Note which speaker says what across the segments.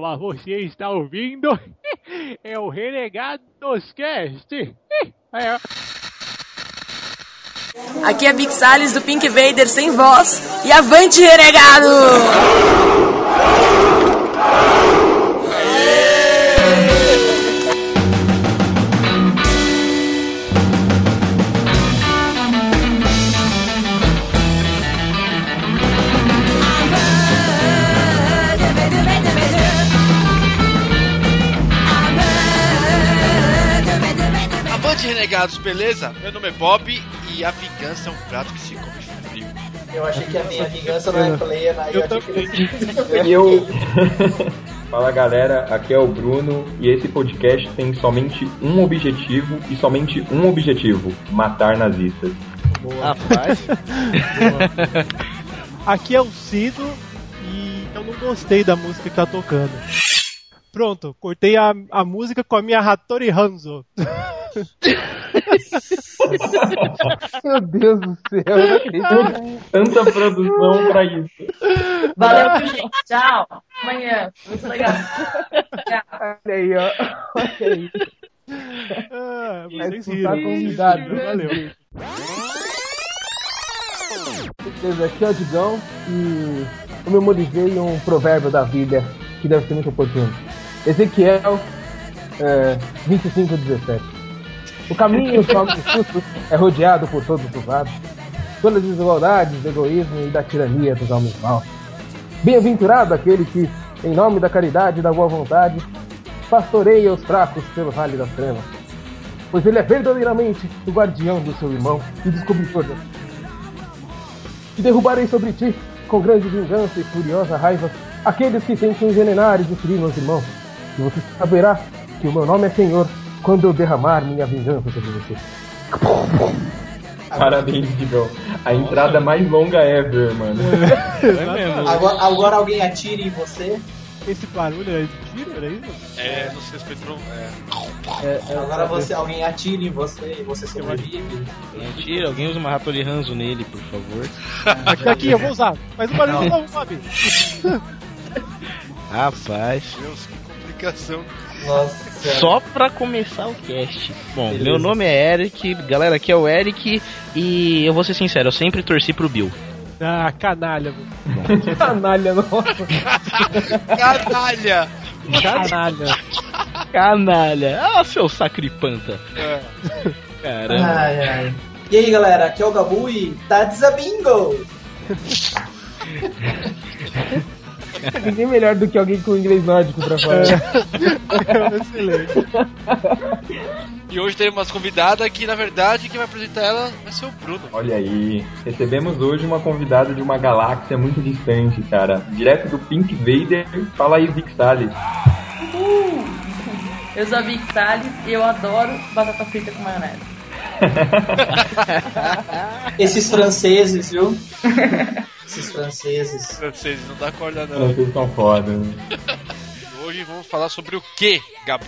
Speaker 1: mas você está ouvindo? É o Renegados Cast. É.
Speaker 2: Aqui é Big Salles do Pink Vader sem voz e avante renegado!
Speaker 3: Renegados, beleza? Meu nome é Bob e a vingança é um prato que se come frio.
Speaker 4: Eu achei que a minha vingança não é plena, aí eu,
Speaker 1: Eu
Speaker 4: achei que
Speaker 5: eu. Fala galera, aqui é o Bruno e esse podcast tem somente um objetivo e somente um objetivo: matar nazistas.
Speaker 3: Rapaz,
Speaker 1: Aqui é o Cido e eu não gostei da música que tá tocando. Pronto, cortei a, a música com a minha Hattori Hanzo.
Speaker 6: Meu Deus do céu, eu não acredito.
Speaker 5: Tanta produção pra isso.
Speaker 7: Valeu, gente. Tchau. Amanhã. Muito legal. Tchau.
Speaker 6: Olha aí, ó. Olha aí.
Speaker 1: Ah, vocês
Speaker 6: expulsar
Speaker 1: riram.
Speaker 6: convidado.
Speaker 1: Valeu.
Speaker 6: Beleza, aqui é o Digão e eu memorizei um provérbio da vida que deve ser muito oportuno. Ezequiel é, 25, 17. O caminho justos é rodeado por todos os lados, pelas desigualdades, do egoísmo e da tirania dos homens maus. Bem-aventurado aquele que, em nome da caridade e da boa vontade, pastoreia os fracos pelo vale das trevas. Pois ele é verdadeiramente o guardião do seu irmão e descobritor da e derrubarei sobre ti, com grande vingança e furiosa raiva, aqueles que tentam envenenar e destruir meus irmãos. E você saberá que o meu nome é Senhor quando eu derramar minha vingança sobre você.
Speaker 5: Parabéns, Digão. A entrada mais longa ever, mano.
Speaker 4: agora, agora alguém atire em você.
Speaker 1: Esse barulho era de tiro, era isso?
Speaker 3: é, não sei se foi tron- é.
Speaker 4: Agora você, alguém atire em você e você sobrevive.
Speaker 8: Mentira, alguém usa uma Hattori Hanzo nele, por favor.
Speaker 1: Aqui, aqui, eu vou usar. Faz um barulho de novo, Bob.
Speaker 8: Rapaz.
Speaker 3: Deus, que complicação.
Speaker 4: Nossa.
Speaker 8: Só pra começar o cast. Bom, meu nome é Eric, galera, aqui é o Eric e eu vou ser sincero, eu sempre torci pro Bill.
Speaker 1: Ah, canalha.
Speaker 6: Canalha, nossa.
Speaker 3: Canalha!
Speaker 1: Canalha.
Speaker 8: Canalha! Ah, seu sacripanta!
Speaker 3: É.
Speaker 8: Caramba!
Speaker 4: Ai, ai. E aí, galera, aqui é o Gabu e tá desabingo!
Speaker 6: Ninguém melhor do que alguém com inglês nórdico pra falar.
Speaker 1: Excelente.
Speaker 3: E hoje temos uma convidada que, na verdade, quem vai apresentar ela vai ser o Bruno.
Speaker 5: Olha aí, recebemos hoje uma convidada de uma galáxia muito distante, cara. Direto do Pink Vader. Fala aí, Vic Salles.
Speaker 7: Eu sou a Vic Salles e eu adoro batata frita com maionese.
Speaker 4: Esses franceses, viu? Esses franceses.
Speaker 3: Vocês não dá corda, não.
Speaker 5: Vocês são foda. né?
Speaker 3: Hoje vamos falar sobre o que, Gabu?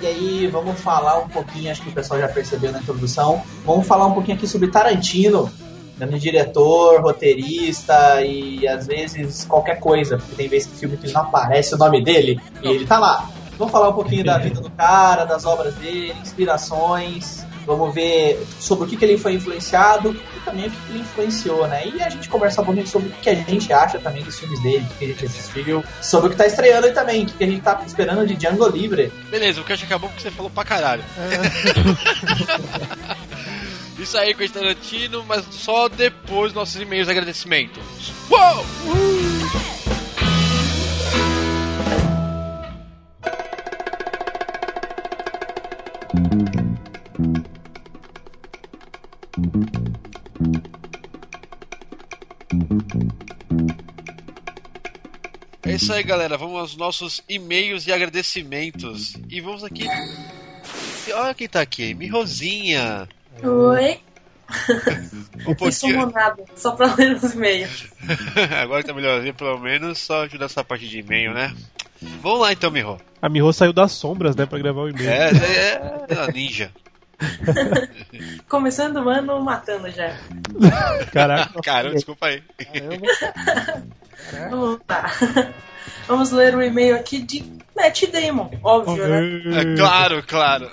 Speaker 4: E aí, vamos falar um pouquinho, acho que o pessoal já percebeu na introdução, vamos falar um pouquinho aqui sobre Tarantino, grande diretor, roteirista e às vezes qualquer coisa, porque tem vezes que filme que não aparece o nome dele e ele tá lá. Vamos falar um pouquinho da vida do cara, das obras dele, inspirações, vamos ver sobre o que, que ele foi influenciado e também o que, que ele influenciou, né? E a gente conversar um pouquinho sobre o que, que a gente acha também dos filmes dele, o que, que a gente assistiu, sobre o que tá estreando aí também, o que, que a gente tá esperando de Django Livre.
Speaker 3: Beleza, o cast acabou porque você falou pra caralho. Isso aí com o Tarantino, mas só depois dos nossos e-mails de agradecimento. Uou! É isso aí, galera. Vamos aos nossos e-mails e agradecimentos. E vamos aqui. Olha quem tá aqui, Mirosinha.
Speaker 7: Oi.
Speaker 3: Um
Speaker 7: Eu fui
Speaker 3: pouquinho.
Speaker 7: sumonada só pra ler os e-mails.
Speaker 3: Agora tá melhorzinho, pelo menos só ajuda essa parte de e-mail, né? Vamos lá então, Miho.
Speaker 1: A Miho saiu das sombras, né, pra gravar o e-mail.
Speaker 3: É, é, é a ninja.
Speaker 7: Começando o ano matando já.
Speaker 1: Caraca.
Speaker 3: Caramba, desculpa aí.
Speaker 1: Caramba.
Speaker 7: Vamos lá.
Speaker 9: Vamos ler o e-mail aqui de Matt Damon, óbvio, né?
Speaker 3: É claro, claro.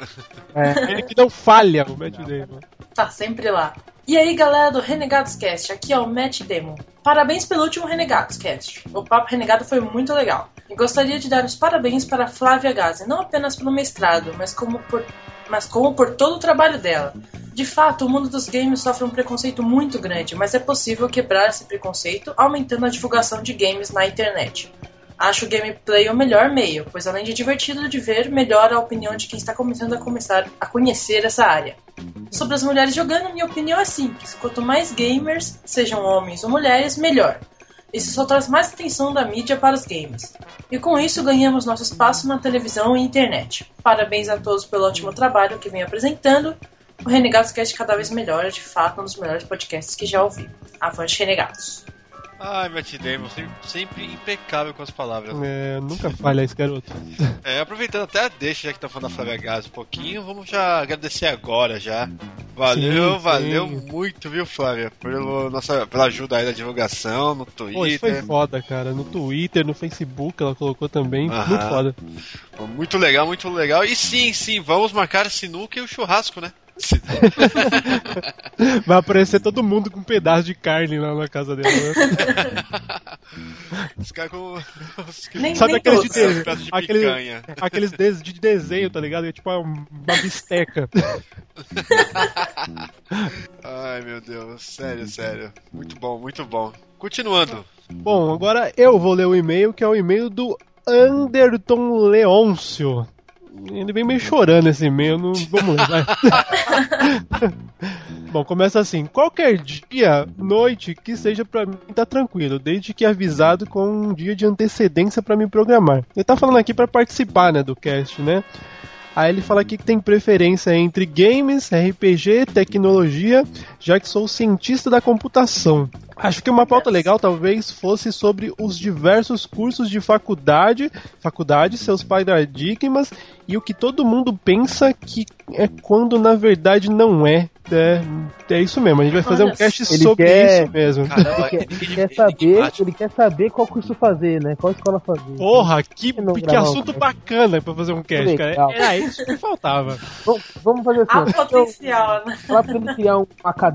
Speaker 1: Ele que não falha, o Matt Damon.
Speaker 9: Tá sempre lá. E aí, galera do Renegados Cast, aqui é o Matt Damon. Parabéns pelo último Renegados Cast. O papo renegado foi muito legal. E gostaria de dar os parabéns para Flávia Gazi, não apenas pelo mestrado, mas como por, mas como por todo o trabalho dela. De fato, o mundo dos games sofre um preconceito muito grande, mas é possível quebrar esse preconceito aumentando a divulgação de games na internet. Acho o gameplay o melhor meio, pois além de divertido de ver, melhora a opinião de quem está começando a começar a conhecer essa área. Sobre as mulheres jogando, minha opinião é simples: quanto mais gamers, sejam homens ou mulheres, melhor. Isso só traz mais atenção da mídia para os games. E com isso ganhamos nosso espaço na televisão e internet. Parabéns a todos pelo ótimo trabalho que vem apresentando. O Renegados Cast cada vez melhor, é de fato um dos melhores podcasts que já ouvi. Avante Renegados.
Speaker 3: Ai, Matt Damon, sempre, sempre impecável com as palavras.
Speaker 1: É, nunca falha esse garoto.
Speaker 3: É, aproveitando até a deixa, já que tá falando da Flávia Gás um pouquinho, vamos já agradecer agora já. Valeu,
Speaker 1: Sim,
Speaker 3: valeu
Speaker 1: sim.
Speaker 3: muito, viu, Flávia, pelo nossa, pela ajuda aí da divulgação no
Speaker 1: Pô, isso foi
Speaker 3: Twitter.
Speaker 1: foda, cara. No Twitter, no Facebook, ela colocou também.
Speaker 3: Aham.
Speaker 1: Muito foda.
Speaker 3: Muito legal, muito legal. E sim, sim, vamos marcar a sinuca e o churrasco, né? Se-
Speaker 1: Vai aparecer todo mundo com um pedaço de carne lá na casa dela. Né?
Speaker 3: Os caras com. os-
Speaker 9: Nem-
Speaker 1: Sabe
Speaker 9: nem
Speaker 1: aqueles de,
Speaker 9: todos.
Speaker 1: de- aquele-
Speaker 3: picanha.
Speaker 1: aqueles de, de desenho, tá ligado? É tipo uma, uma bisteca.
Speaker 3: Ai, meu Deus, sério, sério. Muito bom, muito bom. Continuando.
Speaker 1: Bom, agora eu vou ler o e-mail, que é o e-mail do Anderton Leôncio. Ele vem meio chorando esse e-mail, não... vamos vai. Bom, começa assim. Qualquer dia, noite, que seja pra mim, tá tranquilo, desde que avisado com um dia de antecedência pra me programar. Ele tá falando aqui pra participar, né, do cast, né? Aí ele fala aqui que tem preferência entre games, RPG, tecnologia, já que sou cientista da computação. Acho que uma pauta legal talvez fosse sobre os diversos cursos de faculdade, faculdade, seus paradigmas e o que todo mundo pensa que é quando na verdade não é. É, é isso mesmo, a gente vai fazer um
Speaker 9: Olha
Speaker 1: cast
Speaker 6: Ele
Speaker 1: sobre
Speaker 6: quer-
Speaker 1: isso mesmo.
Speaker 3: Caramba,
Speaker 6: Ele quer,
Speaker 3: que-
Speaker 6: ele quer
Speaker 3: que-
Speaker 6: saber, ele quer saber qual curso fazer, né? Qual escola fazer.
Speaker 1: Porra, que,
Speaker 6: Não
Speaker 1: que
Speaker 6: um
Speaker 1: assunto
Speaker 6: cast.
Speaker 1: bacana pra fazer um cast, cara.
Speaker 6: Legal.
Speaker 1: Era isso que faltava.
Speaker 6: Vamos, vamos fazer assim.
Speaker 9: Há
Speaker 6: ó.
Speaker 9: potencial, né?
Speaker 6: Ele criar um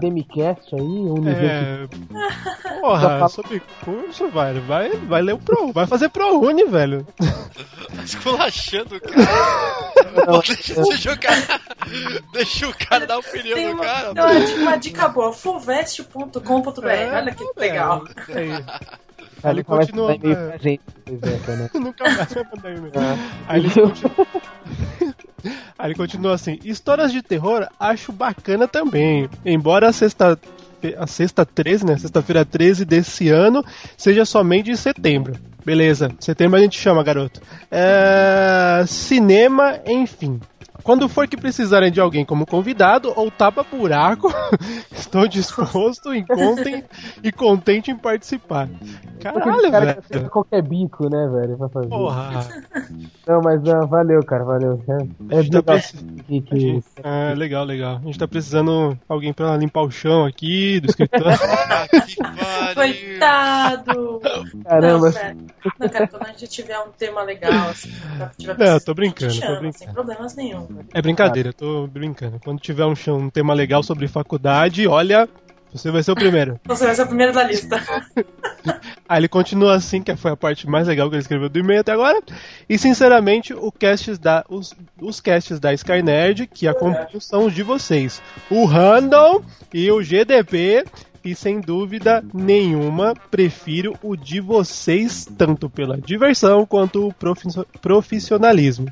Speaker 6: Academicast aí, um
Speaker 1: É. Porra, sobre curso, velho. Vai, vai ler o Pro. Vai fazer ProUni, velho.
Speaker 3: Tá esculachando o cara. Pô, deixa esse jogar. Deixa o cara dar opinião
Speaker 9: Tem
Speaker 3: do
Speaker 9: uma,
Speaker 3: cara.
Speaker 9: tem uma, dica- uma dica boa, fullvest.com.br.
Speaker 1: É,
Speaker 9: Olha que
Speaker 1: velho.
Speaker 9: legal.
Speaker 1: Isso aí. Ele continua, é.
Speaker 6: pra gente. né?
Speaker 1: Nunca mais vai mandar e-mail.
Speaker 6: É.
Speaker 1: Aí ele continua. Aí ele continua assim: histórias de terror acho bacana também. Embora a sexta. A sexta 13, né? Sexta-feira 13 desse ano seja somente em setembro. Beleza, setembro a gente chama, garoto. É, cinema, enfim. Quando for que precisarem de alguém como convidado ou tapa-buraco, estou disposto em contem e contente em participar. Caralho,
Speaker 6: cara que
Speaker 1: velho.
Speaker 6: aceita qualquer bico, né, velho, pra fazer.
Speaker 1: Porra.
Speaker 6: Não, mas não, valeu, cara, valeu. É, é
Speaker 1: tá
Speaker 6: legal
Speaker 1: precis-
Speaker 6: que,
Speaker 1: a
Speaker 6: que
Speaker 1: gente- Ah, legal, legal. A gente tá precisando de alguém pra limpar o chão aqui do escritório.
Speaker 3: Ah, que.
Speaker 9: Coitado!
Speaker 6: caramba,
Speaker 9: Não. Não, cara, quando a gente tiver um tema legal, assim, pra- tiver
Speaker 1: Não, eu tô brincando,
Speaker 9: gente
Speaker 1: tô
Speaker 9: chama,
Speaker 1: brincando.
Speaker 9: sem problemas nenhum.
Speaker 1: É brincadeira, eu tô brincando. Quando tiver um, um tema legal sobre faculdade, olha, você vai ser o primeiro.
Speaker 9: Você vai ser o primeiro da lista.
Speaker 1: Aí ele continua assim, que foi a parte mais legal que ele escreveu do e-mail até agora. E sinceramente, o casts da, os, os casts da Skynerd que acompanham são os de vocês. O Randall e o GDP. E sem dúvida nenhuma, prefiro o de vocês, tanto pela diversão quanto o profi- profissionalismo.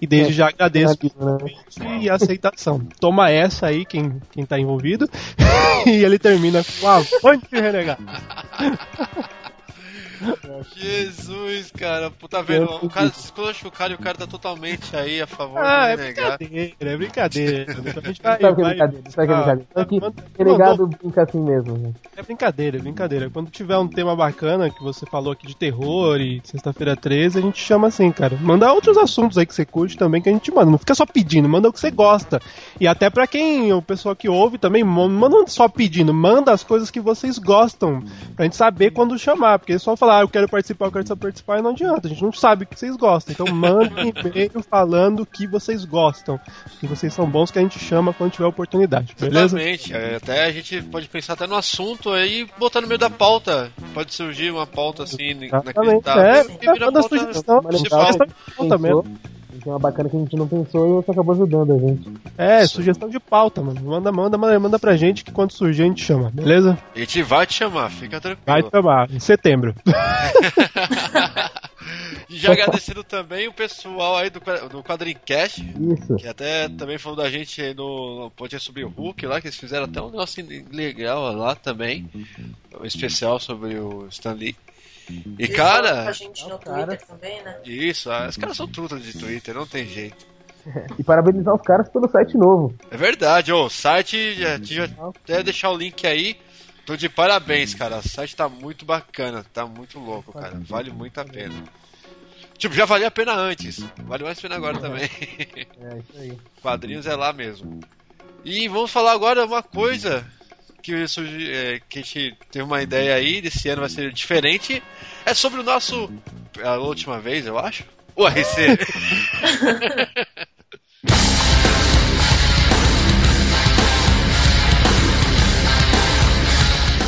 Speaker 1: E desde já agradeço
Speaker 6: né?
Speaker 1: e aceitação. Toma essa aí, quem, quem tá envolvido. e ele termina com avante renegado.
Speaker 3: Jesus, cara. Tá vendo? O cara se esculachou o cara e o cara tá totalmente aí a favor
Speaker 1: Ah, é
Speaker 3: de negar.
Speaker 1: brincadeira, é brincadeira. Vai,
Speaker 6: Sabe que é brincadeira, sabe que é
Speaker 1: Ah,
Speaker 6: brincadeira. Só que
Speaker 1: manda-
Speaker 6: delegado brinca assim mesmo. né?
Speaker 1: É brincadeira, é brincadeira. Quando tiver um tema bacana que você falou aqui de terror e sexta-feira 13, a gente chama assim, cara. Manda outros assuntos aí que você curte também que a gente manda. Não fica só pedindo, manda o que você gosta. E até pra quem, o pessoal que ouve também, manda não só pedindo, manda as coisas que vocês gostam. Pra gente saber quando chamar. Porque é só falar, falar, eu quero participar, eu quero só participar, e não adianta, a gente não sabe o que vocês gostam. Então mandem e-mail falando o que vocês gostam, que vocês são bons, que a gente chama quando tiver oportunidade, beleza?
Speaker 3: Exatamente. É, Até a gente pode pensar até no assunto aí e botar no meio da pauta. Pode surgir uma pauta assim,
Speaker 1: Exatamente,
Speaker 3: inacreditável.
Speaker 1: é,
Speaker 3: principal.
Speaker 1: sugestão de pauta mesmo.
Speaker 6: Tem uma bacana que a gente não pensou e você acabou ajudando a gente.
Speaker 1: É, sugestão de pauta, mano. Manda, manda, manda, manda pra gente que quando surgir a gente chama, beleza?
Speaker 3: A gente vai te chamar, fica tranquilo.
Speaker 1: Vai chamar, em setembro.
Speaker 3: E já agradecendo também o pessoal aí do, do Quadrincast,
Speaker 6: Isso.
Speaker 3: que até também falou da gente aí no, no podcast sobre o Hulk lá, que eles fizeram até um negócio legal lá também. Um especial sobre o Stan Lee. E cara,
Speaker 7: a gente no Twitter também, né?
Speaker 3: isso, ah, os caras são trutas de Twitter, não tem jeito.
Speaker 6: E parabenizar os caras pelo site novo.
Speaker 3: É verdade, o site, já, já até deixar o link aí. Tô de parabéns, cara. O site tá muito bacana, tá muito louco, cara. Vale muito a pena. Tipo, já valia a pena antes. Vale mais a pena agora também.
Speaker 6: É, isso aí.
Speaker 3: Quadrinhos é lá mesmo. E vamos falar agora uma coisa que, é, que a gente teve uma ideia aí, desse ano vai ser diferente. É sobre o nosso. A última vez, eu acho. O RC.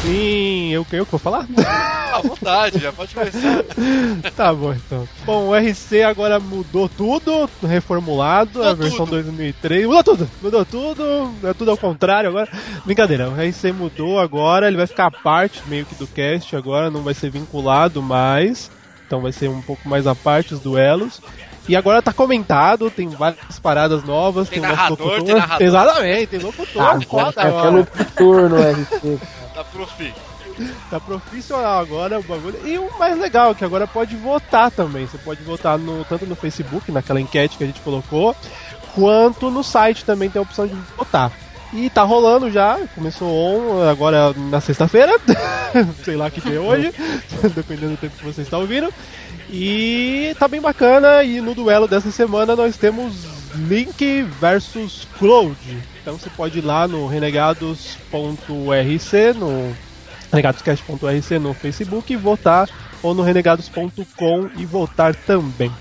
Speaker 1: Sim, eu, eu que vou falar?
Speaker 3: À vontade, já pode começar.
Speaker 1: tá bom, então. Bom, o RC agora mudou tudo, reformulado, a
Speaker 3: Mudou
Speaker 1: versão
Speaker 3: tudo.
Speaker 1: 2003. Mudou tudo, mudou tudo, é tudo ao contrário agora. Brincadeira, o RC mudou agora, ele vai ficar parte meio que do cast agora, não vai ser vinculado mais. Então vai ser um pouco mais à parte os duelos. E agora tá comentado, tem várias paradas novas,
Speaker 3: Tem
Speaker 1: tem, nosso
Speaker 3: narrador,
Speaker 1: locutor.
Speaker 3: tem narrador.
Speaker 1: Exatamente, tem locutor,
Speaker 6: Ah,
Speaker 1: foda
Speaker 6: é
Speaker 1: agora.
Speaker 6: pelo turno RC.
Speaker 3: Tá profi.
Speaker 1: Tá profissional agora o bagulho. E o mais legal é que agora pode votar também. Você pode votar no, tanto no Facebook, naquela enquete que a gente colocou, quanto no site também tem a opção de votar. E tá rolando já, começou agora na sexta-feira, sei lá que dia é hoje, dependendo do tempo que você está ouvindo. E tá bem bacana, e no duelo dessa semana nós temos Link versus Cloud. Então você pode ir lá no renegados.rc, no renegadoscast.rc no Facebook e votar, ou no renegados.com e votar também.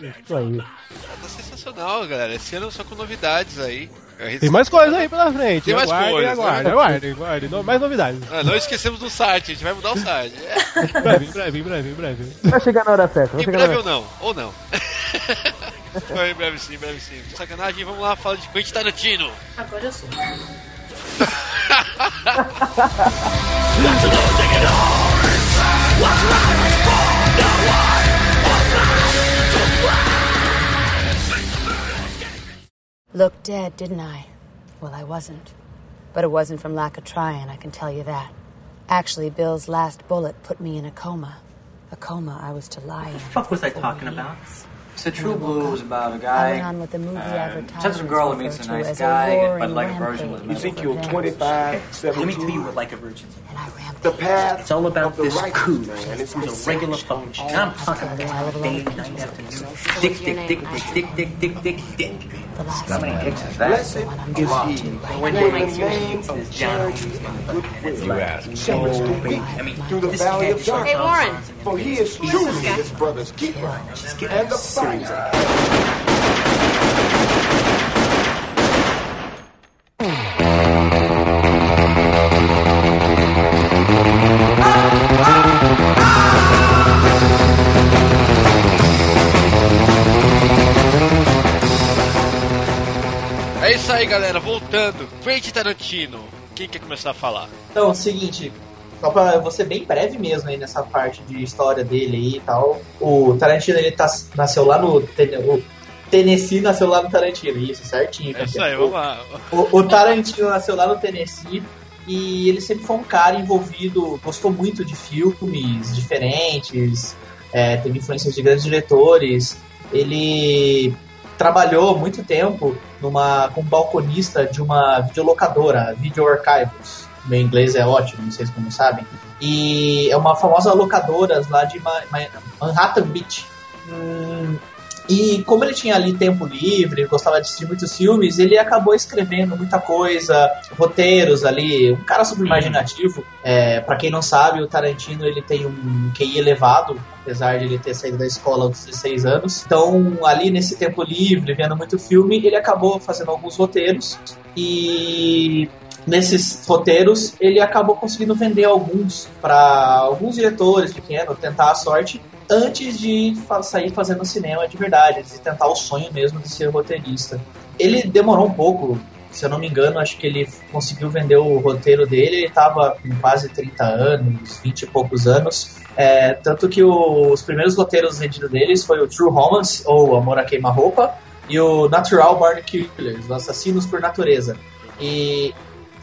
Speaker 6: Isso aí.
Speaker 3: Tá sensacional, galera. Esse ano só com novidades aí.
Speaker 1: Tem mais coisa aí pela frente.
Speaker 3: Tem mais
Speaker 1: aguardem,
Speaker 3: coisa,
Speaker 1: aguardem,
Speaker 3: né?
Speaker 1: aguardem, aguardem. No- Mais novidades.
Speaker 3: Ah, não esquecemos do site, a gente vai mudar o site. É,
Speaker 1: Em breve, em breve, em breve, em breve.
Speaker 6: Vai chegar na hora certa.
Speaker 3: Em breve ou não, ou não. Em breve sim, em breve sim. Sacanagem, vamos lá falar de Quentin Tarantino.
Speaker 7: Agora eu sou.
Speaker 10: Looked dead, didn't I? Well, I wasn't. But it wasn't from lack of trying, I can tell you that. Actually, Bill's last bullet put me in a coma. A coma I was to lie in.
Speaker 11: What the fuck was I talking
Speaker 10: four
Speaker 11: about?
Speaker 10: Years.
Speaker 11: So True Blue was about a guy.
Speaker 10: went on with the movie
Speaker 11: uh,
Speaker 10: advertisement.
Speaker 11: tells a girl who meets a nice guy, but like a virgin with
Speaker 12: Ezekiel 25,
Speaker 11: Okay, Let me tell you what like a virgin. is.
Speaker 10: And I rampaged.
Speaker 12: The path
Speaker 11: It's all about this
Speaker 12: righteous
Speaker 11: coup.
Speaker 12: man. It's
Speaker 11: Who's a regular fucking shit. And I'm talking about day, night afternoon. Dick, dick, dick, dick, dick, dick, dick, dick, dick.
Speaker 10: The last
Speaker 11: How many dicks is that?
Speaker 12: Blessed is
Speaker 10: drawn
Speaker 12: he. When
Speaker 10: now.
Speaker 12: in the name of charity and goodwill, shepherds the weak
Speaker 11: I mean,
Speaker 12: through the
Speaker 11: this
Speaker 12: valley
Speaker 11: kid
Speaker 12: of
Speaker 11: starts
Speaker 12: darkness.
Speaker 11: out
Speaker 10: Warren.
Speaker 12: For he is truly his brother's keeper and the
Speaker 3: É isso aí, galera. Voltando. Quentin Tarantino. Quem quer começar a falar?
Speaker 4: Então, é o seguinte, só pra ser bem breve mesmo aí nessa parte de história dele aí e tal. O Tarantino, ele tá, nasceu lá no... Tennessee nasceu lá no Tarantino, isso, certinho.
Speaker 3: É isso aí, vamos lá.
Speaker 4: O, o Tarantino nasceu lá no Tennessee e ele sempre foi um cara envolvido, gostou muito de filmes diferentes, é, teve influências de grandes diretores. Ele trabalhou muito tempo numa, como balconista de uma videolocadora, Video Archives. Meu inglês é ótimo, se como sabem. E é uma famosa locadora lá de Ma- Ma- Manhattan Beach. Hum, E como ele tinha ali tempo livre, gostava de assistir muitos filmes, ele acabou escrevendo muita coisa, roteiros ali, um cara super imaginativo. É, para quem não sabe, o Tarantino ele tem um QI elevado, apesar de ele ter saído da escola aos 16 anos. Então, ali nesse tempo livre, vendo muito filme, ele acabou fazendo alguns roteiros e nesses roteiros ele acabou conseguindo vender alguns para alguns diretores pequenos, tentar a sorte antes de sair fazendo cinema de verdade, de tentar o sonho mesmo de ser roteirista. Ele demorou um pouco, se eu não me engano, acho que ele conseguiu vender o roteiro dele, ele estava com quase 30 anos, 20 e poucos anos. É, tanto que o, os primeiros roteiros vendidos deles foi o True Romance, ou Amor a Queima-Roupa, e o Natural Born Killers, os Assassinos por Natureza. E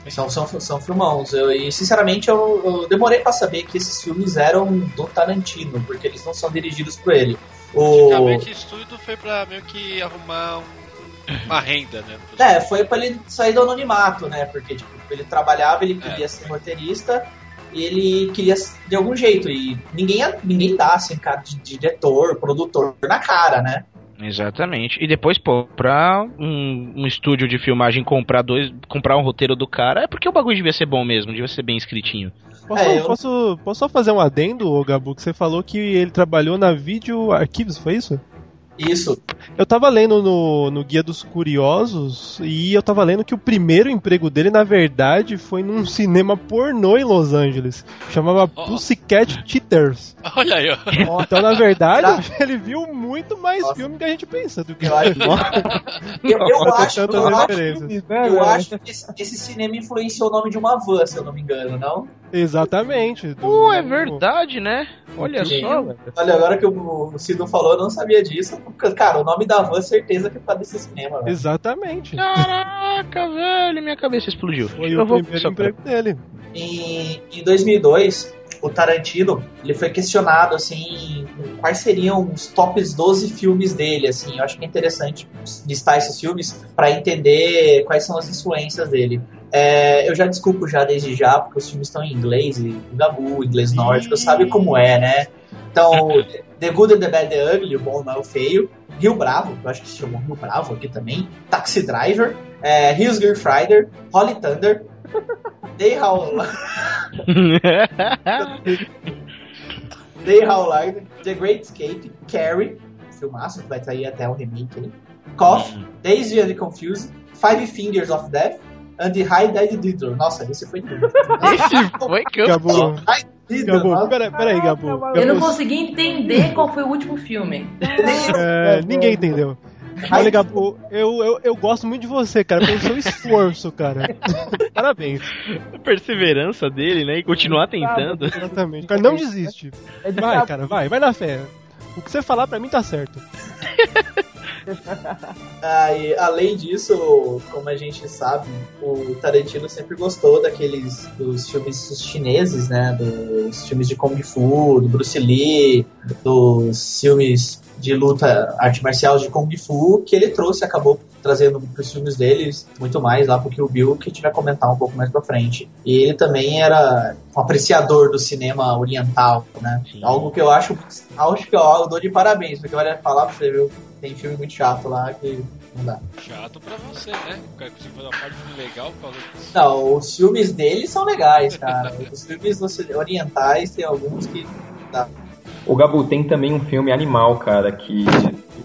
Speaker 4: são, são, são filmãos. Eu, e sinceramente eu, eu demorei para saber que esses filmes eram do Tarantino, porque eles não são dirigidos por ele.
Speaker 3: O... Basicamente isso tudo foi pra meio que arrumar um, uma renda, né?
Speaker 4: É, foi pra ele sair do anonimato, né? Porque tipo, ele trabalhava, ele queria é. ser roteirista e ele queria de algum jeito. E ninguém, ninguém dá assim, cara, de, de diretor, produtor na cara, né?
Speaker 8: Exatamente. E depois, pô, pra um, um, estúdio de filmagem comprar dois, comprar um roteiro do cara, é porque o bagulho devia ser bom mesmo, devia ser bem escritinho.
Speaker 1: Posso, é, eu... posso, posso só fazer um adendo, Gabu, que você falou que ele trabalhou na Video Archives, foi isso?
Speaker 4: Isso.
Speaker 1: Eu tava lendo no, no Guia dos Curiosos e eu tava lendo que o primeiro emprego dele, na verdade, foi num cinema pornô em Los Angeles. Chamava oh. Pussycat Cheaters.
Speaker 3: Olha aí,
Speaker 1: ó. Então, na verdade, ele viu muito mais Nossa. filme que a gente pensa do que
Speaker 4: eu acho. eu, eu acho, eu, acho, eu acho que esse, esse, cinema influenciou o nome de uma van, se eu não me engano, não?
Speaker 1: Exatamente.
Speaker 8: Do... Uh, é verdade, né? Olha Sim. só.
Speaker 4: Olha, agora que o Cido falou, eu não sabia disso. Cara, o nome da van, certeza que tá desse cinema, velho.
Speaker 1: Exatamente.
Speaker 8: Caraca, velho, minha cabeça explodiu.
Speaker 1: Foi eu o primeiro emprego dele.
Speaker 4: Em, em 2002, o Tarantino, ele foi questionado, assim, quais seriam os tops 12 filmes dele, assim. Eu acho que é interessante listar esses filmes para entender quais são as influências dele. É, eu já desculpo já desde já, porque os filmes estão em inglês, e o Gabu, inglês nórdico, sabe como é, né? Então, The Good and the Bad the Ugly, o bom não é o feio. Rio Bravo, eu acho que se chamou Rio Bravo aqui também. Taxi Driver, é, Hills Girl Friday, Holy Thunder, Day How... Day How The Great Escape, Carrie, filmaço, que vai sair até o remake aí. Cough, Days and Confused, Five Fingers of Death, and the High Dead Diddler. Nossa, esse foi
Speaker 8: Esse foi que eu...
Speaker 1: Acabou. Gabu, peraí, peraí, Gabu.
Speaker 7: Eu não consegui entender qual foi o último filme.
Speaker 1: É, ninguém entendeu. Olha, Gabu, eu, eu, eu gosto muito de você, cara, pelo seu esforço, cara. Parabéns.
Speaker 8: A perseverança dele, né? E continuar tentando.
Speaker 1: Exatamente. Cara, não desiste. Vai, cara, vai, vai na fé. O que você falar pra mim tá certo.
Speaker 4: ah, e, além disso, como a gente sabe, o Tarantino sempre gostou daqueles dos filmes chineses, né? Dos filmes de Kung Fu, do Bruce Lee, dos filmes de luta, arte marcial de Kung Fu, que ele trouxe, acabou trazendo para os filmes deles muito mais lá porque o Bill que a gente vai comentar um pouco mais para frente. E ele também era um apreciador do cinema oriental, né? Sim. Algo que eu acho, acho que eu dou de parabéns, porque olha, falar para você, viu? Tem filme muito chato lá que não dá.
Speaker 3: Chato pra você, né? O cara conseguiu fazer uma parte legal por causa disso.
Speaker 4: Não, os filmes dele são legais, cara. os filmes orientais tem alguns que dá.
Speaker 5: O Gabu tem também um filme animal, cara, que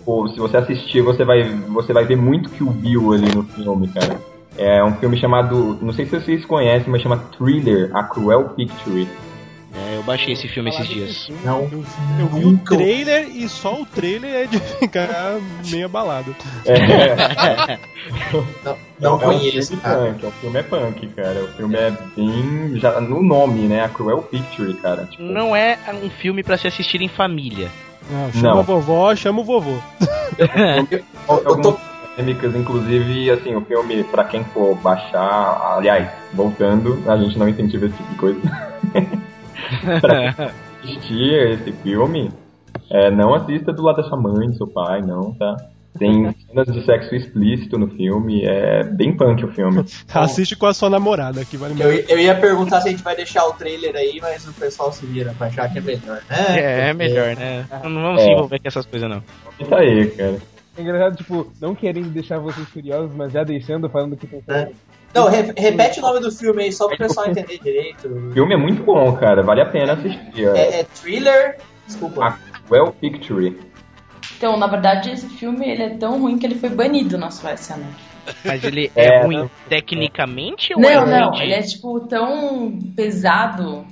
Speaker 5: tipo, se você assistir, você vai, você vai ver muito que o Bill ali no filme, cara. É um filme chamado, não sei se vocês conhecem, mas chama Thriller, A Cruel Picture.
Speaker 8: É, eu baixei esse filme esses dias.
Speaker 1: Não, eu, eu vi o trailer e só o trailer é de ficar meio abalado.
Speaker 5: É.
Speaker 4: não, não é
Speaker 5: conheço. Um cara. Punk, o filme é punk, cara. O filme é bem. Já, no nome, né? A Cruel Picture, cara.
Speaker 8: Tipo... Não é um filme para se assistir em família.
Speaker 1: Não, chama não. a vovó, chama o vovô.
Speaker 5: Algumas polêmicas, inclusive, assim, o filme, para quem for baixar, aliás, voltando, a gente não incentiva esse tipo de coisa. pra assistir esse filme, é, não assista do lado da sua mãe, do seu pai, não, tá? Tem cenas de sexo explícito no filme, é bem punk o filme.
Speaker 1: Assiste com a sua namorada, que vale
Speaker 4: Eu, eu ia perguntar se a gente vai deixar o trailer aí, mas o pessoal se vira pra achar que é melhor, né?
Speaker 8: É, é melhor, né? Não vamos
Speaker 5: É.
Speaker 8: se envolver com essas coisas, não.
Speaker 5: Tá aí, cara.
Speaker 6: É engraçado, tipo, não querendo deixar vocês curiosos, mas já deixando, falando que tem
Speaker 4: É. Não, re- repete o nome do filme aí, só pro pessoal entender direito.
Speaker 5: O filme é muito bom, cara, vale a pena assistir. É
Speaker 4: É, é thriller. Desculpa.
Speaker 5: a Well Picture.
Speaker 7: Então, na verdade, esse filme ele é tão ruim que ele foi banido na Suécia, né?
Speaker 8: Mas ele é,
Speaker 5: É,
Speaker 8: ruim tecnicamente ou é
Speaker 7: Não,
Speaker 8: ruim
Speaker 7: não, ele é tipo tão pesado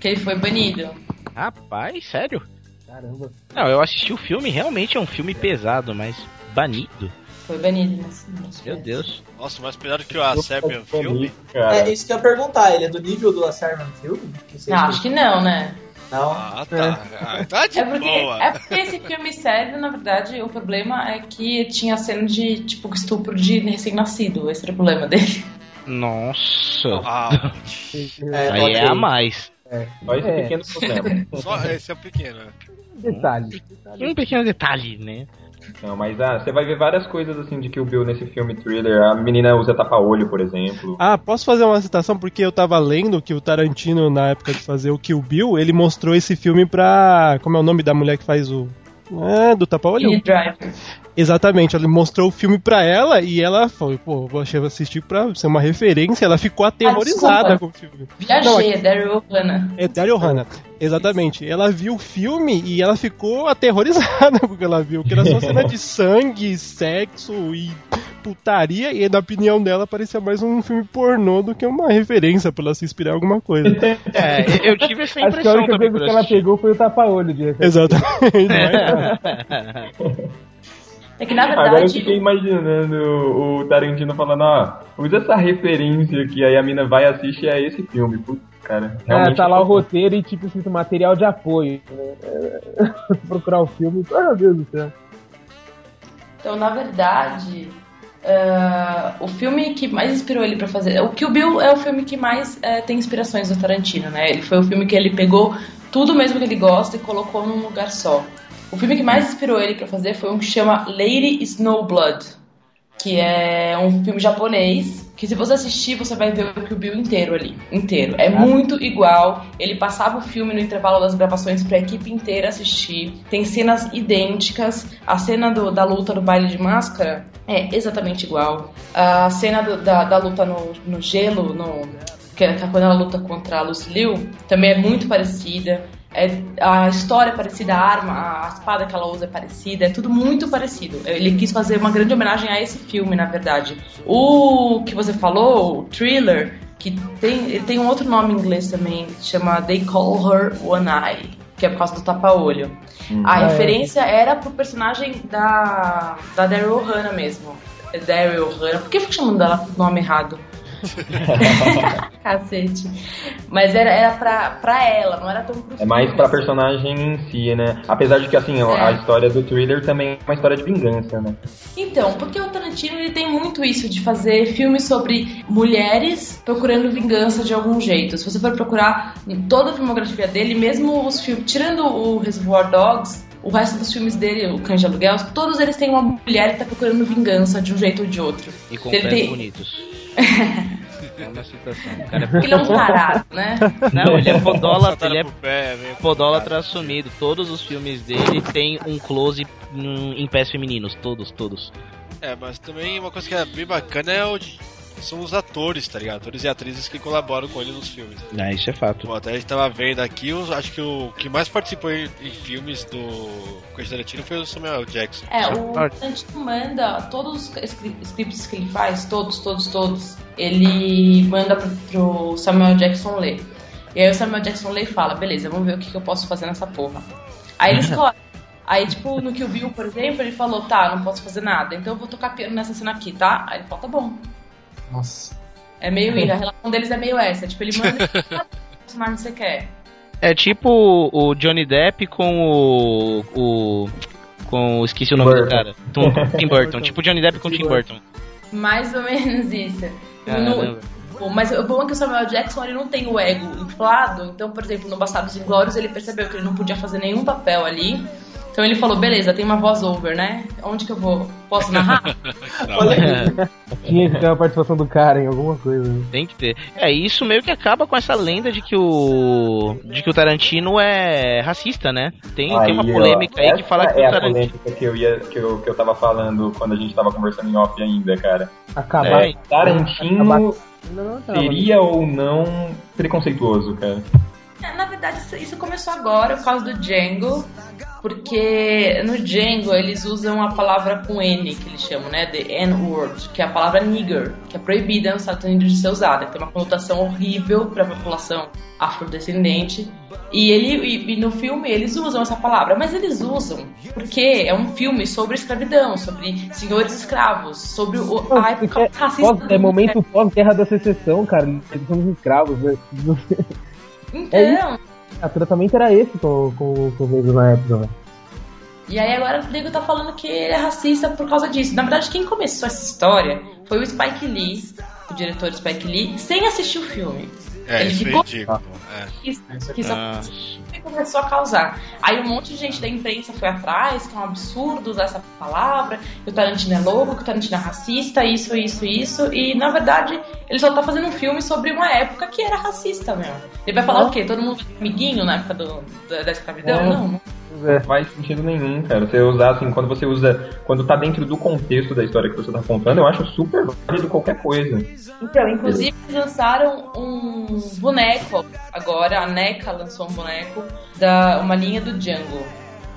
Speaker 7: que ele foi banido.
Speaker 8: Rapaz, sério?
Speaker 6: Caramba.
Speaker 8: Não, eu assisti o filme, realmente é um filme pesado, mas banido.
Speaker 7: Foi banido Suécia.
Speaker 8: Meu Deus.
Speaker 3: Nossa, mais pesado que o A Serbian filme?
Speaker 5: Cara.
Speaker 4: É isso que eu ia perguntar, ele é do nível do A Serbian Film? Que vocês
Speaker 7: Não, acho que não, né?
Speaker 4: Não.
Speaker 3: Ah, tá. Ah, tá de
Speaker 7: É porque,
Speaker 3: boa.
Speaker 7: é porque esse filme serve, na verdade, o problema é que tinha cena de, tipo, estupro de recém-nascido. Esse era o problema dele.
Speaker 8: Nossa.
Speaker 3: Ah,
Speaker 4: É,
Speaker 8: Aí é a mais.
Speaker 5: Só esse
Speaker 6: É.
Speaker 5: pequeno problema.
Speaker 3: só esse é o pequeno. né?
Speaker 6: Detalhe.
Speaker 8: E um pequeno detalhe, né?
Speaker 5: Não, mas ah, você vai ver várias coisas assim de Kill Bill nesse filme thriller. A menina usa tapa-olho, por exemplo.
Speaker 1: Ah, posso fazer uma citação? Porque eu tava lendo que o Tarantino, na época de fazer o Kill Bill, ele mostrou esse filme pra. Como é o nome da mulher que faz o. É, do tapa-olho? Exatamente, ele mostrou o filme pra ela e ela falou, pô, vou assistir pra ser uma referência. Ela ficou aterrorizada
Speaker 7: desculpa.
Speaker 1: com o filme.
Speaker 7: Viajei, é Daryl Hannah.
Speaker 1: É Daryl Hannah, exatamente. Ela viu o filme e ela ficou aterrorizada com o que ela viu, que era só cena de sangue, sexo e putaria, e na opinião dela parecia mais um filme pornô do que uma referência pra ela se inspirar em alguma coisa.
Speaker 8: É, eu tive essa
Speaker 6: Acho que a
Speaker 8: impressão
Speaker 6: única coisa que ela pegou foi o tapa-olho de repente.
Speaker 1: Exatamente.
Speaker 7: É que, na
Speaker 5: Agora eu
Speaker 7: verdade,
Speaker 5: fiquei imaginando o Tarantino falando, ó, usa essa referência que aí a mina vai assistir a esse filme. Putz, cara.
Speaker 6: É,
Speaker 5: realmente
Speaker 6: tá lá o roteiro e tipo escrito material de apoio. né? É, procurar o filme, oh, meu Deus do céu.
Speaker 7: Então, na verdade, ah, o filme que mais inspirou ele pra fazer. O Kill Bill é o filme que mais eh, tem inspirações do Tarantino, né? Ele foi o filme que ele pegou tudo mesmo que ele gosta e colocou num lugar só. O filme que mais inspirou ele pra fazer foi um que chama Lady Snowblood, que é um filme japonês. Que se você assistir, você vai ver o Kill Bill inteiro ali. Inteiro. É muito igual. Ele passava o filme no intervalo das gravações pra equipe inteira assistir. Tem cenas idênticas. A cena do- da luta do baile de máscara é exatamente igual. A cena do- da, da luta no, no gelo, no, que é quando ela luta contra a Lucy Liu, também é muito parecida. É, a história é parecida, a arma, a espada que ela usa é parecida, é tudo muito parecido. Ele quis fazer uma grande homenagem a esse filme, na verdade. O que você falou, o thriller, que tem, ele tem um outro nome em inglês também, chama They Call Her One Eye, que é por causa do tapa-olho. A
Speaker 6: Ah, é.
Speaker 7: referência era pro personagem da, da Daryl Hannah mesmo. Daryl Hannah. Por que eu fico chamando dela com o nome errado? Cacete. Mas era, era pra, pra ela, não era tão pro
Speaker 5: É mais pra personagem em si, né? Apesar de que, assim,
Speaker 7: É.
Speaker 5: a história do thriller também é uma história de vingança, né?
Speaker 7: Então, porque o Tarantino ele tem muito isso de fazer filmes sobre mulheres procurando vingança de algum jeito. Se você for procurar em toda a filmografia dele, mesmo os filmes, tirando o Reservoir Dogs, o resto dos filmes dele, o Cães de Aluguel, todos eles têm uma mulher que tá procurando vingança de um jeito ou de outro.
Speaker 8: E com
Speaker 7: Ele
Speaker 8: pés
Speaker 7: tem-
Speaker 8: bonitos. É uma citação. O cara é
Speaker 7: Porque ele é um tarado, né?
Speaker 8: Não, ele é podólatra,
Speaker 3: Saltaram
Speaker 8: ele é
Speaker 3: pro pé, meio-
Speaker 8: podólatra assumido. Todos os filmes dele tem um close em, pés femininos. Todos, todos.
Speaker 3: É, mas também uma coisa que é bem bacana é o são os atores, tá ligado? Atores e atrizes que colaboram com ele nos filmes.
Speaker 8: Ah, isso é fato.
Speaker 3: Bom, até a gente tava vendo aqui, eu acho que o que mais participou em, em filmes do Quentin Tarantino foi o Samuel Jackson.
Speaker 7: É, o Tarantino manda todos os scri- scripts que ele faz, todos, todos, todos, ele manda pro, pro Samuel Jackson ler. E aí o Samuel Jackson lê e fala, beleza, vamos ver o que, que eu posso fazer nessa porra. Aí ele escolhe. Aí, tipo, no Kill Bill, por exemplo, ele falou, tá, não posso fazer nada, então eu vou tocar piano nessa cena aqui, tá? Aí ele fala, tá bom.
Speaker 4: Nossa.
Speaker 7: É meio isso, a relação deles é meio essa, tipo, ele manda "Ah, que personagem você quer.
Speaker 8: É tipo o Johnny Depp com o. o com o. Esqueci o nome do
Speaker 5: Burton.
Speaker 8: cara. Tom- Tim Burton. tipo Johnny Depp com Tim Burton.
Speaker 7: Mais ou menos isso. No- Bom, mas o bom é que o Samuel Jackson ele não tem o ego inflado. Então, por exemplo, no Bastardos Inglórios ele percebeu que ele não podia fazer nenhum papel ali Então ele falou, beleza, tem uma voz over, né? Onde que eu vou? Posso narrar?
Speaker 6: Tinha que ter uma participação do cara em alguma coisa. né?
Speaker 8: Tem que ter. É, isso meio que acaba com essa lenda de que o. de que o Tarantino é racista, né? Tem, tem uma
Speaker 5: Aí, ó,
Speaker 8: polêmica aí que fala que
Speaker 5: é
Speaker 8: o
Speaker 5: a
Speaker 8: Tarantino.
Speaker 5: polêmica que eu, ia, que, eu, que eu tava falando quando a gente tava conversando em off ainda, cara.
Speaker 6: Acabar.
Speaker 5: É, Tarantino
Speaker 6: Acabar-
Speaker 5: seria ou não preconceituoso, cara?
Speaker 7: É, na verdade, isso- isso começou agora por causa do Django, porque no Django eles usam a palavra com N, que eles chamam, né? The N-word, que é a palavra nigger, que é proibida nos Estados Unidos de ser usada. Tem uma conotação horrível para a população afrodescendente. E, ele, e, e no filme eles usam essa palavra, mas eles usam porque é um filme sobre escravidão, sobre senhores escravos, sobre o, a época
Speaker 6: É,
Speaker 7: racista.
Speaker 6: pós- é momento pós-guerra da secessão, cara. Eles somos escravos. né?
Speaker 7: Então,
Speaker 6: É. O tratamento era esse com, com, com o negro na época, velho.
Speaker 7: E aí agora o Diego tá falando que ele é racista por causa disso. Na verdade, quem começou essa história foi o Spike Lee, o diretor Spike Lee, sem assistir o filme.
Speaker 3: É,
Speaker 7: ele
Speaker 3: isso é
Speaker 7: ficou
Speaker 3: ridículo. É.
Speaker 7: quis
Speaker 8: Ah.
Speaker 7: e começou a causar. Aí um monte de gente da imprensa foi atrás, que é um absurdo usar essa palavra, que o Tarantino é louco, que o Tarantino é racista, isso, isso, isso. E na verdade, ele só tá fazendo um filme sobre uma época que era racista mesmo. Ele vai falar
Speaker 6: Ah.
Speaker 7: o quê? Todo mundo é amiguinho na época do, da, da escravidão?
Speaker 6: É.
Speaker 7: Não, não.
Speaker 5: Não faz sentido nenhum, cara. Você usar assim, quando você usa. Quando tá dentro do contexto da história que você tá contando, eu acho super válido qualquer coisa.
Speaker 7: Então, inclusive, eles lançaram um boneco agora, a NECA lançou um boneco da uma linha do Django.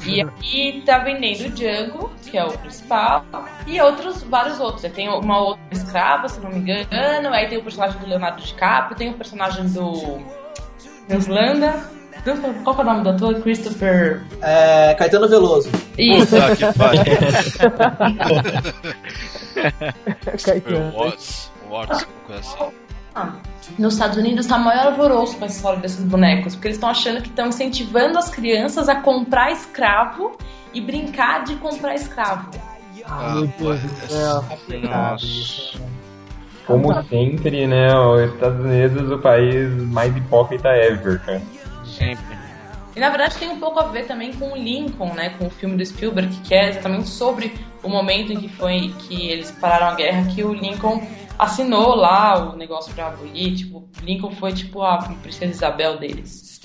Speaker 7: E aqui tá vendendo o Django, que é o principal, e outros, vários outros. Aí Tem uma outra escrava, se não me engano, aí tem o personagem do Leonardo DiCaprio, tem o personagem do Islanda. Qual que é o nome do ator? Christopher.
Speaker 4: É, Caetano Veloso.
Speaker 7: Isso.
Speaker 3: Puta que pariu.
Speaker 6: Caetano.
Speaker 3: Watts, Watts, coisa assim.
Speaker 7: Ah, Nos Estados Unidos tá maior alvoroço com essa história desses bonecos, porque eles estão achando que estão incentivando as crianças a comprar escravo e brincar de comprar escravo.
Speaker 6: Ah, meu Deus do céu.
Speaker 8: Nossa.
Speaker 5: Como sempre, né? Os Estados Unidos, o país mais hipócrita ever, cara.
Speaker 8: Sempre.
Speaker 7: E na verdade tem um pouco a ver também com o Lincoln, né, com o filme do Spielberg, que é exatamente sobre o momento em que foi que eles pararam a guerra, que o Lincoln assinou lá o negócio pra abolir, tipo, Lincoln foi tipo a princesa Isabel deles.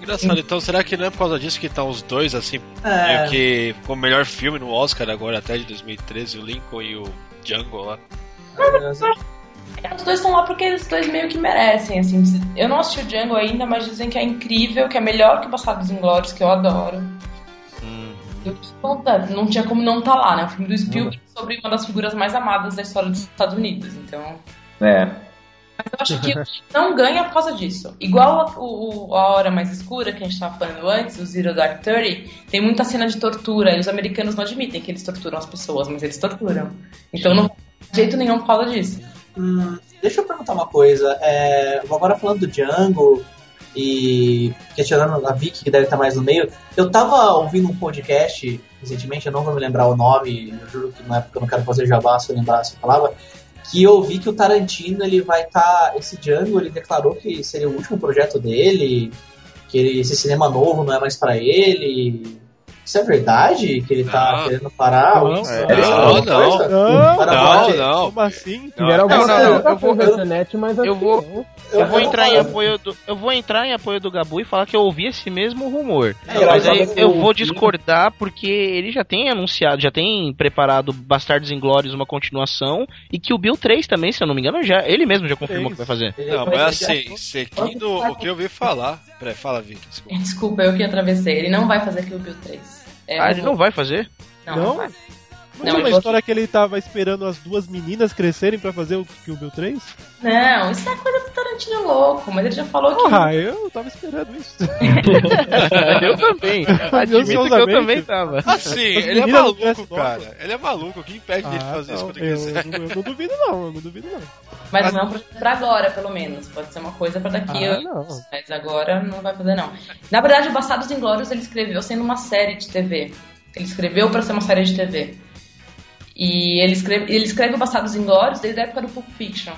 Speaker 3: Engraçado, então será que não é por causa disso que estão os dois assim,
Speaker 4: É.
Speaker 3: meio que como melhor filme no Oscar agora até de 2013, o Lincoln e o Django lá?
Speaker 7: É, Os dois estão lá porque os dois meio que merecem, assim. Eu não assisti o Django ainda, mas dizem que é incrível, que é melhor que o Bastardos Inglórios, que eu adoro.
Speaker 8: Hum.
Speaker 7: Eu, não, tá- tinha como não estar lá, né? O filme do Spielberg é sobre uma das figuras mais amadas da história dos Estados Unidos, então...
Speaker 5: É.
Speaker 7: Mas eu acho que não ganha por causa disso. Igual a, o, a Hora Mais Escura, que a gente tava falando antes, o Zero Dark Thirty, tem muita cena de tortura, e os americanos não admitem que eles torturam as pessoas, mas eles torturam. Então não de jeito nenhum por causa disso.
Speaker 4: Hum, deixa eu perguntar uma coisa. É, agora falando do Django e questionando a Vicky, que deve estar mais no meio. Eu tava ouvindo um podcast recentemente, eu não vou me lembrar o nome, eu juro que na época eu não quero fazer jabá se eu lembrar essa palavra. Que eu vi que o Tarantino ele vai estar. esse Django ele declarou que seria o último projeto dele, que ele- esse cinema novo não é mais pra ele. Isso é verdade? Que ele tá
Speaker 3: Não.
Speaker 4: querendo parar?
Speaker 1: Não,
Speaker 3: é,
Speaker 4: é
Speaker 3: não,
Speaker 4: alguma
Speaker 3: não.
Speaker 1: Não,
Speaker 3: não,
Speaker 4: bater.
Speaker 3: não.
Speaker 1: Como assim?
Speaker 3: Não, não, não,
Speaker 8: eu vou-
Speaker 6: internet, mas
Speaker 8: eu
Speaker 6: acho
Speaker 8: vou-
Speaker 6: não.
Speaker 4: Eu-
Speaker 8: Eu vou entrar em apoio do. Eu vou entrar em apoio do Gabu e falar que eu ouvi esse mesmo rumor.
Speaker 4: É,
Speaker 8: Mas aí eu vou discordar porque ele já tem anunciado, já tem preparado Bastardos Inglórios uma continuação e que o Bill 3 também, se eu não me engano, já ele mesmo já confirmou que vai fazer.
Speaker 3: Não, mas assim, seguindo o que eu ouvi falar. Peraí, fala, Vicky, desculpa.
Speaker 7: Desculpa, eu que atravessei. Ele não vai fazer Kill Bill 3. É,
Speaker 8: Ah, ele não vai fazer?
Speaker 7: Não,
Speaker 1: Não?
Speaker 7: não vai.
Speaker 1: Não,
Speaker 7: Não,
Speaker 1: tinha uma história que ele tava esperando as duas meninas crescerem pra fazer o Kill Bill 3?
Speaker 7: Não, isso é coisa do Tarantino louco, mas ele já falou que.
Speaker 1: Ah, eu tava esperando isso.
Speaker 8: eu também. Admito que eu também tava.
Speaker 3: Assim,
Speaker 1: As
Speaker 3: ele é maluco, cara. Ele é maluco. O que impede dele de
Speaker 1: Ah,
Speaker 3: fazer isso
Speaker 1: não,
Speaker 3: quando ele
Speaker 1: eu,
Speaker 3: quiser?
Speaker 1: eu, eu não duvido não, eu não duvido não.
Speaker 7: Mas não é um projeto pra agora, pelo menos. Pode ser uma coisa pra daqui
Speaker 1: Ah,
Speaker 7: anos.
Speaker 1: não.
Speaker 7: Mas agora não vai fazer, não. Na verdade, o Bastardos Inglórios ele escreveu sendo uma série de TV. Ele escreveu pra ser uma série de TV. E ele escreve, ele escreve o Bastardos Inglórios desde a época do Pulp Fiction.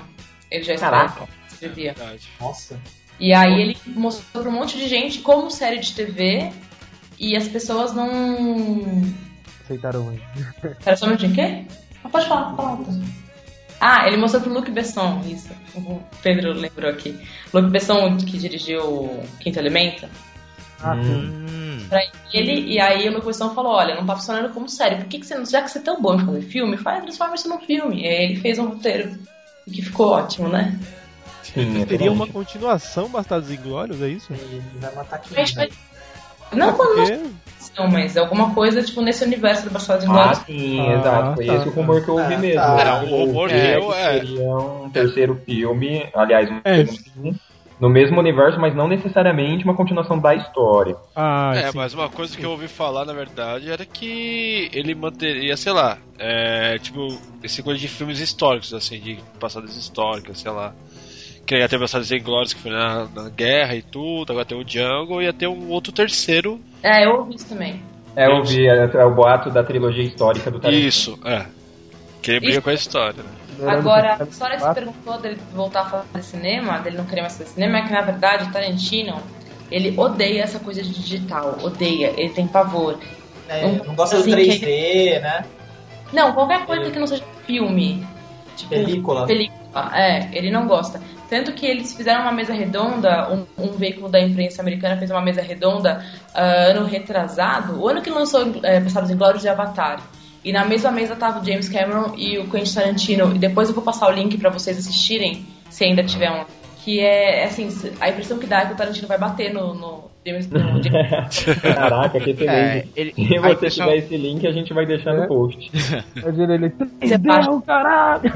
Speaker 7: Ele já escreve-
Speaker 4: Caraca.
Speaker 7: escrevia.
Speaker 3: Verdade.
Speaker 4: Nossa.
Speaker 7: E aí ele mostrou pra um monte de gente como série de TV e as pessoas não.
Speaker 6: Aceitaram muito.
Speaker 7: Era só um minutinho, quê? Ah, pode falar, fala. Ah, ele mostrou pro Luc Besson, isso. O Pedro lembrou aqui. Luc Besson, que dirigiu o Quinto Elemento.
Speaker 6: Ah,
Speaker 8: Hum.
Speaker 7: Pra ele, e aí o Luc Besson falou, olha, não tá funcionando como série. Por que, que você não. Já que você é tão bom em fazer filme, faz transforma isso num filme. E aí ele fez um roteiro. Que ficou ótimo, né?
Speaker 5: Sim,
Speaker 1: Teria uma continuação Bastardos Inglórios, é isso?
Speaker 4: Ele vai matar aqui.
Speaker 7: Mas foi- Não, não, não,
Speaker 1: Porque
Speaker 7: não, mas é alguma coisa, tipo, nesse universo do Bastardos
Speaker 5: Ah,
Speaker 7: Inglórios.
Speaker 5: sim,
Speaker 1: Ah,
Speaker 5: exato. Foi
Speaker 1: tá,
Speaker 5: esse o rumor que eu ouvi
Speaker 4: tá.
Speaker 5: mesmo.
Speaker 4: É,
Speaker 5: né?
Speaker 3: o rumor
Speaker 5: que é
Speaker 3: eu- é.
Speaker 5: seria um terceiro filme, aliás, um
Speaker 1: É.
Speaker 5: segundo, no mesmo universo, mas não necessariamente uma continuação da história.
Speaker 1: Ah,
Speaker 3: É,
Speaker 1: sim.
Speaker 3: mas uma coisa que eu ouvi falar, na verdade, era que ele manteria, sei lá, é, tipo, esse coisa de filmes históricos, assim, de passadas históricas, sei lá. Que ia ter Bastardos Inglórios, que foi na, na guerra e tudo, agora tem o Django, e ia ter um outro terceiro.
Speaker 7: É, eu ouvi isso também.
Speaker 5: É, eu ouvi é, é o boato da trilogia histórica do Tarantino.
Speaker 3: Isso, é. Que ele briga com a história, né?
Speaker 7: Agora, a história que você perguntou dele voltar a fazer cinema, dele não querer mais fazer cinema, é que na verdade o Tarantino, ele odeia essa coisa de digital, odeia, ele tem pavor.
Speaker 4: É, não gosta do
Speaker 7: Assim,
Speaker 4: 3D, né?
Speaker 7: Não, qualquer coisa que não seja filme. Tipo,
Speaker 4: Película.
Speaker 7: película. É, ele não gosta. Tanto que eles fizeram uma mesa redonda, um, um veículo da imprensa americana fez uma mesa redonda ah, ano retrasado, o ano que lançou é, Passados em Glórias de Avatar. E na mesma mesa tava o James Cameron e o Quentin Tarantino. E depois eu vou passar o link pra vocês assistirem, se ainda tiver um. Que é, assim, a impressão que dá é que o Tarantino vai bater no, no James no James
Speaker 5: Caraca, que excelente.
Speaker 8: É, ele-
Speaker 5: Se você
Speaker 8: impressão-
Speaker 5: tiver esse link, a gente vai deixar no
Speaker 6: É.
Speaker 5: post.
Speaker 6: Imagina ele.
Speaker 7: Você
Speaker 6: Deu, caralho!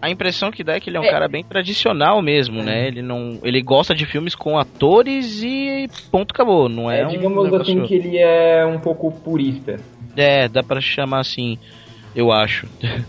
Speaker 8: A impressão que dá é que ele é um
Speaker 7: É.
Speaker 8: cara bem tradicional mesmo, né? Ele não, ele gosta de filmes com atores e ponto acabou. Não é,
Speaker 5: É,
Speaker 8: um
Speaker 5: digamos
Speaker 8: negócio-
Speaker 5: assim que ele é um pouco purista.
Speaker 8: É, dá pra chamar assim, eu acho.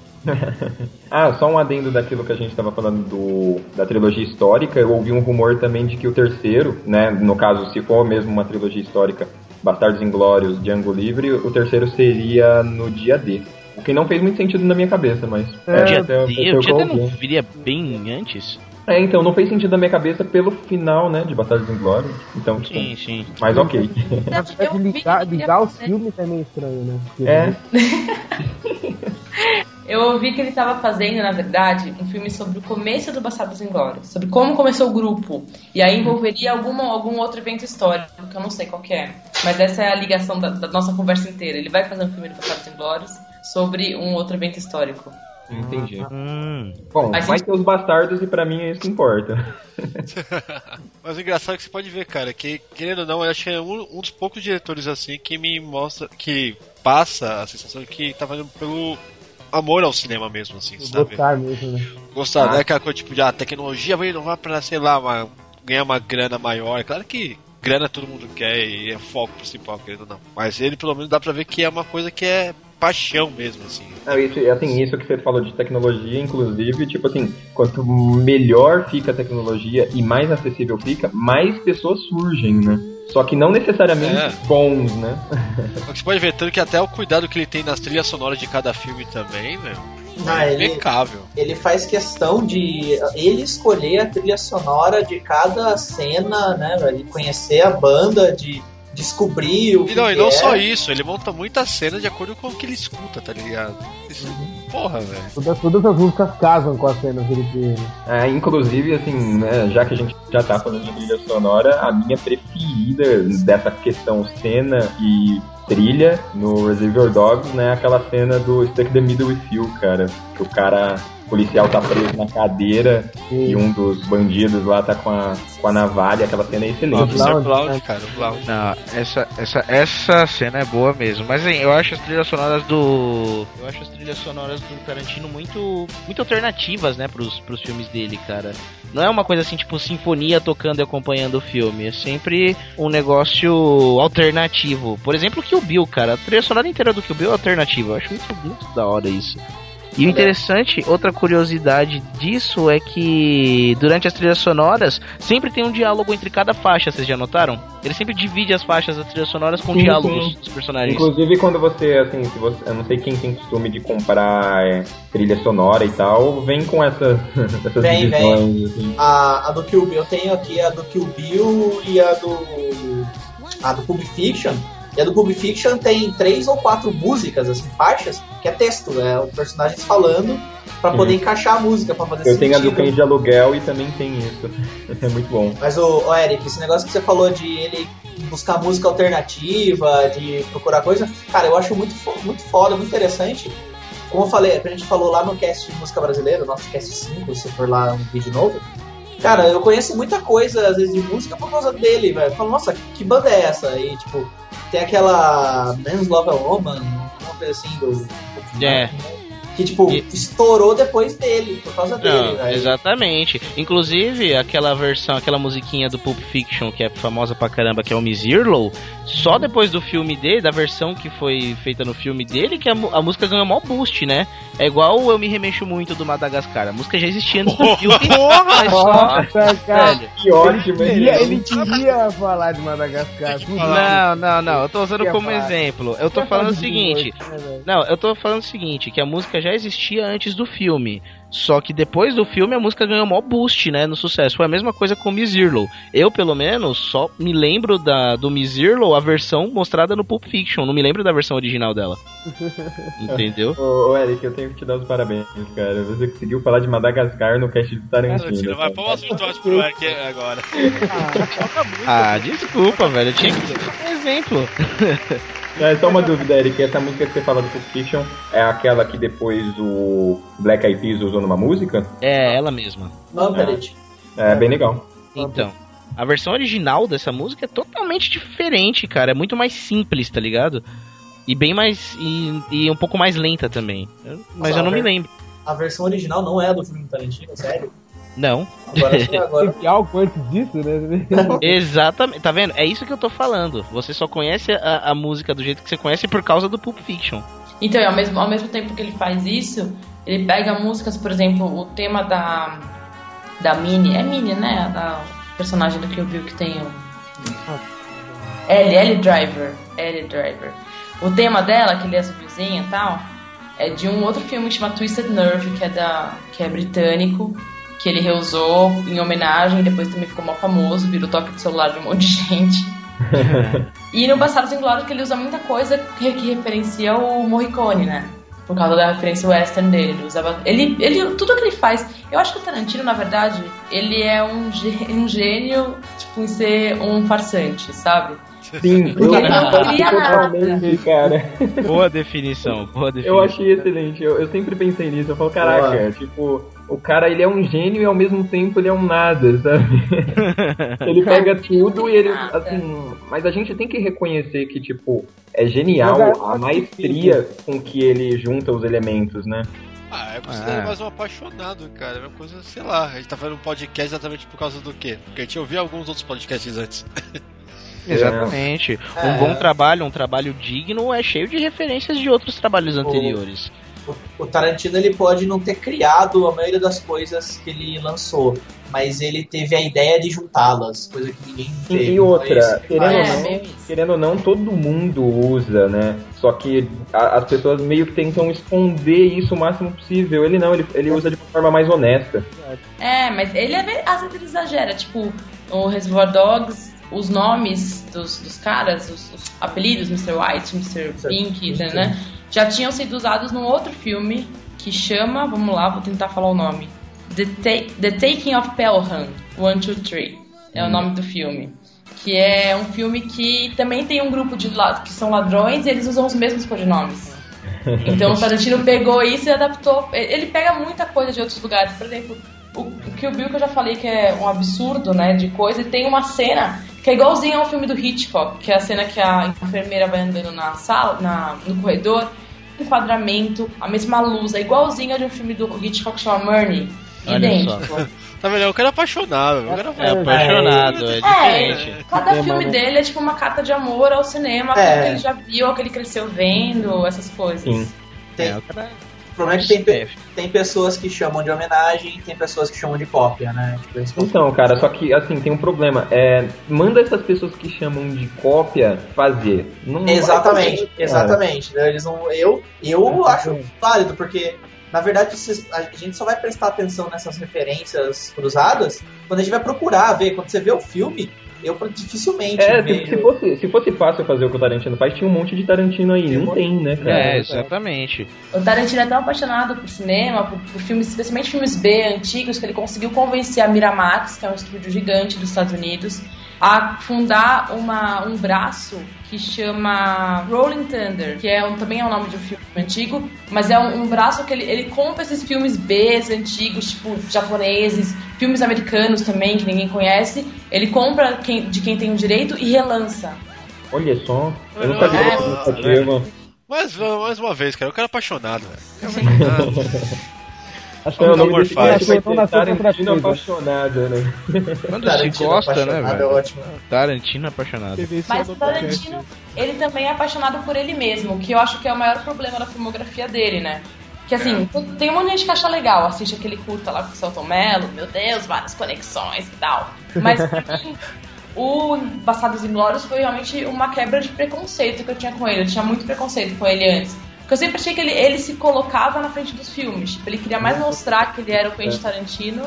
Speaker 5: Ah, só um adendo daquilo que a gente estava falando do, da trilogia histórica. Eu ouvi um rumor também de que o terceiro, né, no caso, se for mesmo uma trilogia histórica, Bastardos Inglórios, Django Livre, o terceiro seria no dia D. O que não fez muito sentido na minha cabeça, mas.
Speaker 6: É,
Speaker 8: Dia D, o dia D não viria bem antes?
Speaker 5: É, então, não fez sentido na minha cabeça pelo final, né, de Bastardos Inglórios. Então, tipo,
Speaker 8: Sim, sim.
Speaker 5: mas ok.
Speaker 6: Na verdade, ligar, ligar os filmes é meio estranho, né? Porque
Speaker 5: É,
Speaker 7: Eu ouvi que ele estava fazendo, na verdade, um filme sobre o começo do Bastardos Inglórios, sobre como começou o grupo. E aí envolveria alguma, algum outro evento histórico, que eu não sei qual que é. Mas essa é a ligação da, da nossa conversa inteira. Ele vai fazer um filme do Bastardos Inglórios sobre um outro evento histórico.
Speaker 5: Entendi.
Speaker 8: Hum,
Speaker 5: Bom,
Speaker 7: Mas
Speaker 5: vai
Speaker 7: isso-
Speaker 5: ter os bastardos e pra mim é isso que importa.
Speaker 3: Mas o engraçado é que você pode ver, cara, que querendo ou não, eu acho que é um, um dos poucos diretores assim que me mostra, que passa a sensação de que tá fazendo pelo amor ao cinema mesmo, assim, sabe?
Speaker 6: gostar mesmo, né?
Speaker 3: Gostar,
Speaker 5: Ah.
Speaker 3: né? Aquela coisa tipo de ah, a tecnologia vai inovar pra, sei lá, uma- ganhar uma grana maior. Claro que grana todo mundo quer e é foco principal, querendo ou não. Mas ele pelo menos dá pra ver que é uma coisa que é paixão mesmo, assim.
Speaker 5: Não, isso, assim, isso que você falou de tecnologia, inclusive, tipo assim, quanto melhor fica a tecnologia e mais acessível fica, mais pessoas surgem, né? Só que não necessariamente
Speaker 3: É.
Speaker 5: bons, né?
Speaker 3: Você pode ver tanto que até o cuidado que ele tem nas trilhas sonoras de cada filme também, né?
Speaker 4: Ah,
Speaker 3: É
Speaker 4: ele,
Speaker 3: impecável.
Speaker 4: ele faz questão de ele escolher a trilha sonora de cada cena, né? Ele conhecer a banda, de descobrir o
Speaker 3: E
Speaker 4: que,
Speaker 3: não, e não
Speaker 4: é.
Speaker 3: só isso, ele monta muita cena de acordo com o que ele escuta, tá ligado? Isso, porra, velho.
Speaker 6: Todas, todas as músicas casam com as cenas dele que.
Speaker 5: É, inclusive, assim, né, já que a gente já tá falando de trilha sonora, a minha preferida dessa questão cena e trilha no Reservoir Dogs, né, aquela cena do Stuck the Middle with You, cara, que o cara o policial tá preso na cadeira e um dos bandidos lá tá com a, com a navalha, aquela cena é excelente.
Speaker 6: Blount,
Speaker 3: Blount,
Speaker 6: né?
Speaker 3: cara, o Blount.
Speaker 8: Não, essa, essa, essa cena é boa mesmo. Mas assim, eu acho as trilhas sonoras do. Eu acho as trilhas sonoras do Tarantino muito. muito alternativas, né, pros, pros filmes dele, cara. Não é uma coisa assim, tipo, sinfonia tocando e acompanhando o filme. É sempre um negócio alternativo. Por exemplo, o Kill Bill, cara. A trilha sonora inteira do Kill Bill é alternativa. Eu acho muito, muito da hora isso. E o interessante, outra curiosidade disso é que durante as trilhas sonoras sempre tem um diálogo entre cada faixa, vocês já notaram? Ele sempre divide as faixas das trilhas sonoras com
Speaker 5: Sim,
Speaker 8: diálogos
Speaker 5: sim.
Speaker 8: dos personagens.
Speaker 5: Inclusive quando você, assim, se você, eu não sei quem tem costume de comprar é, trilha sonora e tal, vem com essas, essas
Speaker 4: Vem,
Speaker 5: divisões, assim.
Speaker 4: A, a do Kill Bill, eu tenho aqui a do Kill Bill e a do a do Pulp Fiction. E a do Pulp Fiction tem três ou quatro músicas, assim, faixas, que é texto, é o personagem falando pra poder
Speaker 5: Uhum.
Speaker 4: encaixar a música, pra fazer
Speaker 5: Eu tenho a do
Speaker 4: sentido.
Speaker 5: cães de aluguel e também tem isso. É muito bom.
Speaker 4: Mas, o, Eric, esse negócio que você falou de ele buscar música alternativa, de procurar coisa, cara, eu acho muito, muito foda, muito interessante. Como eu falei, a gente falou lá no cast de música brasileira, nosso cast 5, se for lá um vídeo novo. Cara, eu conheço muita coisa, às vezes, de música por causa dele, velho. Eu falo, nossa, que banda é essa? E, tipo, tem aquela Men's Love a Woman, uma coisa assim do.
Speaker 8: É.
Speaker 4: Que, tipo, estourou depois dele, por causa dele,
Speaker 8: Não,
Speaker 4: velho.
Speaker 8: exatamente. Inclusive, aquela versão, aquela musiquinha do Pulp Fiction, que é famosa pra caramba, que é o Miss Earlow, só depois do filme dele, da versão que foi feita no filme dele, que a, a música ganhou maior boost, né? É igual Eu Me Remexo Muito do Madagascar. A música já existia antes do filme, mas só...
Speaker 6: Nossa, cara.
Speaker 8: Velho.
Speaker 5: Que ótimo,
Speaker 6: Ele ele queria falar de Madagascar.
Speaker 8: Não, não, não. Eu tô usando como
Speaker 6: falar?
Speaker 8: exemplo. Eu tô falando o seguinte.
Speaker 6: Né?
Speaker 8: Não, eu tô falando o seguinte, que a música já existia antes do filme. Só que depois do filme a música ganhou maior boost, né, no sucesso. Foi a mesma coisa com Miss Earlow. Eu, pelo menos, só me lembro da, do Miss Earlow, a versão mostrada no Pulp Fiction. Não me lembro da versão original dela. Entendeu?
Speaker 5: Ô, ô, Eric, eu tenho que te dar os parabéns, cara. Você conseguiu falar de Madagascar no cast do Tarantino.
Speaker 3: Vai pôr umas vitórias pro Eric agora.
Speaker 8: Ah, desculpa, velho. Eu tinha que dar um exemplo.
Speaker 5: É só uma dúvida, Eric. Essa música que você fala do Pulp Fiction é aquela que depois o Black Eyed Peas usou numa música?
Speaker 8: É, ela mesma.
Speaker 4: Vampirate.
Speaker 5: É bem legal.
Speaker 8: Então, a versão original dessa música é totalmente diferente, cara. É muito mais simples, tá ligado? E bem mais. E, e um pouco mais lenta também. Mas
Speaker 4: Nossa,
Speaker 8: eu não me
Speaker 4: a
Speaker 8: lembro.
Speaker 4: A versão original não é do filme do Tarantino, sério?
Speaker 8: Não.
Speaker 4: Agora, agora
Speaker 6: Teve algo antes disso, né?
Speaker 8: Exatamente. Tá vendo? É isso que eu tô falando. Você só conhece a, a música do jeito que você conhece por causa do Pulp Fiction.
Speaker 7: Então, e ao mesmo, ao mesmo tempo que ele faz isso, ele pega músicas, por exemplo, o tema da. Da Minnie. É Minnie, né? A personagem do Kill Bill que tem o. Ellie, Ellie Driver. Ellie Driver. O tema dela, que ele é zumbizinha e tal, é de um outro filme que chama Twisted Nerve, que é, da, que é britânico, que ele reusou em homenagem, depois também ficou mal famoso, virou toque de celular de um monte de gente. E no Bastardos Inglórios que ele usa muita coisa que, que referencia o Morricone, né? Por causa da referência western dele. Ele, usava, ele, ele, tudo que ele faz... Eu acho que o Tarantino, na verdade, ele é um, um gênio, tipo, em ser um farsante, sabe?
Speaker 5: Sim, eu totalmente, cara.
Speaker 8: Boa definição, boa definição.
Speaker 5: Eu achei excelente, eu, eu sempre pensei nisso, eu falo, caraca,
Speaker 4: Boa.
Speaker 5: tipo, o cara ele é um gênio e ao mesmo tempo ele é um nada, sabe? ele pega tudo e ele, assim, mas a gente tem que reconhecer que, tipo, é genial
Speaker 6: é-
Speaker 5: a maestria com que ele junta os elementos, né?
Speaker 3: Ah, é você
Speaker 8: Ah.
Speaker 3: é mais um apaixonado, cara. É uma coisa, sei lá. A gente tá fazendo um podcast exatamente por causa do quê? Porque a gente ouviu alguns outros podcasts antes.
Speaker 8: Exatamente.
Speaker 4: É.
Speaker 8: Um bom trabalho, um trabalho digno, é cheio de referências de outros trabalhos anteriores.
Speaker 4: O, Tarantino ele pode não ter criado a maioria das coisas que ele lançou, mas ele teve a ideia de juntá-las, coisa que ninguém teve.
Speaker 5: e outra,
Speaker 4: Então,
Speaker 5: querendo,
Speaker 7: É,
Speaker 5: ou não,
Speaker 7: isso.
Speaker 5: querendo ou não, todo mundo usa, né? Só que a- as pessoas meio que tentam esconder isso o máximo possível. Ele não, ele, ele usa de uma forma mais honesta.
Speaker 7: É, mas ele é, às vezes ele exagera. Tipo, o Reservoir Dogs, os nomes dos, dos caras, os, os apelidos, Mr. White, Mr. Pink, né? Já tinham sido usados num outro filme que chama, vamos lá, vou tentar falar o nome. The, Ta- The Taking of Pelham, 1, 2, 3. É o nome do filme. Que é um filme que também tem um grupo de que são ladrões e eles usam os mesmos codinomes. Então o Tarantino pegou isso e adaptou. Ele pega muita coisa de outros lugares. Por exemplo, o o Kill Bill que eu já falei que é um absurdo, né, de coisa, e tem uma cena que é igualzinha ao filme do Hitchcock, que é a cena que a enfermeira vai andando na sala, na, no corredor, enquadramento, a mesma luz, é igualzinha de um filme do Hitchcock que chama Murney.
Speaker 8: Olha
Speaker 7: Idêntico.
Speaker 3: Tá vendo? O cara é apaixonado. O cara
Speaker 8: É apaixonado, é diferente.
Speaker 7: Cada
Speaker 6: É,
Speaker 7: filme dele é tipo uma carta de amor ao cinema,
Speaker 4: É.
Speaker 7: que ele já viu, aquele que ele cresceu vendo, essas coisas.
Speaker 5: Sim.
Speaker 4: Tem,
Speaker 8: É, o cara-
Speaker 4: o problema é que tem, pe- tem pessoas que chamam de homenagem e tem pessoas que chamam de cópia, né? Tipo, é
Speaker 5: Então, cara, só que assim, tem um problema. É, manda essas pessoas que chamam de cópia fazer. Não
Speaker 4: Exatamente,
Speaker 5: fazer,
Speaker 4: exatamente. né? Eles não, eu eu acho válido, porque na verdade a gente só vai prestar atenção nessas referências cruzadas quando a gente vai procurar ver. Quando você vê o filme, eu dificilmente
Speaker 5: É,
Speaker 4: vejo.
Speaker 5: se, se fosse, se fosse fácil fazer o que o Tarantino faz, tinha um monte de Tarantino aí. Não tem, né, cara?
Speaker 8: É, exatamente.
Speaker 7: O Tarantino é tão apaixonado por cinema, por, por filmes, especialmente filmes B antigos, que ele conseguiu convencer a Miramax, que é um estúdio gigante dos Estados Unidos, a fundar uma, um braço que chama Rolling Thunder, que é um, também é o nome de um filme antigo, mas é um, um braço que ele, ele compra esses filmes B antigos, tipo japoneses, filmes americanos também, que ninguém conhece, ele compra quem- de quem tem o direito e relança.
Speaker 5: Olha só, eu nunca vi
Speaker 7: É.
Speaker 5: essa iniciativa.
Speaker 3: Mas mais uma vez, cara, eu quero apaixonado, velho.
Speaker 5: Acho que é o nome
Speaker 6: outra
Speaker 5: Tarantino apaixonado, né?
Speaker 8: Quando se
Speaker 4: Tarantino
Speaker 8: gosta, né,
Speaker 4: apaixonado
Speaker 8: velho?
Speaker 4: é ótimo.
Speaker 8: Tarantino apaixonado.
Speaker 1: Teve esse
Speaker 7: Mas o. Tarantino, ele também é apaixonado por ele mesmo, que eu acho que é o maior problema da filmografia dele, né? Que assim, tem um monte de gente que acha legal, assiste aquele curta lá com o Celton Mello, meu Deus, várias conexões e tal. Mas pra mim, o Bastardos Inglórios foi realmente uma quebra de preconceito que eu tinha com ele. Eu tinha muito preconceito com ele antes. Porque eu sempre achei que ele, ele se colocava na frente dos filmes. Tipo, ele queria mais mostrar que ele era o Quentin Tarantino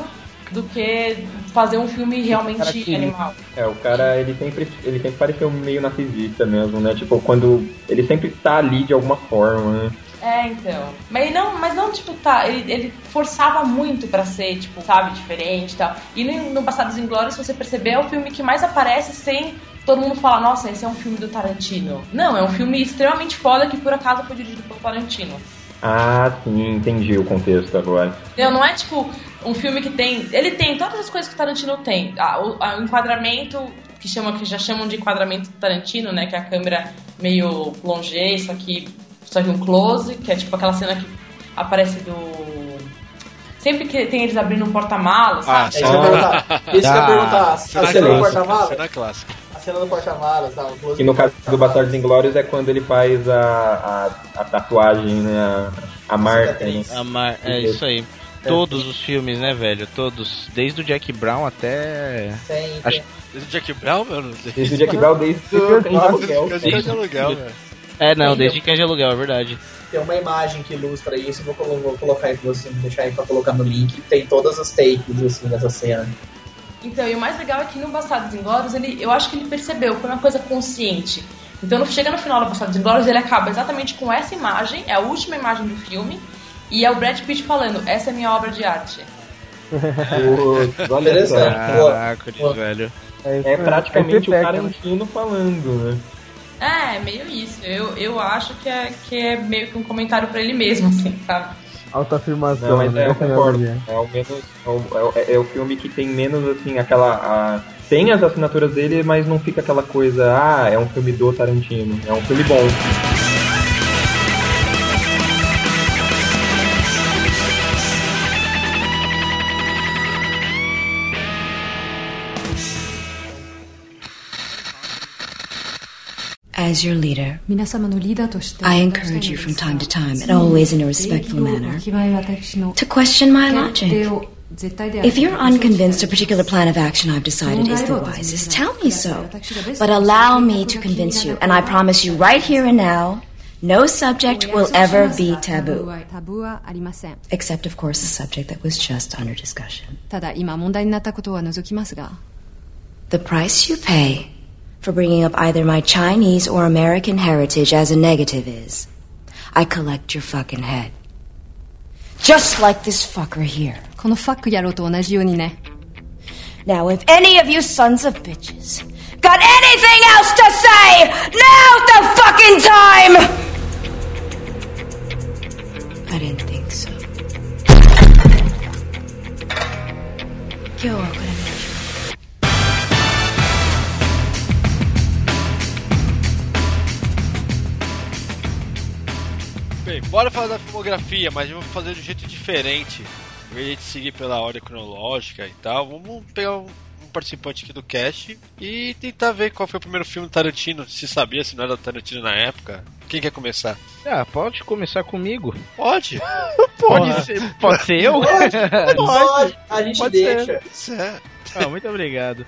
Speaker 7: do que fazer um filme realmente
Speaker 6: Tarantino.
Speaker 7: animal.
Speaker 5: É, o cara, ele sempre, ele sempre pareceu meio narcisista mesmo, né? Tipo, quando ele sempre tá ali de alguma forma, né?
Speaker 7: É, então. Mas não, mas não tipo, tá, ele, ele forçava muito pra ser, tipo, sabe, diferente e tal. E no, no Bastardos Inglórios, se você perceber, é o filme que mais aparece sem todo mundo falar, nossa, esse é um filme do Tarantino. Não, é um filme extremamente foda que por acaso foi dirigido pelo Tarantino.
Speaker 5: Ah, sim, entendi o contexto agora.
Speaker 7: Entendeu? Não é tipo um filme que tem. Ele tem todas as coisas que o Tarantino tem. Ah, o, a- o enquadramento, que, chama, que já chamam de enquadramento Tarantino, né? Que é a câmera meio plongé, isso aqui, só que um close, que é tipo aquela cena que aparece do. Sempre que tem eles abrindo um porta-malas,
Speaker 3: Ah,
Speaker 7: sabe?
Speaker 4: É isso que eu ia perguntar. Isso que eu ia
Speaker 5: Ah,
Speaker 4: perguntar.
Speaker 3: Cena clássica.
Speaker 4: porta-malas?
Speaker 3: Cena clássica.
Speaker 4: A cena do porta-malas, tá? o
Speaker 5: E no caso do. Bastardos Inglórios é quando ele faz a, a, a tatuagem, né? A, a marca, né?
Speaker 8: A mar- É isso aí. Todos os filmes, né, velho? Todos. Desde o Jack Brown até.
Speaker 4: Tem,
Speaker 8: Acho-.
Speaker 3: Desde o Jack Brown, mano.
Speaker 5: Desde o Jack Brown, desde o Cães de Aluguel.
Speaker 3: Desde o de aluguel, velho.
Speaker 8: É, não, desde Cães de Aluguel, é verdade.
Speaker 4: Tem uma imagem que ilustra isso, vou, vou colocar aí pra você, deixar aí pra colocar no link. Tem todas as takes, assim, dessa cena.
Speaker 7: Então, e o mais legal é que no Bastardos Inglórios, ele, eu acho que ele percebeu, foi uma coisa consciente. Então, chega no final do Bastardos Inglórios, ele acaba exatamente com essa imagem, é a última imagem do filme, e é o Brad Pitt falando, essa é minha obra de arte.
Speaker 5: Putz, olha só.
Speaker 8: Caraca, velho.
Speaker 5: É praticamente o
Speaker 6: Esse effect, né?
Speaker 5: Tarantino falando, né?
Speaker 7: É, meio isso. Eu, eu acho que é, que é meio que um comentário pra ele mesmo, assim, sabe?
Speaker 6: Autoafirmação.
Speaker 5: Não, mas
Speaker 6: né?
Speaker 5: é, eu
Speaker 6: a minha
Speaker 5: concordo. É o, menos, é, o, é, é o filme que tem menos, assim, aquela. a- tem as assinaturas dele, mas não fica aquela coisa, ah, é um filme do Tarantino. É um filme bom.
Speaker 13: As your leader, I encourage you from time to time, and always in a respectful manner, to question my logic. If you're unconvinced a particular plan of action I've decided is the wisest, tell me so. But allow me to convince you, and I promise you right here and now, no subject will ever be taboo. Except, of course, the subject that was just under discussion. The price you pay for bringing up either my Chinese or American heritage as a negative is I collect your fucking head. Just like this fucker here.
Speaker 14: このファック野郎と同じようにね
Speaker 13: Now, if any of you sons of bitches got anything else to say, now's the fucking time! I didn't think so. 今日はこれ
Speaker 3: Bem, bora falar da filmografia, mas vamos fazer de um jeito diferente. Em vez de seguir pela ordem cronológica e tal, vamos pegar um, um participante aqui do cast e tentar ver qual foi o primeiro filme do Tarantino, se sabia, se não era do Tarantino na época. Quem quer começar?
Speaker 8: Ah, pode começar comigo.
Speaker 3: Pode!
Speaker 8: Pode ser, pode ser eu?
Speaker 4: Pode, a gente
Speaker 8: Pode
Speaker 4: deixa.
Speaker 3: Certo.
Speaker 8: Ah, muito obrigado.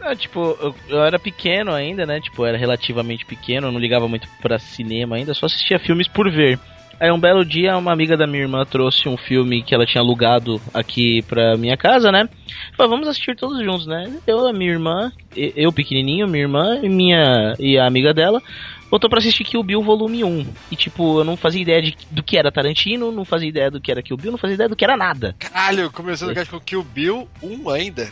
Speaker 8: Ah, tipo, eu, eu era pequeno ainda, né? Tipo, eu era relativamente pequeno, eu não ligava muito pra cinema ainda, só assistia filmes por ver. Aí um belo dia, uma amiga da minha irmã trouxe um filme que ela tinha alugado aqui pra minha casa, né? Falei, vamos assistir todos juntos, né? Eu, a minha irmã, eu pequenininho, minha irmã e minha e a amiga dela. Botou pra assistir Kill Bill volume 1. E tipo, eu não fazia ideia de, do que era Tarantino, não fazia ideia do que era Kill Bill, não fazia ideia do que era nada.
Speaker 3: Caralho, começando o com Kill Bill 1 ainda.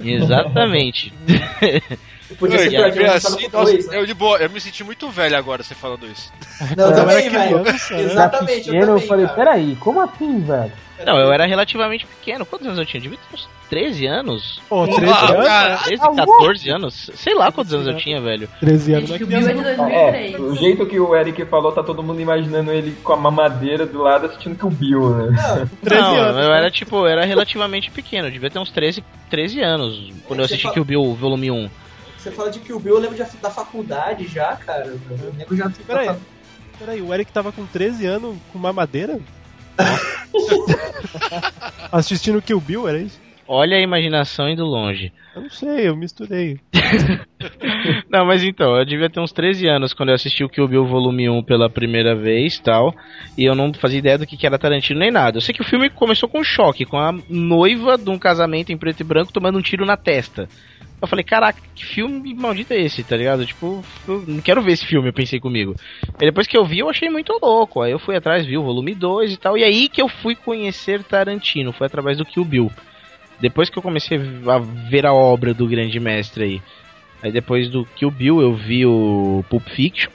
Speaker 8: Exatamente.
Speaker 4: Podia
Speaker 3: Oi,
Speaker 4: ser pior,
Speaker 3: eu, assim, nossa,
Speaker 4: dois, né?
Speaker 3: eu de boa, eu me senti muito velho agora você falando isso.
Speaker 4: Não, eu também,
Speaker 1: era
Speaker 4: velho. Exatamente, eu
Speaker 6: Assistindo, eu
Speaker 4: também,
Speaker 6: falei,
Speaker 4: cara.
Speaker 6: peraí, como assim, velho?
Speaker 8: Não, eu era relativamente pequeno. Quantos anos eu tinha? Devia ter uns 13 anos.
Speaker 1: Pô, 13
Speaker 3: Ah,
Speaker 1: anos?
Speaker 3: cara.
Speaker 8: 13, 14 anos? Sei lá quantos anos eu tinha, velho.
Speaker 1: 13 anos.
Speaker 7: Gente, que o
Speaker 1: é
Speaker 7: é de
Speaker 1: criança,
Speaker 7: 2003.
Speaker 5: É, o jeito que o Eric falou, tá todo mundo imaginando ele com a mamadeira do lado assistindo que o Bill, né?
Speaker 1: não. 13
Speaker 8: não,
Speaker 1: anos.
Speaker 8: eu era tipo, eu era relativamente pequeno, eu devia ter uns 13, 13 anos quando eu assisti
Speaker 4: fala-
Speaker 8: Kill Bill volume 1.
Speaker 4: Você fala de Kill Bill, eu lembro de- da faculdade já, cara. Eu lembro já
Speaker 1: Peraí. Peraí, o Eric tava com 13 anos com mamadeira? Assistindo Kill Bill, era isso?
Speaker 8: Olha a imaginação indo longe.
Speaker 1: Eu não sei, eu misturei.
Speaker 8: Não, mas então, eu devia ter uns 13 anos quando eu assisti o Kill Bill volume 1 pela primeira vez tal. E eu não fazia ideia do que que era Tarantino nem nada. Eu sei que o filme começou com um choque, com a noiva de um casamento em preto e branco tomando um tiro na testa. Eu falei, caraca, que filme maldito é esse, tá ligado? Tipo, eu não quero ver esse filme, eu pensei comigo. E depois que eu vi, eu achei muito louco. Aí eu fui atrás, vi o volume 2 e tal. E aí que eu fui conhecer Tarantino, foi através do Kill Bill. Depois que eu comecei a ver a obra do grande mestre aí. Aí depois do Kill Bill eu vi o Pulp Fiction,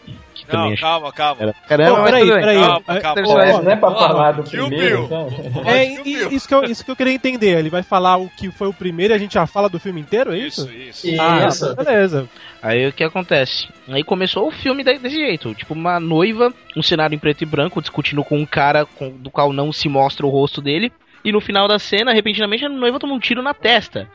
Speaker 3: Não, calma, calma.
Speaker 8: era... Caramba,
Speaker 1: Pô, peraí, peraí.
Speaker 3: Calma, calma.
Speaker 5: Pô, essa não é pra falar do
Speaker 3: Kill
Speaker 5: primeiro,
Speaker 3: Bill.
Speaker 5: sabe?
Speaker 1: É, isso que, eu, isso que eu queria entender. Ele vai falar o que foi o primeiro e a gente já fala do filme inteiro, é isso?
Speaker 3: Isso, isso.
Speaker 1: Ah,
Speaker 4: Isso.
Speaker 1: beleza.
Speaker 8: Aí o que acontece? Aí começou o filme desse jeito, tipo uma noiva, um cenário em preto e branco, discutindo com um cara com- do qual não se mostra o rosto dele, e no final da cena, repentinamente, a noiva toma um tiro na testa.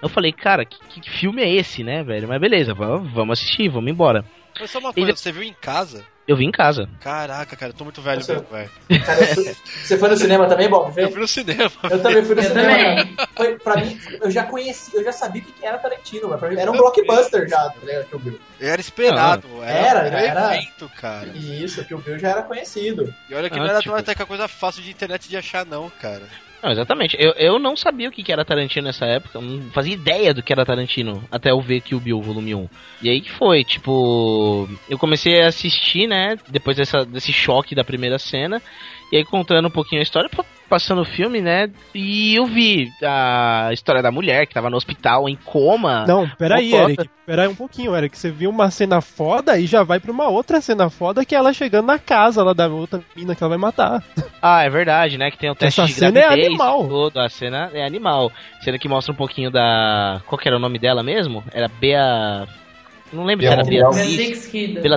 Speaker 8: Eu falei, cara, que, que filme é esse, né, velho? Mas beleza, vamos, vamos assistir, vamos embora.
Speaker 3: Mas só uma coisa, você viu em casa?
Speaker 8: Eu vi em casa.
Speaker 3: Caraca, cara, eu tô muito velho velho.
Speaker 4: Cara, eu fui- você foi no cinema também, Bob?
Speaker 3: Eu fui no cinema.
Speaker 4: Eu também fui no
Speaker 7: Eu
Speaker 4: cinema.
Speaker 7: também.
Speaker 4: Foi, pra mim, eu já conheci, eu já sabia o que que era Tarantino, mas pra mim era um blockbuster já, tá ligado? Kill Bill.
Speaker 3: Era esperado,
Speaker 4: Era,
Speaker 3: era,
Speaker 4: era.
Speaker 3: evento, cara.
Speaker 4: Isso, Kill Bill já era conhecido.
Speaker 3: E olha que
Speaker 8: Ah,
Speaker 3: não era
Speaker 8: tipo-
Speaker 3: até que a coisa fácil de internet de achar, não, cara.
Speaker 8: Não, exatamente. Eu, eu não sabia o que que era Tarantino nessa época, não fazia ideia do que era Tarantino até eu ver Kill Bill volume 1. E aí que foi, tipo, eu comecei a assistir, né, depois dessa, desse choque da primeira cena, e aí contando um pouquinho a história, passando o filme, né, e eu vi a história da mulher que tava no hospital em coma.
Speaker 1: Não, peraí. Eric. Peraí um pouquinho, Eric. Você viu uma cena foda e já vai pra uma outra cena foda que é ela chegando na casa lá da outra mina que ela vai matar.
Speaker 8: Ah, é verdade, né, que tem o teste
Speaker 1: Essa
Speaker 8: de
Speaker 1: cena é animal.
Speaker 8: tudo, a cena é animal. Cena que mostra um pouquinho da... Qual que era o nome dela mesmo? Era Bea... Não lembro se era
Speaker 5: Beatriz.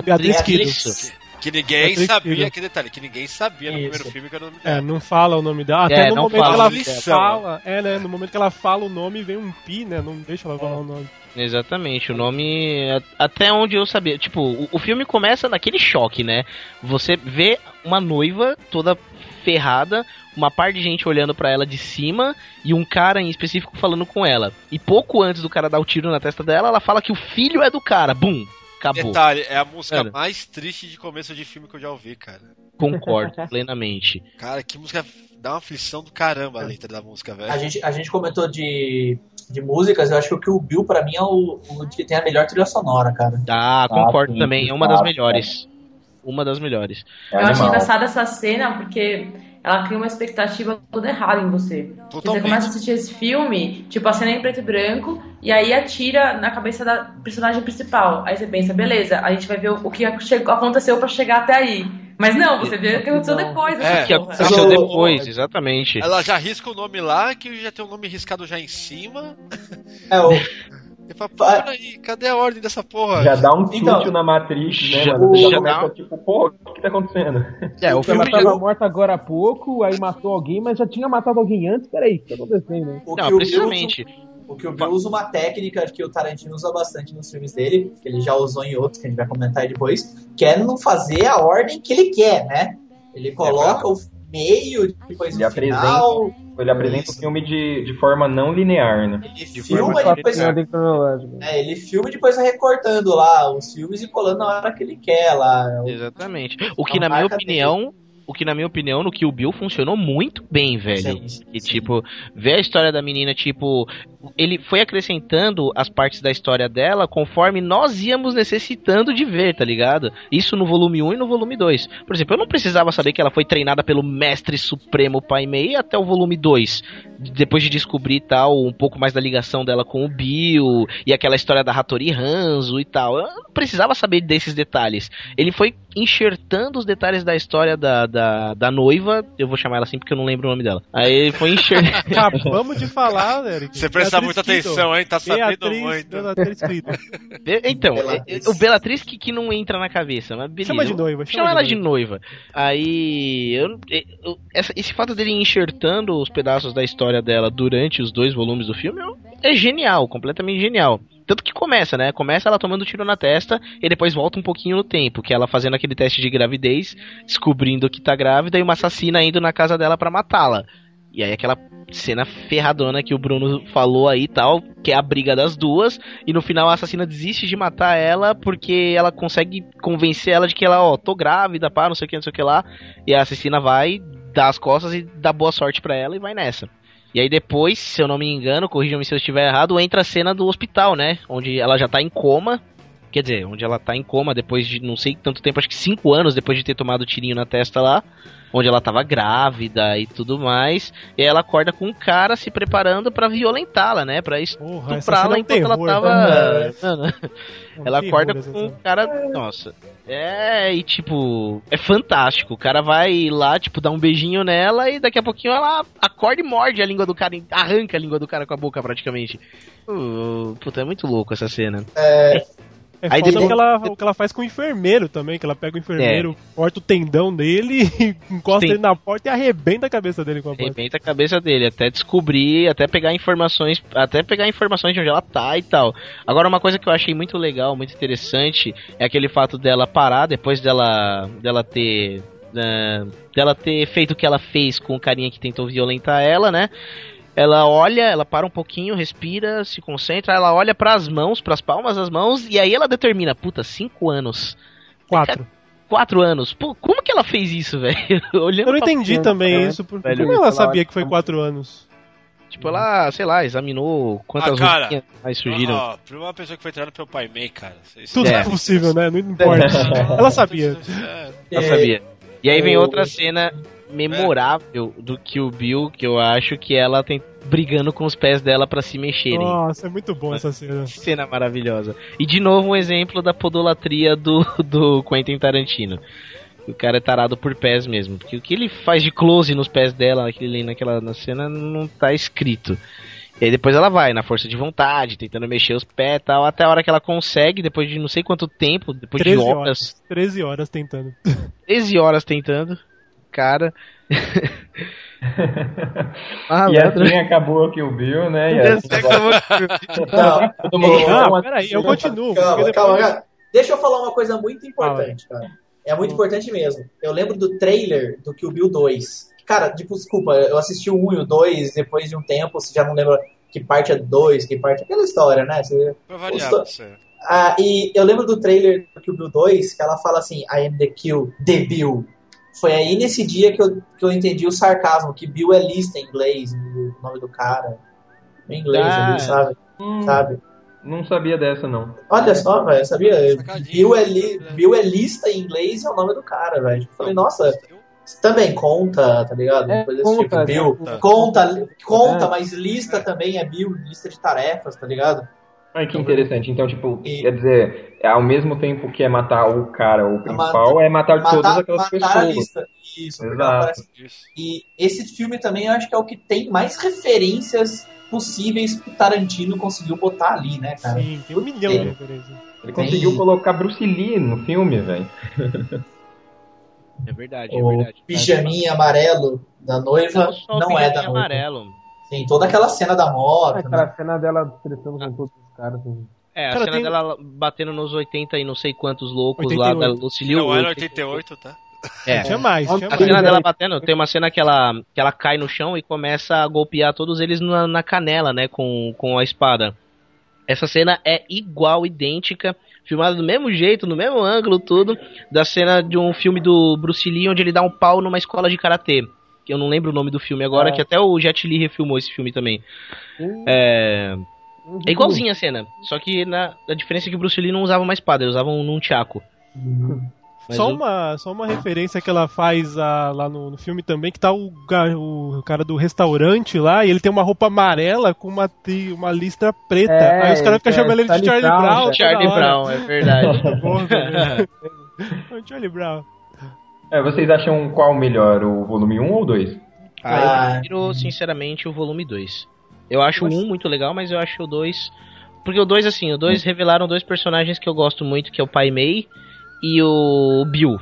Speaker 8: Beatriz.
Speaker 7: Kiddo.
Speaker 3: Que ninguém
Speaker 1: Patrick
Speaker 3: sabia,
Speaker 1: Filho.
Speaker 3: que detalhe, que ninguém sabia no
Speaker 4: Isso.
Speaker 3: primeiro filme que era o nome
Speaker 1: É,
Speaker 3: dela.
Speaker 1: não fala o nome dela. Até
Speaker 8: É,
Speaker 1: no
Speaker 8: não
Speaker 1: momento
Speaker 8: fala
Speaker 1: que ela fala. É, né? No momento que ela fala o nome, vem um pi, né? Não deixa ela falar o nome.
Speaker 8: Exatamente, o nome. Até onde eu sabia. Tipo, o, o filme começa naquele choque, né? Você vê uma noiva toda ferrada, uma par de gente olhando pra ela de cima e um cara em específico falando com ela. E pouco antes do cara dar o tiro na testa dela, ela fala que o filho é do cara. Bum! Acabou.
Speaker 3: Detalhe, é a música
Speaker 8: Cara.
Speaker 3: mais triste de começo de filme que eu já ouvi, cara.
Speaker 8: Concordo plenamente.
Speaker 3: Cara, que música dá uma aflição do caramba a letra da música, velho.
Speaker 4: A gente, a gente comentou de, de músicas, eu acho que o Kill Bill, pra mim, é o, o que tem a melhor trilha sonora, cara.
Speaker 8: Ah, concordo
Speaker 5: sim,
Speaker 8: também. É uma das
Speaker 5: tá,
Speaker 8: melhores. Uma das melhores.
Speaker 5: É
Speaker 7: Eu acho engraçada essa cena porque ela cria uma expectativa toda errada em você. Você começa a assistir esse filme, tipo, a cena é em preto e branco, e aí atira na cabeça da personagem principal. Aí você pensa, beleza, a gente vai ver o o que aconteceu pra chegar até aí. Mas não, você vê o que aconteceu depois.
Speaker 3: É,
Speaker 7: essa
Speaker 8: Que aconteceu
Speaker 4: Eu-
Speaker 8: depois, exatamente.
Speaker 3: Ela já risca o nome lá, que já tem o nome riscado já em cima.
Speaker 4: É, o,
Speaker 3: E fala, pô, peraí, cadê a ordem dessa porra?
Speaker 5: Já dá um tilt
Speaker 4: Então,
Speaker 5: na Matrix, né,
Speaker 8: já-
Speaker 5: mano?
Speaker 8: Já
Speaker 5: já começa,
Speaker 8: dá-
Speaker 5: tipo, porra, o que tá acontecendo?
Speaker 8: É, o
Speaker 6: Ela
Speaker 8: filme.
Speaker 6: tava morta agora há pouco, aí matou alguém, mas já tinha matado alguém antes. Peraí, o que tá acontecendo, né?
Speaker 8: Não, precisamente.
Speaker 4: O que o Bill usa uma técnica que o Tarantino usa bastante nos filmes dele, que ele já usou em outros, que a gente vai comentar aí depois, que é não fazer a ordem que ele quer, né? Ele coloca o meio, depois
Speaker 5: Ele
Speaker 4: o final,
Speaker 5: Ele apresenta o filme de, de forma não linear, né?
Speaker 4: ele
Speaker 8: De
Speaker 4: filma
Speaker 8: forma
Speaker 4: e depois... É, ele filma e depois vai recortando lá os filmes e colando na hora que ele quer lá.
Speaker 8: Exatamente. O que,
Speaker 4: A
Speaker 8: na minha opinião, o o que na minha opinião, no que o Bill funcionou muito bem, velho. e tipo, ver a história da menina, tipo, ele foi acrescentando as partes da história dela conforme nós íamos necessitando de ver, tá ligado? Isso no volume 1 e no volume 2. Por exemplo, eu não precisava saber que ela foi treinada pelo mestre supremo Pai Mei até o volume 2. Depois de descobrir tal, um pouco mais da ligação dela com o Bill e aquela história da Hattori Hanzo e tal. Eu não precisava saber desses detalhes. Ele foi enxertando os detalhes da história da, da, da noiva. Eu vou chamar ela assim porque eu não lembro o nome dela. Aí ele foi enxertando.
Speaker 1: Acabamos de falar, Eric.
Speaker 3: Você presta
Speaker 1: Beatriz
Speaker 3: muita atenção, hein? Tá sabendo
Speaker 1: Beatriz,
Speaker 3: muito.
Speaker 1: Beatriz.
Speaker 8: Então,
Speaker 4: Bellatrix.
Speaker 8: é- o Bellatrix que, que não entra na cabeça, mas beleza.
Speaker 1: Chama de noiva,
Speaker 8: Chama,
Speaker 1: chama
Speaker 8: ela
Speaker 1: de
Speaker 8: de noiva. Aí, eu, eu- essa- esse fato dele enxertando os pedaços da história dela durante os dois volumes do filme é é genial, completamente genial. Tanto que começa, né? Começa ela tomando tiro na testa e depois volta um pouquinho no tempo, que ela fazendo aquele teste de gravidez, descobrindo que tá grávida e uma assassina indo na casa dela pra matá-la. E aí aquela cena ferradona que o Bruno falou aí tal, que é a briga das duas, e no final a assassina desiste de matar ela porque ela consegue convencer ela de que ela, ó, tô grávida, pá, não sei o que, não sei o que lá, e a assassina vai, dá as costas e dá boa sorte pra ela e vai nessa. E aí depois, se eu não me engano, corrijam-me se eu estiver errado, entra a cena do hospital, né? Onde ela já tá em coma. Quer dizer, onde ela tá em coma depois de não sei tanto tempo, acho que cinco anos depois de ter tomado o tirinho na testa lá. Onde ela tava grávida e tudo mais. E aí ela acorda com um cara se preparando pra violentá-la, né? Pra estuprá-la
Speaker 1: é um
Speaker 8: enquanto ela
Speaker 1: terror,
Speaker 8: tava.
Speaker 1: né?
Speaker 8: Mano,
Speaker 1: um
Speaker 8: ela
Speaker 1: terror
Speaker 8: acorda
Speaker 1: essa
Speaker 8: com um cara. Nossa. É, e tipo, é fantástico. O cara vai lá, tipo, dar um beijinho nela e daqui a pouquinho ela acorda e morde a língua do cara, arranca a língua do cara com a boca praticamente. Uh, puta, é muito louco essa cena.
Speaker 4: É,
Speaker 1: É
Speaker 8: Aí
Speaker 1: foda
Speaker 8: depois-
Speaker 1: o, que ela, o que ela faz com o enfermeiro também, que ela pega o enfermeiro, corta o tendão dele, encosta
Speaker 8: Sim.
Speaker 1: ele na porta e arrebenta a cabeça dele com a porta.
Speaker 8: Arrebenta a cabeça dele, até descobrir, até pegar informações, até pegar informações de onde ela tá e tal. Agora, uma coisa que eu achei muito legal, muito interessante, é aquele fato dela parar depois dela, dela ter. né, dela ter feito o que ela fez com o carinha que tentou violentar ela, né? Ela olha, ela para um pouquinho, respira, se concentra, ela olha pras mãos, pras palmas das mãos, e aí ela determina, puta, cinco anos.
Speaker 1: Quatro.
Speaker 8: Quatro anos. Pô, como que ela fez isso, velho?
Speaker 1: Eu não
Speaker 8: pra
Speaker 1: entendi
Speaker 8: porra,
Speaker 1: também
Speaker 8: né,
Speaker 1: isso, porque
Speaker 8: velho?
Speaker 1: como ela sabia que foi quatro anos?
Speaker 8: Tipo, ela, sei lá, examinou quantas
Speaker 3: Ah, cara.
Speaker 8: mais surgiram.
Speaker 3: Ó, pra uma pessoa que foi treinada pelo Pai Mei, cara. Isso
Speaker 1: Tudo é, possível, né? Não importa. ela sabia.
Speaker 8: Ela sabia. E aí vem
Speaker 4: o-
Speaker 8: outra cena memorável do Kill Bill, que eu acho que ela tem brigando com os pés dela pra se mexerem.
Speaker 1: Nossa, é muito bom essa cena.
Speaker 8: Cena maravilhosa. E de novo um exemplo da podolatria do, do Quentin Tarantino. O cara é tarado por pés mesmo. Porque o que ele faz de close nos pés dela naquele, naquela na cena não tá escrito. E aí depois ela vai, na força de vontade, tentando mexer os pés e tal, até a hora que ela consegue, depois de não sei quanto tempo, depois de
Speaker 1: 13
Speaker 8: horas,
Speaker 1: horas. 13 horas tentando.
Speaker 8: 13 horas tentando. Cara. ah,
Speaker 5: e assim acabou o Bill, né? E assim,
Speaker 4: Não,
Speaker 5: todo mundo-
Speaker 1: Ah, peraí, eu continuo.
Speaker 4: Calma, calma, calma. Deixa eu falar uma coisa muito importante, cara. É muito importante mesmo. Eu lembro do trailer do Kill Bill 2. Cara, tipo, desculpa, eu assisti o 1 e o 2 depois de um tempo, você já não lembra que parte é 2, que parte é aquela história, né? Você...
Speaker 3: Pra variar,
Speaker 4: Os do-
Speaker 3: você.
Speaker 4: Ah, e eu lembro do trailer do Kill Bill 2, que ela fala assim, I am the kill, the Bill. Foi aí nesse dia que eu, que eu entendi o sarcasmo, que Bill é lista em inglês, o nome do cara. Em inglês
Speaker 5: Ah,
Speaker 4: ali, sabe?
Speaker 5: hum.
Speaker 4: sabe?
Speaker 5: Não sabia dessa, não.
Speaker 4: Olha só, velho, sabia? Bill é, li, Bill é lista em inglês e é o nome do cara, velho. Eu Falei, nossa, também conta, tá ligado?
Speaker 6: É,
Speaker 4: Coisa desse
Speaker 6: conta,
Speaker 4: tipo. Bill,
Speaker 6: né?
Speaker 4: conta, conta,
Speaker 6: É.
Speaker 4: mas lista também é Bill, lista de tarefas, tá ligado?
Speaker 5: Ai, que interessante. Então, tipo, quer dizer, é ao mesmo tempo que é matar o cara, o principal,
Speaker 4: matar-
Speaker 5: é matar, todas aquelas
Speaker 4: matar
Speaker 5: pessoas.
Speaker 4: a lista. Isso,
Speaker 5: Exato.
Speaker 4: E esse filme também eu acho que é o que tem mais referências possíveis que o Tarantino conseguiu botar ali, né, cara?
Speaker 1: Sim, tem um milhão de referências.
Speaker 5: Ele conseguiu colocar Bruce Lee no filme, velho.
Speaker 8: É verdade, é
Speaker 4: O
Speaker 8: verdade.
Speaker 4: pijaminha amarelo da noiva
Speaker 8: Só o
Speaker 4: não é da
Speaker 8: pijaminha
Speaker 4: noiva.
Speaker 8: amarelo.
Speaker 4: Sim, toda aquela cena da moto. né?
Speaker 6: Aquela cena dela tretando com todos
Speaker 8: É, a
Speaker 1: Cara,
Speaker 8: cena
Speaker 1: tem-
Speaker 8: dela batendo nos 80 e não sei quantos loucos lá
Speaker 1: 88.
Speaker 8: da Lucille
Speaker 3: Não era
Speaker 8: Liu.
Speaker 3: 88, tá?
Speaker 8: É.
Speaker 1: Tinha mais, tinha
Speaker 8: A
Speaker 1: mais.
Speaker 8: cena dela batendo, tem uma cena que ela, que ela cai no chão e começa a golpear todos eles na, na canela, né, com, com a espada. Essa cena é igual, idêntica filmada do mesmo jeito, no mesmo ângulo, tudo, da cena de um filme do Bruce Lee onde ele dá um pau numa escola de karatê. Que eu não lembro o nome do filme agora,
Speaker 6: É.
Speaker 8: que até o Jet Li refilmou esse filme também. É. É igualzinha a cena, só que na, a diferença é que o Bruce Lee não usava uma espada, ele usava um nunchaku. Mas
Speaker 1: Só
Speaker 8: o-
Speaker 1: uma, só uma referência que ela faz ah, lá no, no filme também, que tá o, o cara do restaurante lá, e ele tem uma roupa amarela com uma, uma listra preta.
Speaker 6: É,
Speaker 1: Aí os caras ficam
Speaker 6: é,
Speaker 1: chamando ele de
Speaker 6: Charlie Brown,
Speaker 1: Brown. toda
Speaker 8: Charlie. Brown, é verdade.
Speaker 1: O Charlie Brown.
Speaker 5: É, vocês acham qual melhor, o volume 1 ou 2?
Speaker 8: Ah,
Speaker 4: Ah.
Speaker 8: eu prefiro, sinceramente, o volume 2. Eu acho o 1 muito legal, mas eu acho o 2. Porque o 2, assim, o 2 revelaram dois personagens que eu gosto muito, que é o Pai Mei e o Bill.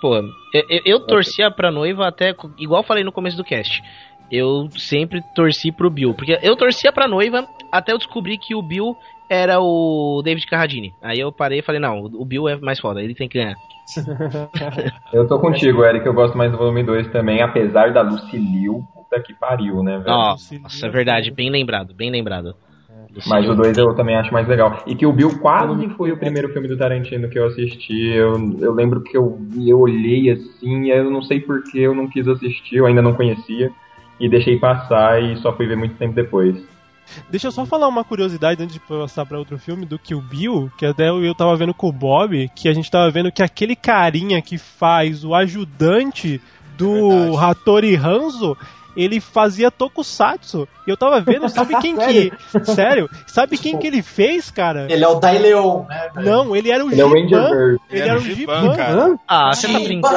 Speaker 8: Pô, eu, eu, eu torcia pra noiva até. Igual falei no começo do cast. Eu sempre torci pro Bill. Porque eu torcia pra noiva até eu descobrir que o Bill era o David Carradine. Aí eu parei e falei, não, o Bill é mais foda, ele tem que ganhar.
Speaker 5: Eu tô contigo, Eric, eu gosto mais do volume 2 também, apesar da Lucilio, puta que pariu, né, velho?
Speaker 8: Nossa, nossa, é verdade, bem lembrado, bem lembrado.
Speaker 5: Mas o 2 eu também acho mais legal. E que o Bill quase foi o primeiro filme do Tarantino que eu assisti. Eu, eu lembro que eu eu olhei assim, eu não sei porque eu não quis assistir, eu ainda não conhecia. E deixei passar e só fui ver muito tempo depois.
Speaker 1: Deixa eu só falar uma curiosidade antes de passar pra outro filme do Kill Bill, que até eu eu tava vendo com o Bob, que a gente tava vendo que aquele carinha que faz o ajudante do Hattori Hanzo, ele fazia tokusatsu. E eu tava vendo, sabe quem que... Sério? Sabe quem que ele fez, cara?
Speaker 4: Ele é o Dai Leon, né? velho?
Speaker 1: Não, ele era o
Speaker 5: Ele é
Speaker 1: Giban.
Speaker 5: Bird.
Speaker 1: Ele era o Giban.
Speaker 3: cara.
Speaker 8: Ah, você tá brincando.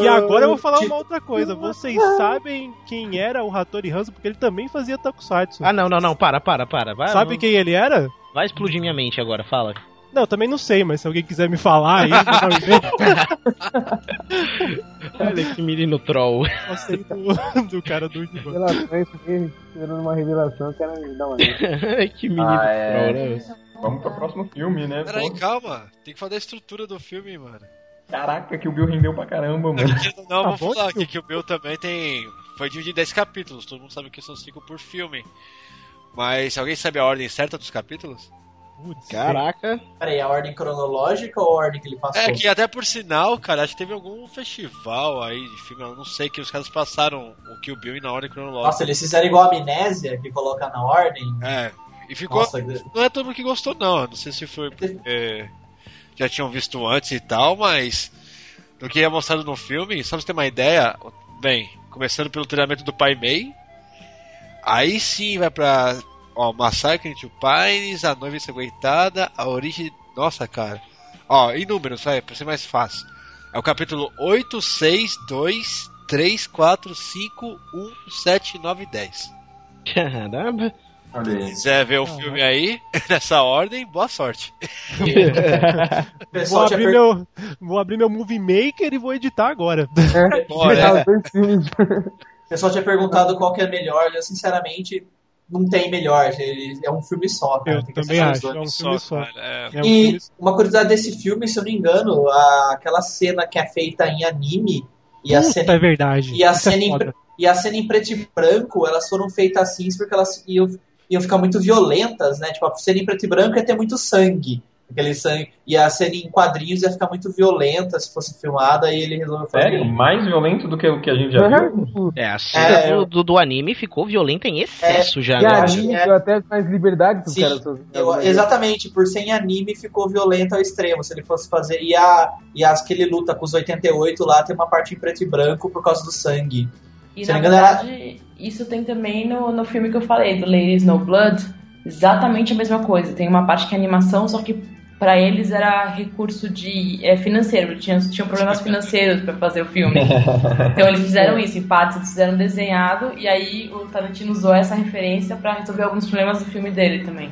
Speaker 1: E agora eu vou falar uma outra coisa. Vocês sabem quem era o Hattori Hanzo? Porque ele também fazia tokusatsu.
Speaker 8: Ah, não, não, não, para, para, para. Vai,
Speaker 1: Sabe
Speaker 8: não-
Speaker 1: quem ele era?
Speaker 8: Vai explodir minha mente agora, fala.
Speaker 1: Não, eu também não sei, mas se alguém quiser me falar aí, pra me ver,
Speaker 8: Olha que menino troll.
Speaker 1: eu sei do, do cara do Giban.
Speaker 6: Revelações, fiquei esperando uma revelação que era me dar uma.
Speaker 8: que menino
Speaker 5: Ah, é.
Speaker 8: troll, né?
Speaker 5: Vamos pro próximo filme, né?
Speaker 3: Peraí, calma. Tem que falar da estrutura do filme, mano.
Speaker 5: Caraca, que o Bill rendeu pra caramba, mano.
Speaker 3: Não,
Speaker 1: Tá
Speaker 3: vou
Speaker 1: bom,
Speaker 3: falar aqui que o Bill também tem. Foi dividido em 10 capítulos. Todo mundo sabe que são 5 por filme. Mas alguém sabe a ordem certa dos capítulos?
Speaker 1: Putz,
Speaker 8: Caraca.
Speaker 4: Peraí, a ordem cronológica ou a ordem que ele passou?
Speaker 3: É que até por sinal, cara, acho que teve algum festival aí de filme, eu não sei, que os caras passaram o Kill Bill na ordem cronológica.
Speaker 4: Nossa, eles fizeram igual a amnésia, que coloca na ordem.
Speaker 3: É. E ficou.
Speaker 4: Nossa,
Speaker 3: Não é todo mundo que gostou, não. Não sei se foi porque já tinham visto antes e tal, mas. Do que é mostrado no filme, só pra você ter uma ideia, bem, começando pelo treinamento do Pai Mei. Aí sim vai pra. Ó, Massacre into Pines, A Noiva Ensanguentada, A Origem. Nossa, cara. Ó, em números, vai, pra ser mais fácil. É o capítulo 8, 6, 2, 3, 4, 5, 1, 7, 9 e 10.
Speaker 8: Caramba.
Speaker 5: Olha aí.
Speaker 3: Se quiser ver o filme aí, nessa ordem, boa sorte.
Speaker 1: Vou abrir,
Speaker 4: per...
Speaker 1: meu, vou abrir meu Movie Maker e vou editar agora.
Speaker 3: Bora, é.
Speaker 6: dois filmes.
Speaker 4: o pessoal tinha perguntado qual que é melhor. Eu, sinceramente, não tem melhor. Ele- É um filme só. Cara.
Speaker 1: Eu
Speaker 4: Tem
Speaker 1: também acho. É um filme só.
Speaker 3: cara, é.
Speaker 1: É um
Speaker 4: E
Speaker 1: filme
Speaker 4: uma curiosidade desse filme, se eu não me engano, a- aquela cena que é feita em anime e a
Speaker 1: Puta,
Speaker 4: cena
Speaker 1: é verdade.
Speaker 4: E a,
Speaker 1: Isso é
Speaker 4: cena em,
Speaker 1: foda.
Speaker 4: pre- e a cena em preto e branco, elas foram feitas assim porque elas iam, iam ficar muito violentas, né? Tipo, a cena em preto e branco ia ter muito sangue. Aquele sangue. E a cena em quadrinhos ia ficar muito violenta se fosse filmada, e ele resolveu fazer.
Speaker 5: Sério? Mais violento do que o que a gente já viu?
Speaker 8: É, a cena
Speaker 4: É,
Speaker 8: do, do, do anime ficou violenta em excesso já,
Speaker 6: E
Speaker 8: né?
Speaker 6: anime
Speaker 4: é-
Speaker 6: deu até mais liberdade pros
Speaker 4: Sim,
Speaker 6: caras.
Speaker 4: Eu- exatamente, por ser em anime ficou violento ao extremo. Se ele fosse fazer. E, a, e as que ele luta com os 88 lá tem uma parte em preto e branco por causa do sangue.
Speaker 7: E
Speaker 4: Se
Speaker 7: na
Speaker 4: engano, era-
Speaker 7: verdade, isso tem também no, no filme que eu falei, do Lady Snow Blood, exatamente a mesma coisa. Tem uma parte que é animação, só que pra eles era recurso de é, financeiro, tinham, tinham problemas financeiros pra fazer o filme. Então eles fizeram isso, em partes eles fizeram desenhado, e aí o Tarantino usou essa referência pra resolver alguns problemas do filme dele também.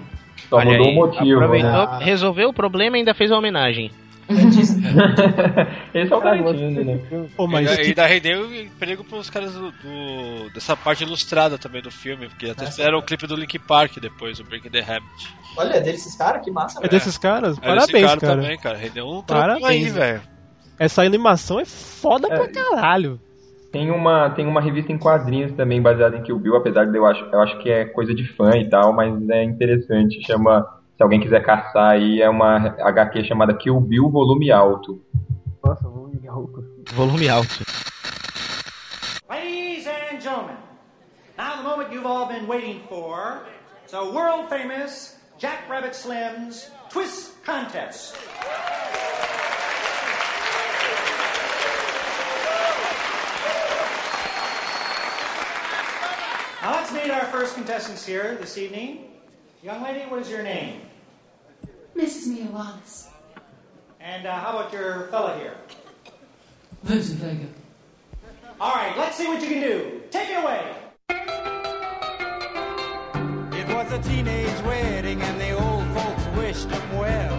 Speaker 5: Só
Speaker 8: Olha
Speaker 5: mudou o motivo,
Speaker 8: aproveitou,
Speaker 5: né?
Speaker 8: resolveu o problema e ainda fez a homenagem.
Speaker 5: Esse é o Tarantino, né?
Speaker 1: Pô,
Speaker 3: E
Speaker 1: mas
Speaker 3: ainda- ainda rendeu emprego pros caras do, do- dessa parte ilustrada também do filme, porque até fizeram o clipe do Link Park depois, o Breaking the Habit.
Speaker 4: Olha, é desses caras, que massa,
Speaker 1: é
Speaker 4: velho.
Speaker 1: desses caras?
Speaker 3: Aí
Speaker 1: Parabéns,
Speaker 3: esse cara,
Speaker 1: cara.
Speaker 3: também, cara. Rendeu um
Speaker 1: Parabéns,
Speaker 3: aí,
Speaker 1: né?
Speaker 3: velho.
Speaker 1: Essa animação é foda pra caralho.
Speaker 5: Tem uma, tem uma revista em quadrinhos também baseada em Kill Bill, apesar de eu acho, eu acho que é coisa de fã e tal, mas é interessante. Chama Se alguém quiser caçar aí, é uma HQ chamada Kill Bill Volume Alto.
Speaker 6: Nossa, vamos ligar o.
Speaker 8: Volume alto.
Speaker 15: Ladies and gentlemen, now the moment you've all been waiting for. A world famous Jack Rabbit Slim's Twist Contest. Now let's meet our first contestants here this evening. Young lady, what is your name?
Speaker 16: Mrs. Mia Wallace.
Speaker 15: And uh, how about your fella here?
Speaker 16: Vincent Vega.
Speaker 15: All right, let's see what you can do. Take it away.
Speaker 17: It was a teenage wedding and the old folks wished them well.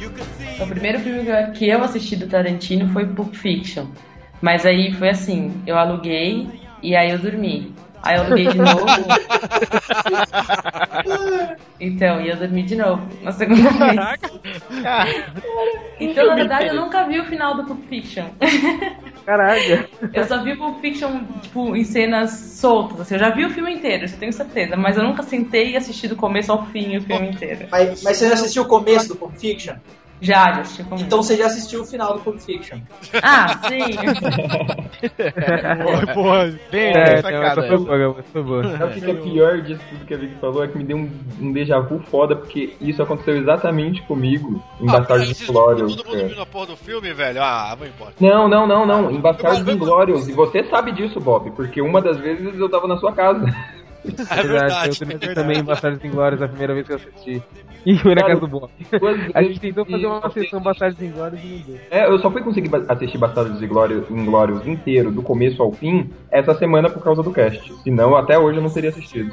Speaker 17: You could see
Speaker 18: O primeiro filme que eu assisti do Tarantino foi Pulp Fiction. Mas aí foi assim, eu aluguei e aí eu dormi. Aí eu aluguei de novo. então, e eu dormi de novo, na segunda vez. Então, na verdade, eu nunca vi o final do Pulp Fiction.
Speaker 6: Caraca.
Speaker 18: Eu só vi o Pulp Fiction, tipo, em cenas soltas. Assim, eu já vi o filme inteiro, isso eu tenho certeza. Mas eu nunca sentei e assisti do começo ao fim o filme inteiro.
Speaker 4: Mas, mas você já assistiu o começo do Pulp Fiction?
Speaker 18: Já, já assisti.
Speaker 4: Então você já assistiu o final do Pulp Fiction.
Speaker 18: Ah, sim.
Speaker 1: Porra, porra.
Speaker 8: Bem,
Speaker 6: É,
Speaker 8: sacada.
Speaker 6: não, essa foi boa, foi boa.
Speaker 5: Sabe o que é pior disso tudo que a Vicky falou? É que me deu um, um déjà vu foda, porque isso aconteceu exatamente comigo em
Speaker 3: Ah,
Speaker 5: Bastardos Inglórios.
Speaker 3: Todo mundo viu na porra do filme, velho. Ah, vou embora.
Speaker 5: Não, não, não, não. Em Bastardos Inglórios. E você sabe disso, Bob, porque uma das vezes eu tava na sua casa.
Speaker 3: É verdade,
Speaker 6: eu
Speaker 3: é
Speaker 6: também,
Speaker 3: verdade.
Speaker 6: também em Bastardos Inglórios a primeira vez que eu assisti. E foi na casa do Bob. A gente tentou fazer uma sessão Bastardos Inglórios e não deu.
Speaker 5: É, eu só fui conseguir assistir Bastardos Inglórios, Inglórios inteiro, do começo ao fim, essa semana por causa do cast. Senão, até hoje eu não teria assistido.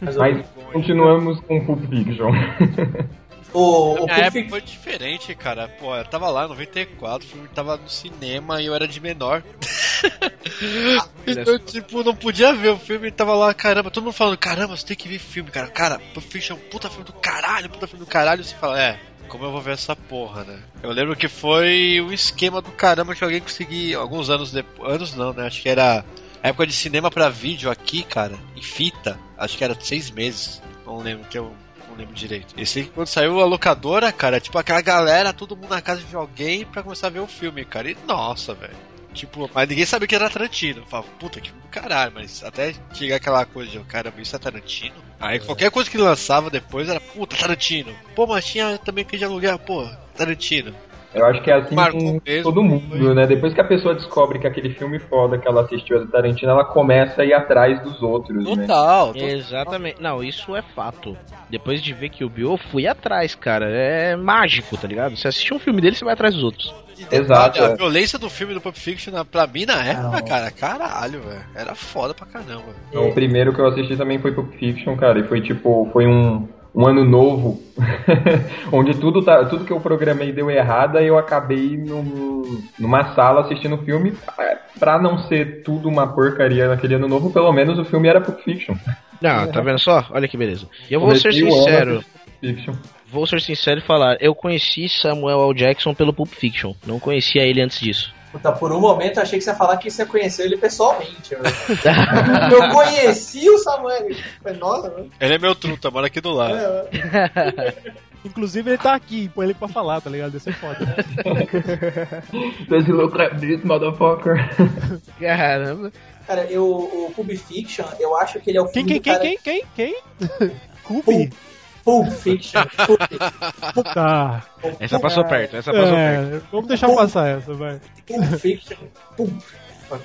Speaker 4: Mas
Speaker 5: Mas continuamos com Pulp Fiction.
Speaker 4: O, o
Speaker 3: Na
Speaker 4: Pulp
Speaker 3: época
Speaker 4: Fiction.
Speaker 3: foi diferente, cara. Pô, eu tava lá em 94, o filme tava no cinema e eu era de menor. então, tipo, não podia ver o filme e tava lá, caramba, todo mundo falando, caramba, você tem que ver filme, cara. Cara, Pulp Fiction é um puta filme do caralho, puta filme do caralho. Você fala, é, como eu vou ver essa porra, né? Eu lembro que foi um esquema do caramba que alguém conseguiu, alguns anos depois, anos não, né? Acho que era época de cinema pra vídeo aqui, cara, em fita. Acho que era seis meses, não lembro que eu não lembro direito. Esse aí, quando saiu a locadora, cara, tipo aquela galera, todo mundo na casa de alguém pra começar a ver o filme, cara. E nossa, velho. Tipo, mas ninguém sabia que era Tarantino. Eu falava, puta que caralho, mas até chegar aquela coisa de, caramba, isso é Tarantino. Aí qualquer coisa que lançava depois era, puta, Tarantino. Pô, mas tinha também que de aluguel, pô, Tarantino.
Speaker 5: Eu acho que é assim
Speaker 3: Marcou
Speaker 5: com
Speaker 3: mesmo,
Speaker 5: todo mundo, né? Depois que a pessoa descobre que aquele filme foda que ela assistiu é do Tarantino, ela começa a ir atrás dos outros, né?
Speaker 3: Total,
Speaker 8: Exatamente. Não, isso é fato. Depois de ver que o Bill, eu fui atrás, cara. É mágico, tá ligado? Você assiste um filme dele, você vai atrás dos outros.
Speaker 5: Exato.
Speaker 3: A
Speaker 5: é.
Speaker 3: violência do filme do Pulp Fiction, pra mim, na época, cara, caralho, velho. Era foda pra caramba.
Speaker 5: Então, o primeiro que eu assisti também foi Pulp Fiction, cara, e foi tipo, foi um, um ano novo, onde tudo, tá, tudo que eu programei deu errado, e eu acabei num, numa sala assistindo o filme, é, pra não ser tudo uma porcaria naquele ano novo, pelo menos o filme era Pulp Fiction.
Speaker 8: Não, tá vendo só? Olha que beleza. E eu vou
Speaker 5: Comecei
Speaker 8: ser sincero. Vou ser sincero e falar, eu conheci Samuel L. Jackson pelo Pulp Fiction. Não conhecia ele antes disso.
Speaker 4: Puta, por um momento eu achei que você ia falar que você conheceu ele pessoalmente. velho. eu conheci o Samuel. Foi, Nossa, mano.
Speaker 3: Ele é meu truta, mora aqui do lado.
Speaker 1: Inclusive ele tá aqui, põe ele pra falar, tá ligado? Deve ser foda.
Speaker 5: Does he look like this, motherfucker?
Speaker 8: Caramba.
Speaker 4: Cara, eu, o Pulp Fiction, eu acho que ele é o
Speaker 1: Quem,
Speaker 4: filme
Speaker 1: quem,
Speaker 4: do
Speaker 1: quem,
Speaker 4: cara...
Speaker 1: quem, quem, quem? Cubi?
Speaker 4: Pulp Fiction. Pulp,
Speaker 1: Tá.
Speaker 8: Essa passou perto, essa passou perto.
Speaker 1: É, vamos deixar passar essa, vai.
Speaker 4: Pulp Fiction. Pulp.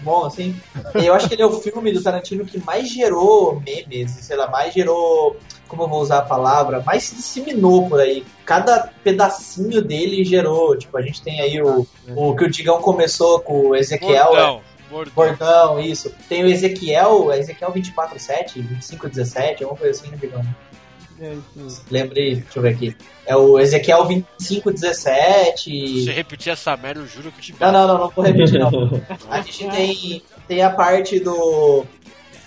Speaker 4: Bom, assim. Eu acho que ele é o filme do Tarantino que mais gerou memes, sei lá, mais gerou. Como eu vou usar a palavra? Mais se disseminou por aí. Cada pedacinho dele gerou. Tipo, a gente tem aí o, o que o Digão começou com o Ezequiel.
Speaker 3: Bordão,
Speaker 4: é-
Speaker 3: bordão.
Speaker 4: Bordão, isso. Tem o Ezequiel, Ezequiel 24-7, 25-17, alguma coisa assim, né, Digão?
Speaker 1: É.
Speaker 4: Lembrei, deixa eu ver aqui. É o Ezequiel 25-17.
Speaker 3: Se repetir essa merda, eu juro que eu te
Speaker 4: Não, não, não, não vou repetir não. A gente tem, tem a parte do.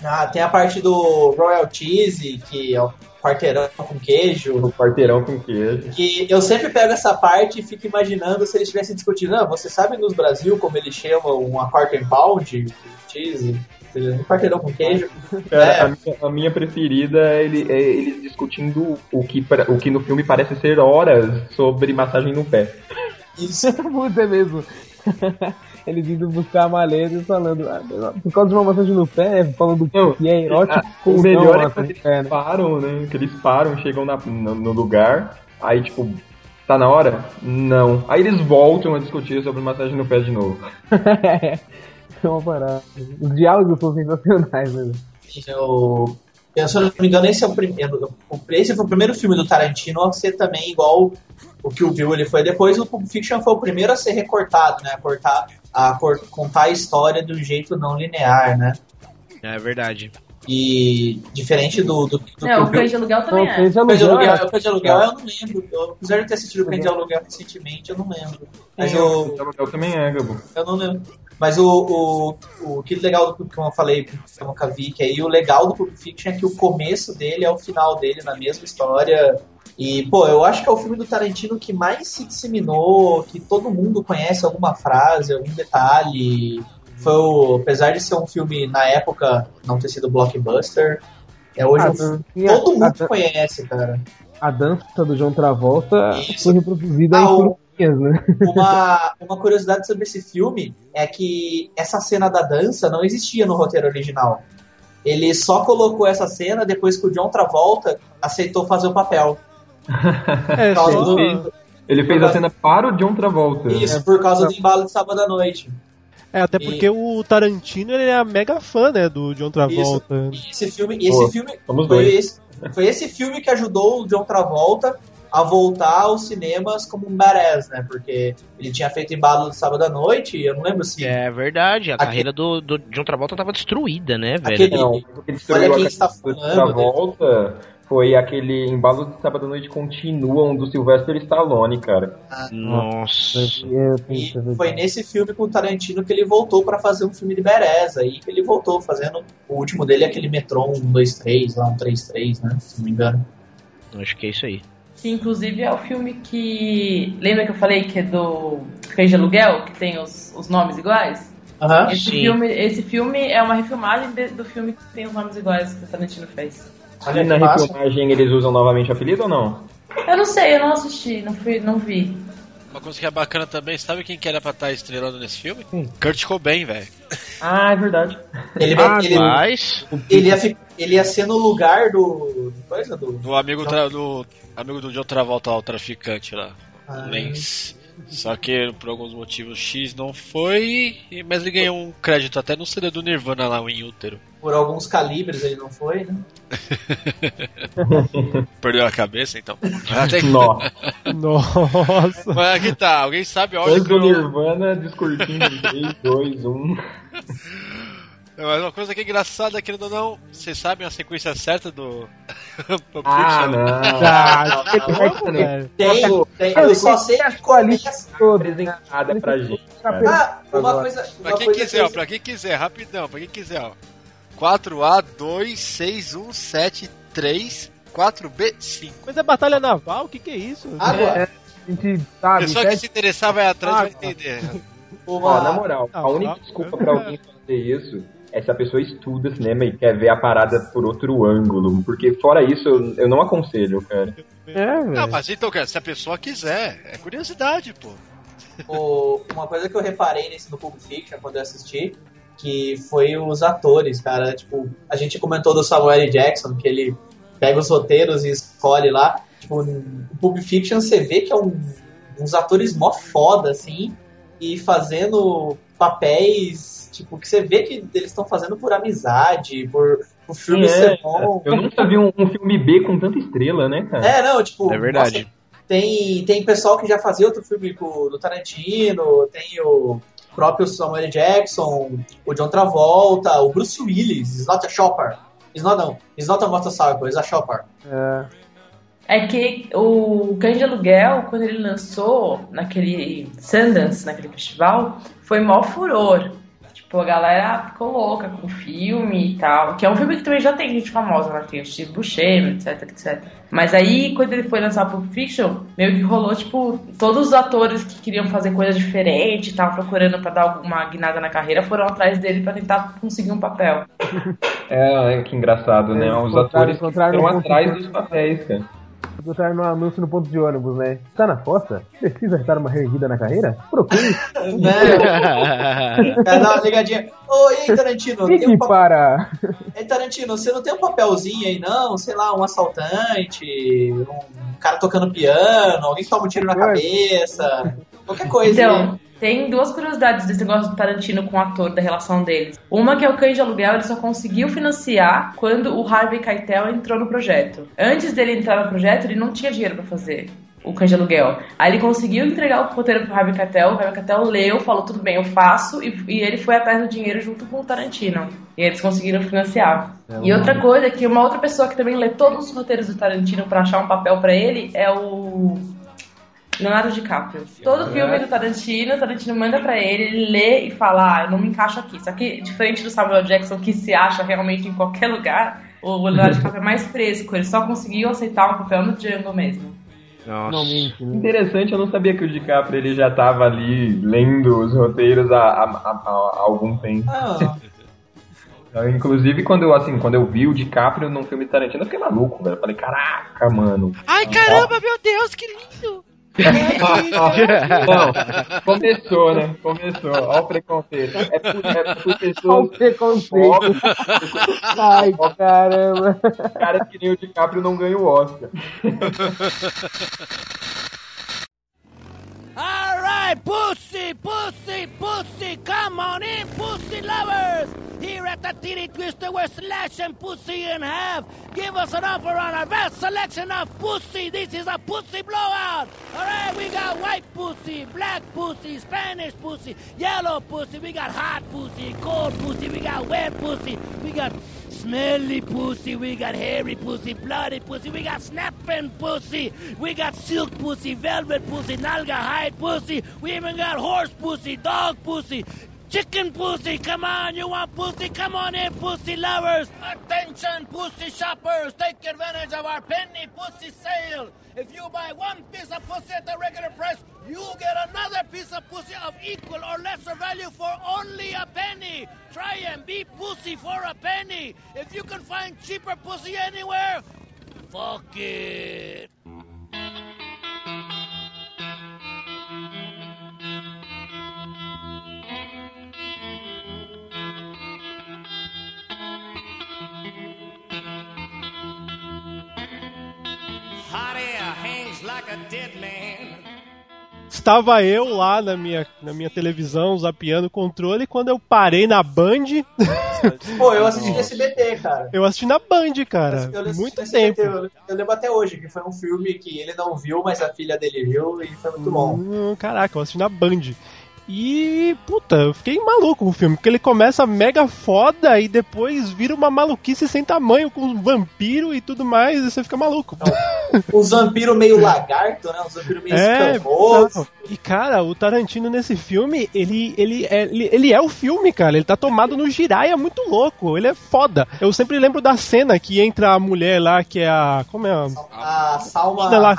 Speaker 4: Ah, tem a parte do Royal Cheese, que é o quarteirão com queijo.
Speaker 5: O quarteirão com queijo.
Speaker 4: Que eu sempre pego essa parte e fico imaginando se eles estivessem discutindo. Ah, você sabe nos Brasil como eles chamam uma quarter pound cheese? Um quarteirão com queijo.
Speaker 5: Cara,
Speaker 4: É.
Speaker 5: a, minha, a minha preferida é, ele, é eles discutindo o que, pra- o que no filme parece ser horas sobre massagem no pé.
Speaker 4: Isso.
Speaker 6: Puta, é mesmo. Eles indo buscar a maleta e falando, ah, por causa de uma massagem no pé, falando que é erótico.
Speaker 5: O melhor
Speaker 6: não,
Speaker 5: é
Speaker 6: assim,
Speaker 5: eles param, né? Que eles param, chegam na- no, no lugar, aí tipo, tá na hora? Não. Aí eles voltam a discutir sobre massagem no pé de novo.
Speaker 6: é uma parada. Os diálogos são sensacionais mesmo.
Speaker 4: Eu, eu, se eu não me engano, esse é o primeiro. Esse foi o primeiro filme do Tarantino a ser também igual o que o Bill ele foi. Depois o Pulp Fiction foi o primeiro a ser recortado, né? A, cortar, a cor- contar a história de um jeito não linear, né?
Speaker 8: É verdade.
Speaker 4: E diferente do, do, do que
Speaker 18: Não,
Speaker 4: o
Speaker 18: o Cães de Aluguel também é.
Speaker 6: Cães de
Speaker 4: Cães de
Speaker 6: Aluguel,
Speaker 4: aluguel,
Speaker 6: é.
Speaker 4: Cães de aluguel eu não lembro. Eu, apesar de ter assistido Cães de aluguel recentemente, eu não lembro. Mas o.
Speaker 5: Eu também é, Gabo.
Speaker 4: Eu não lembro. Mas o, o, o que legal do que eu falei, que eu nunca vi, que aí o legal do Pulp Fiction é que o começo dele é o final dele na mesma história. E, pô, eu acho que é o filme do Tarantino que mais se disseminou, que todo mundo conhece alguma frase, algum detalhe. Foi o, apesar de ser um filme na época não ter sido blockbuster, é hoje um filme que
Speaker 6: tinha-
Speaker 4: todo mundo
Speaker 6: a-
Speaker 4: conhece, cara.
Speaker 6: A dança do João Travolta foi reproduzida
Speaker 4: Ah,
Speaker 6: em filminhas, né?
Speaker 4: Uma, uma curiosidade sobre esse filme é que essa cena da dança não existia no roteiro original. Ele só colocou essa cena depois que o John Travolta aceitou fazer o papel.
Speaker 1: É,
Speaker 4: Por causa
Speaker 1: só-
Speaker 4: do-
Speaker 5: Ele fez a cena para o John Travolta.
Speaker 4: Isso, por causa do embalo de sábado à noite.
Speaker 1: É, até porque o Tarantino ele é mega fã, né, do John Travolta.
Speaker 4: E esse filme, e
Speaker 1: Pô,
Speaker 4: esse filme foi, esse, foi esse filme que ajudou o John Travolta a voltar aos cinemas como um badass, né? Porque ele tinha feito embalo de sábado à noite, e eu não lembro se.
Speaker 8: É verdade, a
Speaker 4: Aquele-
Speaker 8: carreira do, do John Travolta tava destruída, né, velho?
Speaker 4: Aquele-
Speaker 5: Não, que destruiu
Speaker 4: Olha quem está
Speaker 5: do
Speaker 4: falando,
Speaker 5: Travolta foi aquele embalo de sábado à noite continuam do Sylvester Stallone, cara.
Speaker 8: Nossa.
Speaker 4: E foi nesse filme com o Tarantino que ele voltou pra fazer um filme de. Aí que ele voltou fazendo. O último dele é aquele Metron 123, lá um 33, né? Se não me engano.
Speaker 8: Acho que é isso aí.
Speaker 18: Que inclusive é o filme que. Lembra que eu falei que é do Cães de Aluguel, que tem os, os nomes iguais?
Speaker 4: Aham.
Speaker 18: Esse,
Speaker 4: Sim.
Speaker 18: filme, esse filme é uma refilmagem de- do filme que tem os nomes iguais que o Tarantino fez.
Speaker 5: E na refilmagem eles usam novamente o apelido ou não?
Speaker 18: Eu não sei, eu não assisti, não, fui, não vi.
Speaker 3: Uma coisa que é bacana também, sabe quem que era pra estar estrelando nesse filme? Kurt Cobain, velho.
Speaker 5: Ah, é verdade.
Speaker 4: Ele,
Speaker 3: Ah,
Speaker 4: ele,
Speaker 3: mas-
Speaker 4: ele, ia, ele ia ser no lugar do. do Coisa do.
Speaker 3: Do amigo, tra- do amigo do John Travolta, o traficante lá.
Speaker 4: Ah.
Speaker 3: Lens. Só que por alguns motivos X não foi, mas ele ganhou um crédito até no CD do Nirvana lá em útero.
Speaker 4: Por alguns calibres ele não foi, né?
Speaker 3: Perdeu a cabeça então. Tem-
Speaker 5: Nossa.
Speaker 1: Nossa.
Speaker 3: Mas aqui tá, alguém sabe a ordem
Speaker 5: Antes do? Nirvana, discurtindo em 3, 2, 1.
Speaker 3: Mas uma coisa que é engraçada, querendo ou não, vocês sabem a sequência certa do.
Speaker 5: Ah, não.
Speaker 1: Ah,
Speaker 5: Como,
Speaker 1: velho?
Speaker 4: Tem, tem, eu só sei que começa.
Speaker 5: Apresentada pra gente. cara.
Speaker 4: Ah, uma coisa.
Speaker 3: Pra
Speaker 4: Uma
Speaker 3: quem
Speaker 4: coisa
Speaker 3: quiser, ó,
Speaker 4: que
Speaker 3: pra quem quiser, rapidão, pra quem quiser, ó. 4A, 2, 6, 1, 7, 3, 4B, 5.
Speaker 1: Mas é batalha naval? O que, que é isso?
Speaker 4: Água.
Speaker 6: É, a gente sabe,
Speaker 3: pessoa que se interessar vai atrás vai
Speaker 1: Água.
Speaker 3: entender.
Speaker 5: Ó, na moral, a
Speaker 1: Ah,
Speaker 5: única
Speaker 1: ah,
Speaker 5: desculpa pra alguém fazer isso é se a pessoa estuda cinema e quer ver a parada por outro ângulo. Porque fora isso, eu, eu não aconselho, cara.
Speaker 6: É,
Speaker 3: Não,
Speaker 6: velho.
Speaker 3: mas então, cara, se a pessoa quiser, é curiosidade, pô.
Speaker 4: o- uma coisa que eu reparei nesse no Pulp Fiction quando eu assisti, que foi os atores, cara. Tipo, a gente comentou do Samuel L. Jackson, que ele pega os roteiros e escolhe lá. Tipo, no Pulp Fiction você vê que é um, uns atores mó foda, assim, e fazendo papéis, tipo, que você vê que eles estão fazendo por amizade, por o filme
Speaker 5: Sim,
Speaker 4: ser
Speaker 5: é.
Speaker 4: bom.
Speaker 5: Eu nunca vi um, um filme B com tanta estrela, né, cara?
Speaker 4: É, não, tipo.
Speaker 8: É verdade.
Speaker 4: nossa, tem, tem pessoal que já fazia outro filme com, do Tarantino, tem o próprio Samuel. Jackson, o John Travolta, o Bruce Willis, is not a shopper. Is not, não, is not a motorcycle, is a shopper.
Speaker 6: É.
Speaker 18: É que o Cães de Aluguel, quando ele lançou naquele Sundance, naquele festival, foi mó furor. Tipo,
Speaker 7: a galera ficou louca com o filme e tal. Que é um filme que também já tem gente famosa, né? Tem o Steve Buscemi, etc, etc. Mas aí, quando ele foi lançar Pulp Fiction, meio que rolou, tipo, todos os atores que queriam fazer coisas diferentes, estavam procurando pra dar alguma guinada na carreira, foram atrás dele pra tentar conseguir um papel.
Speaker 5: É, que engraçado, né? Os atores foram atrás dos papéis, cara.
Speaker 6: Botaram no anúncio no ponto de ônibus, né? Tá na fossa? Precisa dar uma reerguida na carreira? Procure.
Speaker 4: Né? Cara, dá uma ligadinha. Ô, e aí, Tarantino? Um
Speaker 6: Fique
Speaker 4: pa-
Speaker 6: para.
Speaker 4: Ei, Tarantino, você não tem um papelzinho aí, não? Sei lá, um assaltante, um cara tocando piano, alguém que toma um tiro na cabeça, qualquer coisa.
Speaker 7: Então,
Speaker 4: né?
Speaker 7: tem duas curiosidades desse negócio do Tarantino com o ator, da relação deles. Uma que é o Cães de Aluguel, ele só conseguiu financiar quando o Harvey Keitel entrou no projeto. Antes dele entrar no projeto, ele não tinha dinheiro pra fazer o Cães de Aluguel. Aí ele conseguiu entregar o roteiro pro Harvey Keitel, o Harvey Keitel leu, falou, tudo bem, eu faço, e, e ele foi atrás do dinheiro junto com o Tarantino. E eles conseguiram financiar.
Speaker 6: É,
Speaker 7: e outra coisa, é que uma outra pessoa que também lê todos os roteiros do Tarantino pra achar um papel pra ele é o Leonardo DiCaprio. Todo filme do Tarantino, o Tarantino manda pra ele, ele lê e fala, ah, eu não me encaixo aqui. Só que, diferente do Samuel Jackson, que se acha realmente em qualquer lugar, o Leonardo DiCaprio é mais fresco. Ele só conseguiu aceitar um papel no Django mesmo.
Speaker 6: Né?
Speaker 5: Interessante, eu não sabia que o DiCaprio ele já tava ali lendo os roteiros há, há- há- há algum tempo.
Speaker 4: Ah,
Speaker 5: Inclusive, quando eu, assim, quando eu vi o DiCaprio num filme de Tarantino, eu fiquei maluco, velho. Eu Falei, caraca, mano.
Speaker 3: Ai, caramba, meu Deus, que lindo!
Speaker 5: Não, começou, né? Começou. Olha o preconceito. É por, é por
Speaker 6: Olha o
Speaker 5: pessoas
Speaker 6: preconceito. Ai, caramba.
Speaker 5: caras que nem o DiCaprio não ganham o Oscar.
Speaker 17: Right, pussy, pussy, pussy, come on in, pussy lovers. Here at the Titty Twister, we're slashing pussy in half. Give us an offer on our vast selection of pussy. This is a pussy blowout. All right, we got white pussy, black pussy, Spanish pussy, yellow pussy. We got hot pussy, cold pussy. We got wet pussy. We got smelly pussy. We got hairy pussy, bloody pussy. We got snapping pussy. We got silk pussy, velvet pussy, nalga hide pussy. We even got horse pussy, dog pussy. Chicken pussy, come on, you want pussy? Come on in, pussy lovers. Attention, pussy shoppers, take advantage of our penny pussy sale. If you buy one piece of pussy at the regular price, you get another piece of pussy of equal or lesser value for only a penny. Try and be pussy for a penny. If you can find cheaper pussy anywhere, fuck it.
Speaker 1: Estava eu lá na minha, na minha televisão, zapeando o controle, quando eu parei na Band,
Speaker 4: Pô, eu assisti no SBT, cara.
Speaker 1: eu assisti na Band, cara.
Speaker 4: Eu assisti
Speaker 1: Muito tempo.
Speaker 4: Eu, eu lembro até hoje que foi um filme que ele não viu, mas a filha dele viu e foi muito bom.
Speaker 1: Hum, caraca, eu assisti na Band. E, puta, eu fiquei maluco com o filme, porque ele começa mega foda e depois vira uma maluquice sem tamanho, com um vampiro e tudo mais, e você fica maluco.
Speaker 4: Um vampiro meio lagarto, né? Um vampiro meio
Speaker 1: É,
Speaker 4: escamoso.
Speaker 1: e cara, o Tarantino nesse filme, ele, ele, é, ele, ele é o filme, cara. Ele tá tomado no Jiraiya muito louco. Ele é foda. Eu sempre lembro da cena que entra a mulher lá, que é a. Como é a.
Speaker 4: A Salma
Speaker 1: lá.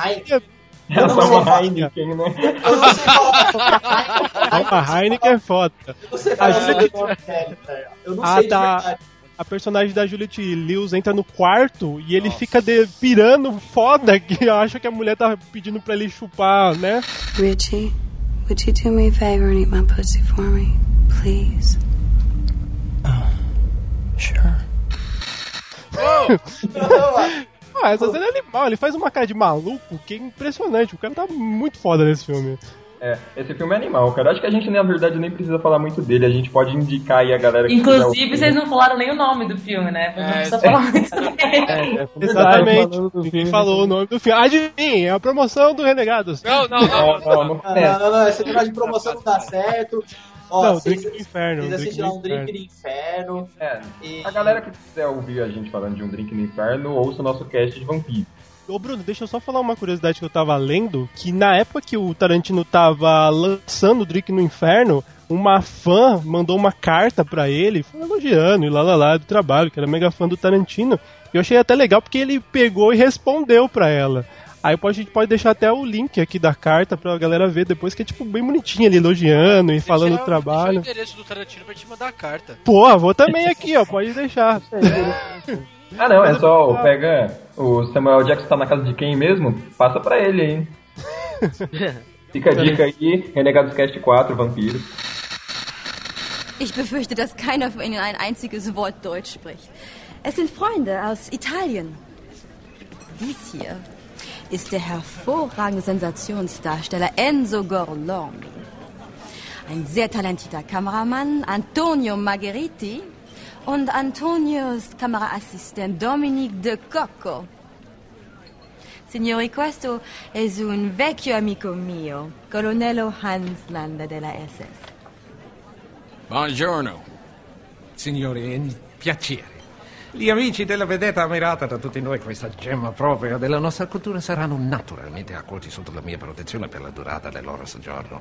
Speaker 5: É
Speaker 4: Eu não sei
Speaker 5: uma
Speaker 4: falar.
Speaker 5: Heineken, né?
Speaker 4: Eu não sei falar.
Speaker 1: a Heineken é foda.
Speaker 4: Eu não sei falar cara. Eu não
Speaker 1: Ah,
Speaker 4: sei de
Speaker 1: tá. A personagem da Juliette Lewis entra no quarto e ele fica de, pirando foda, que acha que a mulher tá pedindo pra ele chupar, né?
Speaker 13: Richie, would you do me a favor and eat my pussy for me? Please.
Speaker 1: Ah, essa cena é animal, ele faz uma cara de maluco que é impressionante. O cara tá muito foda nesse filme.
Speaker 5: É, esse filme é animal, cara. Acho que a gente, na verdade, nem precisa falar muito dele. A gente pode indicar aí a galera que
Speaker 7: Inclusive,
Speaker 5: filme.
Speaker 7: vocês não falaram nem o nome do filme, né? Não
Speaker 3: É,
Speaker 7: precisa
Speaker 3: é.
Speaker 7: falar muito dele.
Speaker 6: É,
Speaker 1: Exatamente. Ninguém
Speaker 6: filme.
Speaker 1: falou o nome do filme. Adivinha, é a promoção do Renegados.
Speaker 3: Não, não, não.
Speaker 5: Não, não, não.
Speaker 4: Não, não, não, não. Esse negócio de promoção não dá certo. Ó,
Speaker 1: Não,
Speaker 4: vocês,
Speaker 1: Drink do Inferno.
Speaker 4: vocês lá
Speaker 1: do
Speaker 4: um drink
Speaker 1: Inferno.
Speaker 4: do inferno.
Speaker 5: É,
Speaker 4: E...
Speaker 5: a galera que quiser ouvir a gente falando de um drink no inferno, ouça o nosso cast de vampiro.
Speaker 1: Ô Bruno, deixa eu só falar uma curiosidade que eu tava lendo, que na época que o Tarantino tava lançando o Drink no Inferno, uma fã mandou uma carta pra ele, elogiando e lá lá lá do trabalho, que era mega fã do Tarantino. E eu achei até legal porque ele pegou e respondeu pra ela. Aí pode- a gente pode deixar até o link aqui da carta pra galera ver depois, que é tipo bem bonitinho ele elogiando e falando do
Speaker 3: Deixa o
Speaker 1: trabalho.
Speaker 3: endereço do Tarantino pra te mandar a carta.
Speaker 1: Pô, vou também aqui, ó, pode deixar.
Speaker 5: Ah, não, é só pega. O Samuel Jackson tá na casa de quem mesmo? Passa pra ele, hein? Fica a dica aí, Renegados Cast 4, Vampiro.
Speaker 19: Ich befürchte, dass keiner von Ihnen ein einziges Wort Deutsch spricht. Es sind Freunde aus Italien. Dies hier ist der hervorragende Sensationsdarsteller Enzo Gorlami. Ein sehr talentierter Kameramann, Antonio Margheriti. Und Antonios Kameraassistent Dominique De Cocco. Signori, questo è un vecchio amico mio, colonnello Hans Landa della SS.
Speaker 20: Buongiorno. Signori, è un piacere. Gli amici della vedetta ammirata da tutti noi, questa gemma propria della nostra cultura, saranno naturalmente accolti sotto la mia protezione per la durata del loro soggiorno.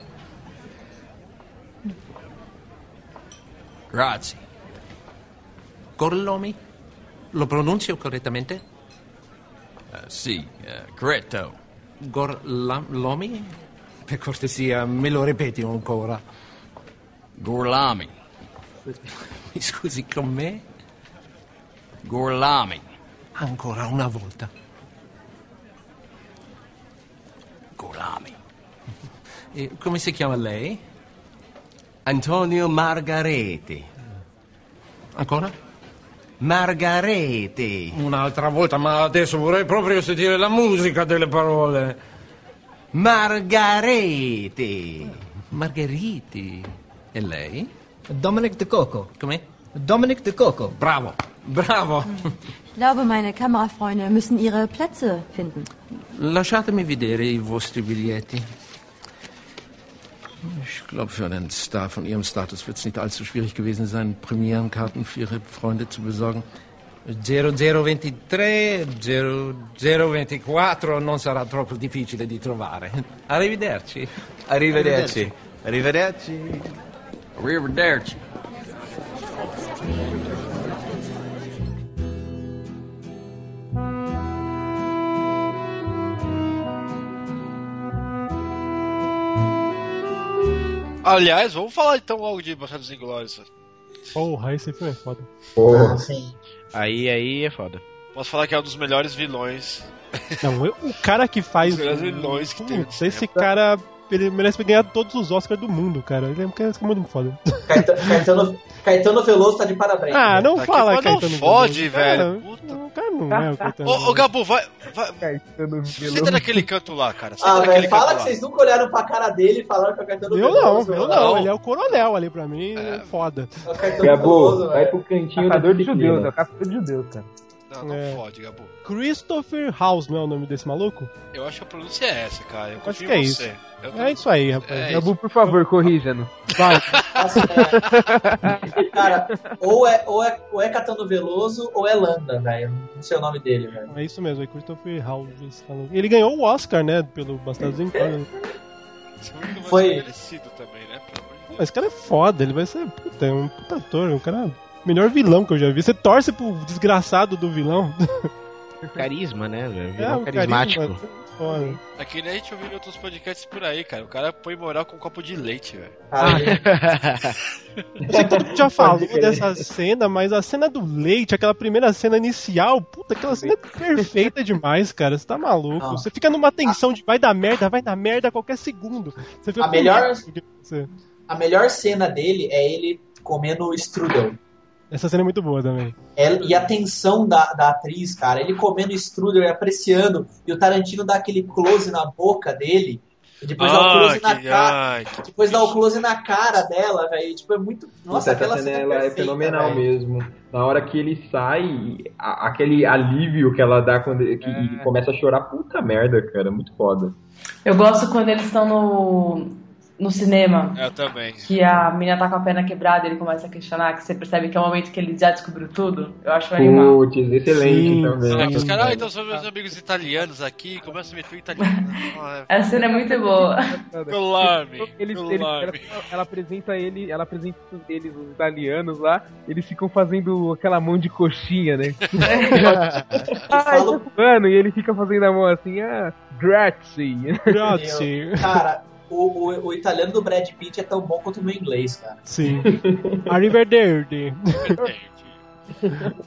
Speaker 20: Grazie. Gorlomi? Lo pronuncio correttamente? sì, corretto. Gorlomi? Per cortesia, me lo ripeti ancora. Gorlami. Mi scusi, con me? Gorlami. Ancora una volta. Gorlami. E come si chiama lei?
Speaker 21: Antonio Margareti.
Speaker 20: Ancora?
Speaker 21: Margareti.
Speaker 20: Un'altra volta, ma adesso vorrei proprio sentire la musica delle parole.
Speaker 21: Margareti.
Speaker 20: Margheriti. E lei?
Speaker 22: Dominic De Coco.
Speaker 20: Come?
Speaker 22: Dominic De Coco.
Speaker 20: Bravo, bravo.
Speaker 19: Ich glaube, meine Kamerafreunde müssen ihre Plätze finden.
Speaker 20: Lasciatemi vedere i vostri biglietti. Ich glaube, für einen Star von Ihrem Status wird es nicht allzu schwierig gewesen sein, Premierenkarten für Ihre Freunde zu besorgen. 0023, 0024 non sarà troppo difficile di trovare. Arrivederci.
Speaker 21: Arrivederci. Arrivederci.
Speaker 20: Arrivederci.
Speaker 3: Aliás, vamos falar então logo de Bastardos Inglórios.
Speaker 1: Porra, esse filme é foda.
Speaker 4: Ah, sim.
Speaker 8: Aí, aí é foda.
Speaker 3: Posso falar que é um dos melhores vilões.
Speaker 1: Não, eu- o cara que faz.
Speaker 3: Os melhores vilões que tem.
Speaker 1: Putz, esse cara. Ele merece ganhar todos os Oscars do mundo, cara. Ele é um cara muito foda.
Speaker 4: Caeta- Caetano, Caetano Veloso tá de parabéns.
Speaker 1: Ah, não
Speaker 3: Tá
Speaker 1: fala,
Speaker 3: não
Speaker 1: Caetano
Speaker 3: fode,
Speaker 1: Veloso.
Speaker 3: velho.
Speaker 1: Cara, O cara não é o Caetano
Speaker 3: Ô, ô
Speaker 1: Veloso.
Speaker 3: Gabu, vai. vai... Senta naquele canto lá, cara. Senta
Speaker 4: Ah, velho, fala
Speaker 3: canto
Speaker 4: que
Speaker 3: lá.
Speaker 4: vocês nunca olharam pra cara dele e falaram que é o Caetano
Speaker 1: Eu não,
Speaker 4: Veloso.
Speaker 1: eu não. Ele é o coronel ali pra mim. É foda.
Speaker 4: É o Caetano
Speaker 5: Gabu,
Speaker 4: Veloso,
Speaker 5: vai
Speaker 4: velho.
Speaker 5: pro cantinho
Speaker 6: Caçador de judeus, é o caçador de judeus, cara.
Speaker 3: Não, não
Speaker 1: É.
Speaker 3: fode, Gabu.
Speaker 1: Christopher House, não é o nome desse maluco?
Speaker 3: Eu acho que a pronúncia é essa, cara. Eu
Speaker 1: Acho que é
Speaker 3: em
Speaker 1: isso.
Speaker 3: você. Eu tô-
Speaker 1: É isso aí, rapaz.
Speaker 3: É
Speaker 6: Gabu, por favor, corrija-no.
Speaker 1: Vai.
Speaker 4: Cara, ou é, ou, é, ou é Caetano Veloso ou é Landa, velho. Não sei o nome dele, velho.
Speaker 1: É isso mesmo, é Christopher House. Ele ganhou o Oscar, né? Pelo Bastardos Inglórios.
Speaker 4: Foi.
Speaker 3: merecido também, né? Deus.
Speaker 1: Esse cara é foda, ele vai ser. Puta, é um puta ator, um cara. Melhor vilão que eu já vi. Você torce pro desgraçado do vilão.
Speaker 8: Carisma, né? velho?
Speaker 1: É,
Speaker 8: Vilão
Speaker 1: o
Speaker 8: carismático.
Speaker 1: carisma, é foda.
Speaker 3: É que nem a gente ouviu em outros podcasts por aí, cara. O cara põe moral com um copo de leite, velho.
Speaker 4: Ah,
Speaker 1: todo mundo já falou dessa cena, mas a cena do leite, aquela primeira cena inicial, puta, aquela cena é perfeita demais, cara. Você tá maluco.
Speaker 4: Não.
Speaker 1: Você fica numa tensão de vai dar merda, vai dar merda a qualquer segundo. Você fica
Speaker 4: A melhor-. A melhor cena dele é ele comendo strudel.
Speaker 1: Essa cena é muito boa também.
Speaker 4: Ela- e a tensão da, da atriz, cara, ele comendo strudel e apreciando, e o Tarantino dá aquele close na boca dele, e depois dá o
Speaker 3: Ah,
Speaker 4: close na
Speaker 3: que-
Speaker 4: cara.
Speaker 3: ai, que-
Speaker 4: Depois dá o close na cara dela, velho. Tipo, é muito. Nossa,
Speaker 5: Puta,
Speaker 4: aquela
Speaker 5: essa
Speaker 4: cena,
Speaker 5: ela é
Speaker 4: perfeita,
Speaker 5: fenomenal
Speaker 4: velho.
Speaker 5: mesmo. Na hora que ele sai, a- aquele alívio que ela dá quando que ele começa a chorar, puta merda, cara, muito foda.
Speaker 18: Eu gosto quando eles estão no,
Speaker 7: no cinema.
Speaker 3: Eu também.
Speaker 7: Que a menina tá com a perna quebrada e ele começa a questionar, que você percebe que é o momento que ele já descobriu tudo. Eu acho animal.
Speaker 5: Putz, excelente
Speaker 1: Sim,
Speaker 5: também.
Speaker 3: Aí os caras, ah, então são meus amigos italianos aqui, começa a meter o italiano.
Speaker 7: Essa cena é muito boa.
Speaker 3: Meu larme,
Speaker 6: Eles, ela, ela apresenta ele, ela apresenta eles, os italianos lá, eles ficam fazendo aquela mão de coxinha, né? ah, mano, e ele fica fazendo a mão assim, ah, grazie.
Speaker 1: Grazie.
Speaker 4: Cara, o, o, o italiano do Brad Pitt é tão bom quanto o meu inglês, cara.
Speaker 1: Sim. Arrivederci.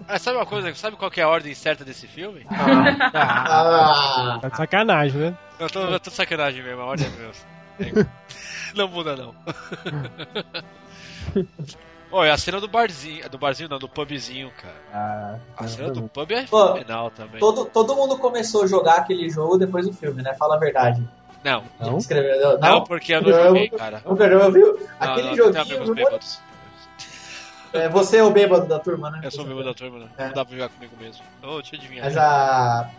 Speaker 3: Ah, sabe uma coisa? Sabe qual que é a ordem certa desse filme?
Speaker 4: Ah,
Speaker 1: Tá de sacanagem, né?
Speaker 3: Eu tô, eu tô de sacanagem mesmo, a ordem é mesmo. Não muda não. Olha, a cena do barzinho, do barzinho não, do pubzinho, cara.
Speaker 6: Ah,
Speaker 3: A cena do pub é
Speaker 4: Pô,
Speaker 3: fenomenal também.
Speaker 4: todo, todo mundo começou a jogar aquele jogo depois do filme, né? Fala a verdade.
Speaker 3: Não,
Speaker 6: Não?
Speaker 4: Escreveu,
Speaker 3: não, porque eu não joguei, cara.
Speaker 4: Nunca jogou, viu?
Speaker 3: Não,
Speaker 4: Aquele
Speaker 3: não, não
Speaker 4: joguinho.
Speaker 3: amigos bêbados.
Speaker 4: É, você é o bêbado da turma, né?
Speaker 3: Eu sou membro da turma, né?
Speaker 4: É.
Speaker 3: não dá pra jogar comigo mesmo. Ô, deixa eu adivinhar.
Speaker 4: Mas a.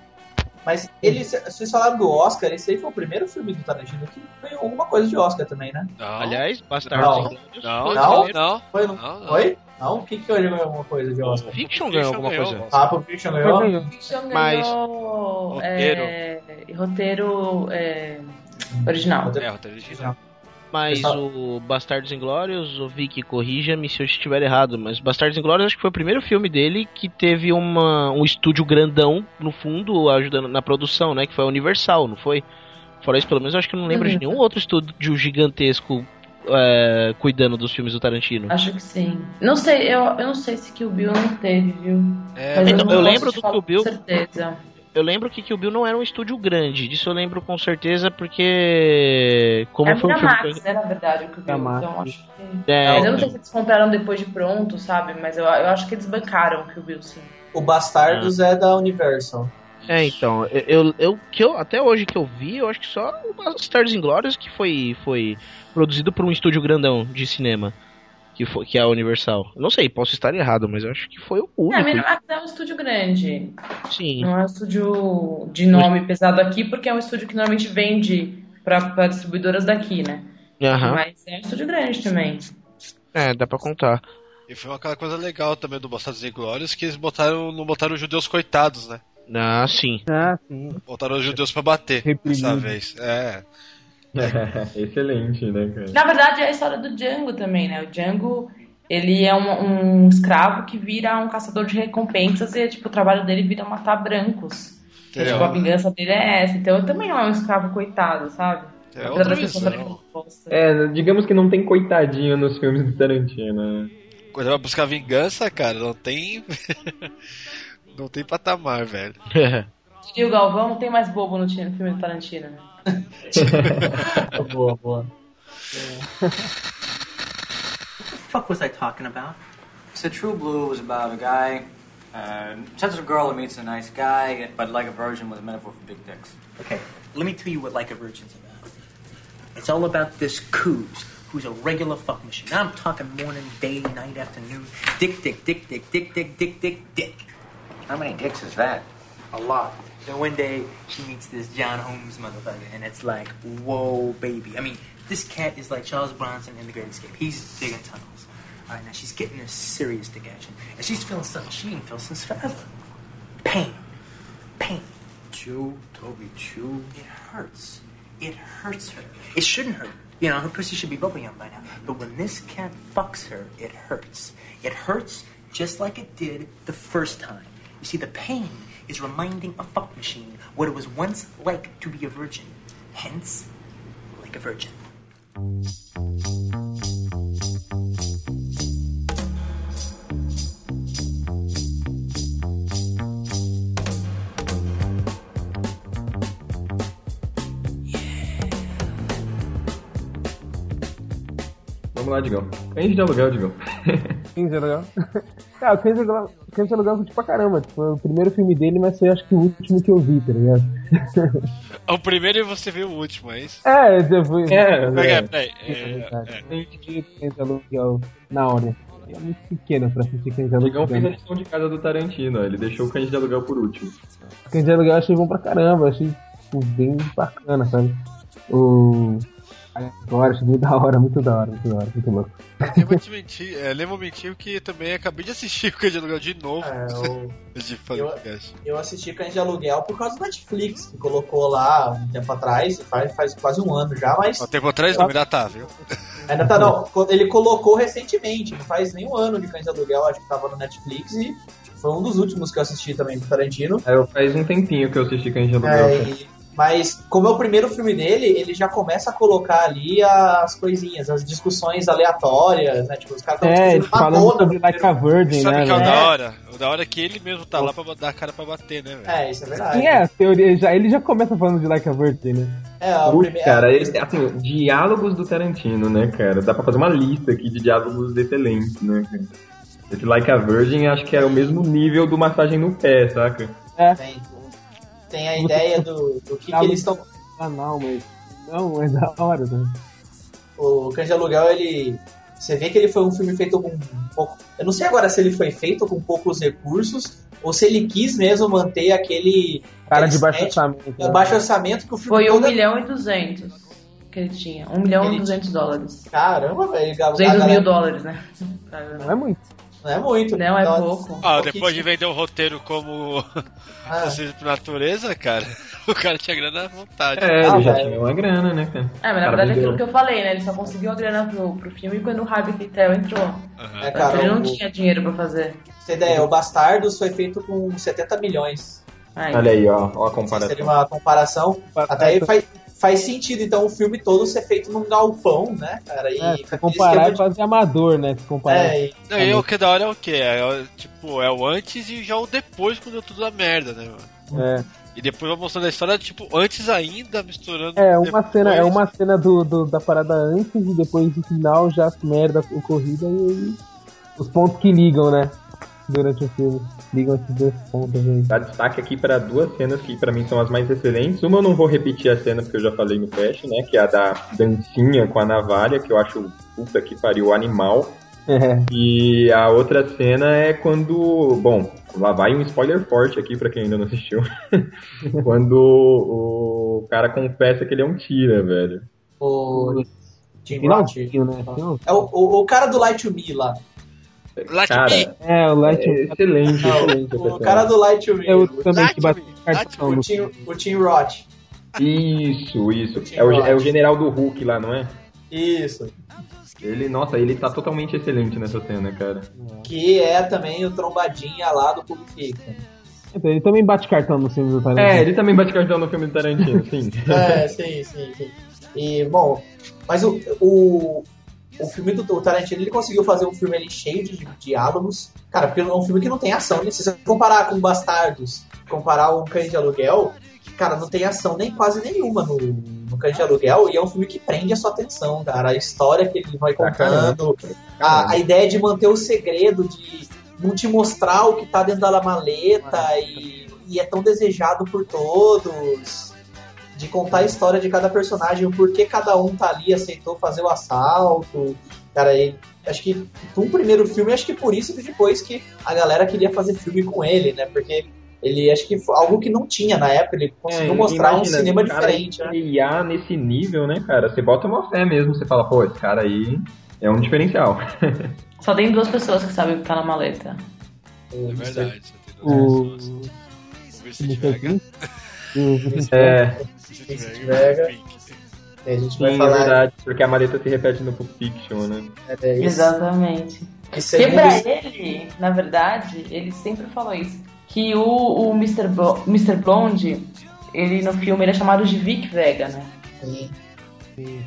Speaker 4: Mas ele, vocês falaram do Oscar, esse aí foi o primeiro filme do Tarantino que ganhou alguma coisa de Oscar também, né?
Speaker 3: Não,
Speaker 8: Aliás, Bastardos
Speaker 4: Não.
Speaker 3: Não, não, não.
Speaker 4: Foi? Não,
Speaker 3: Não, não.
Speaker 4: Foi? Não? O que que ganhou alguma coisa de Oscar?
Speaker 8: Fiction ganhou alguma
Speaker 3: ganhou,
Speaker 8: coisa.
Speaker 3: Oscar.
Speaker 4: Ah, Pulp Fiction ganhou?
Speaker 7: Fiction
Speaker 8: Mas-
Speaker 7: ganhou
Speaker 3: Roteiro.
Speaker 7: é, roteiro é, original.
Speaker 3: É, roteiro original.
Speaker 8: Mas
Speaker 4: Pessoal-
Speaker 8: o Bastardos Inglórios, o Vicky, corrija-me se eu estiver errado, mas Bastardos Inglórios acho que foi o primeiro filme dele que teve uma, um estúdio grandão no fundo ajudando na produção, né? Que foi a Universal, não foi? Fora isso, pelo menos eu acho que não lembro de
Speaker 7: Uhum.
Speaker 8: nenhum outro estúdio gigantesco é, cuidando dos filmes do Tarantino.
Speaker 7: Acho que sim. Não sei, eu, eu não sei se Kill Bill não teve, viu?
Speaker 3: É,
Speaker 7: Mas
Speaker 8: então,
Speaker 7: não
Speaker 8: eu
Speaker 7: posso
Speaker 8: lembro do Kill Bill-
Speaker 7: Com certeza.
Speaker 8: Eu lembro que Kill Bill não era um estúdio grande, disso eu lembro com certeza porque como
Speaker 7: é
Speaker 8: foi um filme
Speaker 7: Miramax, né, na verdade, o Kill Bill. Então acho que...
Speaker 8: É,
Speaker 7: Mas eu não sei se eles compraram depois de pronto, sabe? Mas eu, eu acho que eles bancaram o Kill Bill, sim.
Speaker 4: O Bastardos é da Universal.
Speaker 8: É, então, eu, eu, que eu até hoje que eu vi, eu acho que só o Bastardos Inglórios que foi foi produzido por um estúdio grandão de cinema, que foi que é a Universal. Não sei, posso estar errado, mas eu acho que foi o
Speaker 7: É, a
Speaker 8: único.
Speaker 7: Miramax é um estúdio grande.
Speaker 8: Sim.
Speaker 7: Não é um estúdio de nome pesado aqui, porque é um estúdio que normalmente vende pra, pra distribuidoras daqui, né?
Speaker 8: Aham.
Speaker 7: Mas é um estúdio grande também.
Speaker 8: É, dá pra contar.
Speaker 3: E foi aquela coisa legal também do Bastardos e Glórias que eles botaram, não botaram os judeus coitados, né?
Speaker 8: Ah, sim.
Speaker 6: Ah, sim.
Speaker 3: Botaram os judeus pra bater
Speaker 6: Reprimido.
Speaker 3: dessa vez. É.
Speaker 5: excelente, né, cara?
Speaker 7: Na verdade, é a história do Django também, né? O Django, ele é um, um escravo que vira um caçador de recompensas e, tipo, o trabalho dele vira matar brancos. Então,
Speaker 3: Entendeu?
Speaker 7: tipo, a vingança dele é essa. Então, ele também não é um escravo coitado, sabe?
Speaker 3: É outra visão.
Speaker 7: que.
Speaker 5: É, digamos que não tem coitadinho nos filmes do Tarantino, né?
Speaker 3: Quando vai buscar vingança, cara, não tem. não tem patamar, velho.
Speaker 7: E o Galvão não tem mais bobo no time- no filme do Tarantino, né?
Speaker 4: boa, boa.
Speaker 11: What the fuck was I talking about? So True Blue was about a guy, uh, such a girl who meets a nice guy, but like a virgin was a metaphor for big dicks. Okay, let me tell you what Like a Virgin's about. It's all about this Coos, who's a regular fuck machine. I'm talking morning, day, night, afternoon. Dick, dick, dick, dick, dick, dick, dick, dick, dick. How many dicks is that? A lot. Then one day she meets this John Holmes motherfucker, and it's like, whoa, baby. I mean, this cat is like Charles Bronson in The Great Escape. He's digging tunnels. All right, now she's getting a serious dick action, and she's feeling something she ain't felt since forever. Pain, pain. Chew, Toby, chew. It hurts. It hurts her. It shouldn't hurt. You know, her pussy should be bubbling up by now. But when this cat fucks her, it hurts. It hurts just like it did the first time. You see, the pain is reminding a fuck machine what it was once like to be a virgin. Hence, like a virgin.
Speaker 5: Vamos lá, Digão. Cães de aluguel, Digão.
Speaker 6: 15 é legal. Cara, o Cães de Aluguel Cães de Aluguel foi tipo pra caramba. Tipo, foi o primeiro filme dele, mas foi acho que o último que eu vi, tá ligado?
Speaker 3: O primeiro e você viu o último, é isso?
Speaker 6: É, eu fui.
Speaker 5: É,
Speaker 3: Peraí,
Speaker 6: é, é
Speaker 3: É,
Speaker 6: verdade.
Speaker 3: é.
Speaker 6: Eu vi Cães de Aluguel na hora. É muito pequeno pra assistir Cães de
Speaker 5: O Digão
Speaker 6: Aluguel.
Speaker 5: fez a lição de casa do Tarantino, ele deixou o Cães de aluguel por último.
Speaker 6: Cães de Aluguel eu achei bom pra caramba. Achei tipo, bem bacana, sabe? O... Agora, achei muito da hora, muito da hora, muito da hora, muito louco.
Speaker 3: Eu vou te mentir, é, vou mentir que também acabei de assistir o Cães de Aluguel de novo.
Speaker 4: É, eu-
Speaker 3: de fazer
Speaker 4: eu-. Eu assisti Cães de Aluguel por causa do Netflix, que colocou lá um tempo atrás, faz, faz quase um ano já, mas.
Speaker 3: Há tempo atrás não, ainda tá, viu?
Speaker 4: Ainda tá, não. Ele colocou recentemente, não faz nem um ano de Cães de Aluguel, acho que tava no Netflix e foi um dos últimos que eu assisti também do Tarantino.
Speaker 5: É, eu- faz um tempinho que eu assisti Cães de Aluguel.
Speaker 4: É, e- mas como é o primeiro filme dele, ele já começa a colocar ali as coisinhas, as discussões aleatórias, né? Tipo, os caras estão
Speaker 6: É, falando sobre Like a Virgin,
Speaker 3: Sabe
Speaker 6: né?
Speaker 3: o que é o
Speaker 6: velho?
Speaker 3: da hora? O da hora é que ele mesmo tá lá pra dar a cara pra bater, né, velho?
Speaker 4: É, isso é verdade.
Speaker 6: Sim, é, a teoria, já, ele já começa falando de Like a Virgin, né?
Speaker 4: É, a
Speaker 5: Putz,
Speaker 4: primeira-
Speaker 5: cara, esse- assim, diálogos do Tarantino, né, cara? Dá pra fazer uma lista aqui de diálogos excelentes, né, cara? Esse Like a Virgin acho que é o mesmo nível do massagem no pé, saca?
Speaker 4: Tem, tem a ideia do, do que, que eles estão.
Speaker 6: Ah, não, mas. Não, é da hora, né?
Speaker 4: O Cães de Aluguel, ele. Você vê que ele foi um filme feito com um pouco. Eu não sei agora se ele foi feito com poucos recursos ou se ele quis mesmo manter aquele.
Speaker 6: Cara de baixo orçamento. né?
Speaker 4: baixo orçamento que o filme
Speaker 18: Foi 1
Speaker 4: todo é-
Speaker 18: milhão e 200 que ele tinha. 1 milhão e 200 dólares.
Speaker 4: Caramba, velho. a
Speaker 18: 200
Speaker 4: galera-
Speaker 18: mil dólares, né?
Speaker 6: Não é muito.
Speaker 4: Não é muito.
Speaker 18: Não, é pouco.
Speaker 3: Ah, depois de vender o roteiro como
Speaker 4: Ah.
Speaker 3: Por natureza, cara, o cara tinha grana à vontade.
Speaker 5: É,
Speaker 4: Ah,
Speaker 5: ele já
Speaker 4: velho.
Speaker 5: tinha uma grana, né, cara?
Speaker 18: É, mas na
Speaker 5: Cara,
Speaker 18: verdade é aquilo que eu falei, né? Ele só conseguiu a grana pro, pro filme quando o Harvey Keitel entrou.
Speaker 4: É, cara,
Speaker 18: ele não
Speaker 4: o-
Speaker 18: tinha dinheiro pra fazer.
Speaker 4: Você ter ideia, o Bastardos foi feito com 70 milhões.
Speaker 5: Olha aí, ó, ó a comparação.
Speaker 4: Seria uma comparação. Até aí faz, faz sentido, então, o filme todo ser feito num galpão, né, cara? E
Speaker 6: É, se
Speaker 4: aquele
Speaker 6: comparar é
Speaker 4: de-
Speaker 6: quase amador, né? Se comparar.
Speaker 4: É, e-
Speaker 3: Não, e o que é da hora é o quê? É, o- tipo, é o antes e já o depois quando deu tudo a merda, né, mano?
Speaker 6: É.
Speaker 3: E depois vai mostrando a história, tipo, antes ainda, misturando.
Speaker 6: É, uma
Speaker 3: depois.
Speaker 6: cena, é uma cena do, do- da parada antes e depois do final já as merda ocorrida e aí os pontos que ligam, né? Durante o filme. Ligam esses dois pontos aí.
Speaker 5: Dá destaque aqui para duas cenas que pra mim são as mais excelentes. Uma eu não vou repetir a cena porque eu já falei no cast, né? Que é a da dancinha com a navalha, que eu acho puta que pariu animal.
Speaker 6: É.
Speaker 5: E a outra cena é quando. Bom, lá vai um spoiler forte aqui pra quem ainda não assistiu. quando o cara confessa que ele é um tira, velho.
Speaker 4: O Tim Roth.
Speaker 6: Né?
Speaker 4: É o, o, o cara do Light to Me lá.
Speaker 3: Light
Speaker 5: Cara,
Speaker 3: Me.
Speaker 6: É, o Light.
Speaker 5: é excelente,
Speaker 4: Não,
Speaker 5: excelente.
Speaker 4: o cara do Light Me.
Speaker 6: Eu
Speaker 4: o,
Speaker 6: também
Speaker 3: Light
Speaker 6: que bati
Speaker 3: Me,
Speaker 6: cartão
Speaker 4: o, Tim, o Tim Roth.
Speaker 5: Isso, isso. É o, é o general do Hulk lá, não é?
Speaker 4: Isso.
Speaker 5: Ele, nossa, ele tá totalmente excelente nessa cena, cara.
Speaker 4: Que é também o trombadinha lá do Pulp Fiction.
Speaker 6: Então, ele também bate cartão no filme do Tarantino.
Speaker 5: É, ele também bate cartão no filme do Tarantino, sim.
Speaker 4: É, sim, sim, sim. E, bom, mas o, o, o filme do o Tarantino, ele conseguiu fazer um filme ali cheio de diálogos. Cara, porque é um filme que não tem ação. né? Se você comparar com Bastardos, comparar um Cães de Aluguel, cara, não tem ação nem quase nenhuma no, no Cães de Aluguel. E é um filme que prende a sua atenção, cara. A história que ele vai contando, a, a ideia de manter o segredo, de não te mostrar o que tá dentro da maleta e, e é tão desejado por todos. De contar a história de cada personagem, o porquê cada um tá ali, aceitou fazer o assalto. Cara, e acho que um primeiro filme, acho que por isso que depois que a galera queria fazer filme com ele, né? Porque ele acho que foi algo que não tinha na época, ele conseguiu
Speaker 5: É,
Speaker 4: mostrar
Speaker 5: imagina,
Speaker 4: um cinema
Speaker 5: o cara
Speaker 4: diferente, né?
Speaker 5: estrear nesse nível, né, cara? Você bota uma fé mesmo, você fala, pô, esse cara aí é um diferencial.
Speaker 18: Só tem duas pessoas que sabem o que tá na maleta.
Speaker 3: É verdade, você tem
Speaker 6: O.
Speaker 3: duas pessoas. O
Speaker 6: o
Speaker 3: Vicente
Speaker 6: Mr.
Speaker 3: Vega.
Speaker 6: O
Speaker 5: É,
Speaker 3: Vicente
Speaker 4: Vega. A gente
Speaker 5: sim,
Speaker 4: vai
Speaker 5: é
Speaker 4: falar.
Speaker 5: verdade, porque a maleta se repete no Pulp Fiction, né?
Speaker 4: é, isso.
Speaker 18: Exatamente.
Speaker 4: E
Speaker 18: Porque
Speaker 4: segundo-
Speaker 18: pra ele, na verdade, ele sempre falou isso. Que o, o Mr. Bo- Mr. Blonde, ele no filme ele é chamado de Vic Vega, né?
Speaker 4: Sim.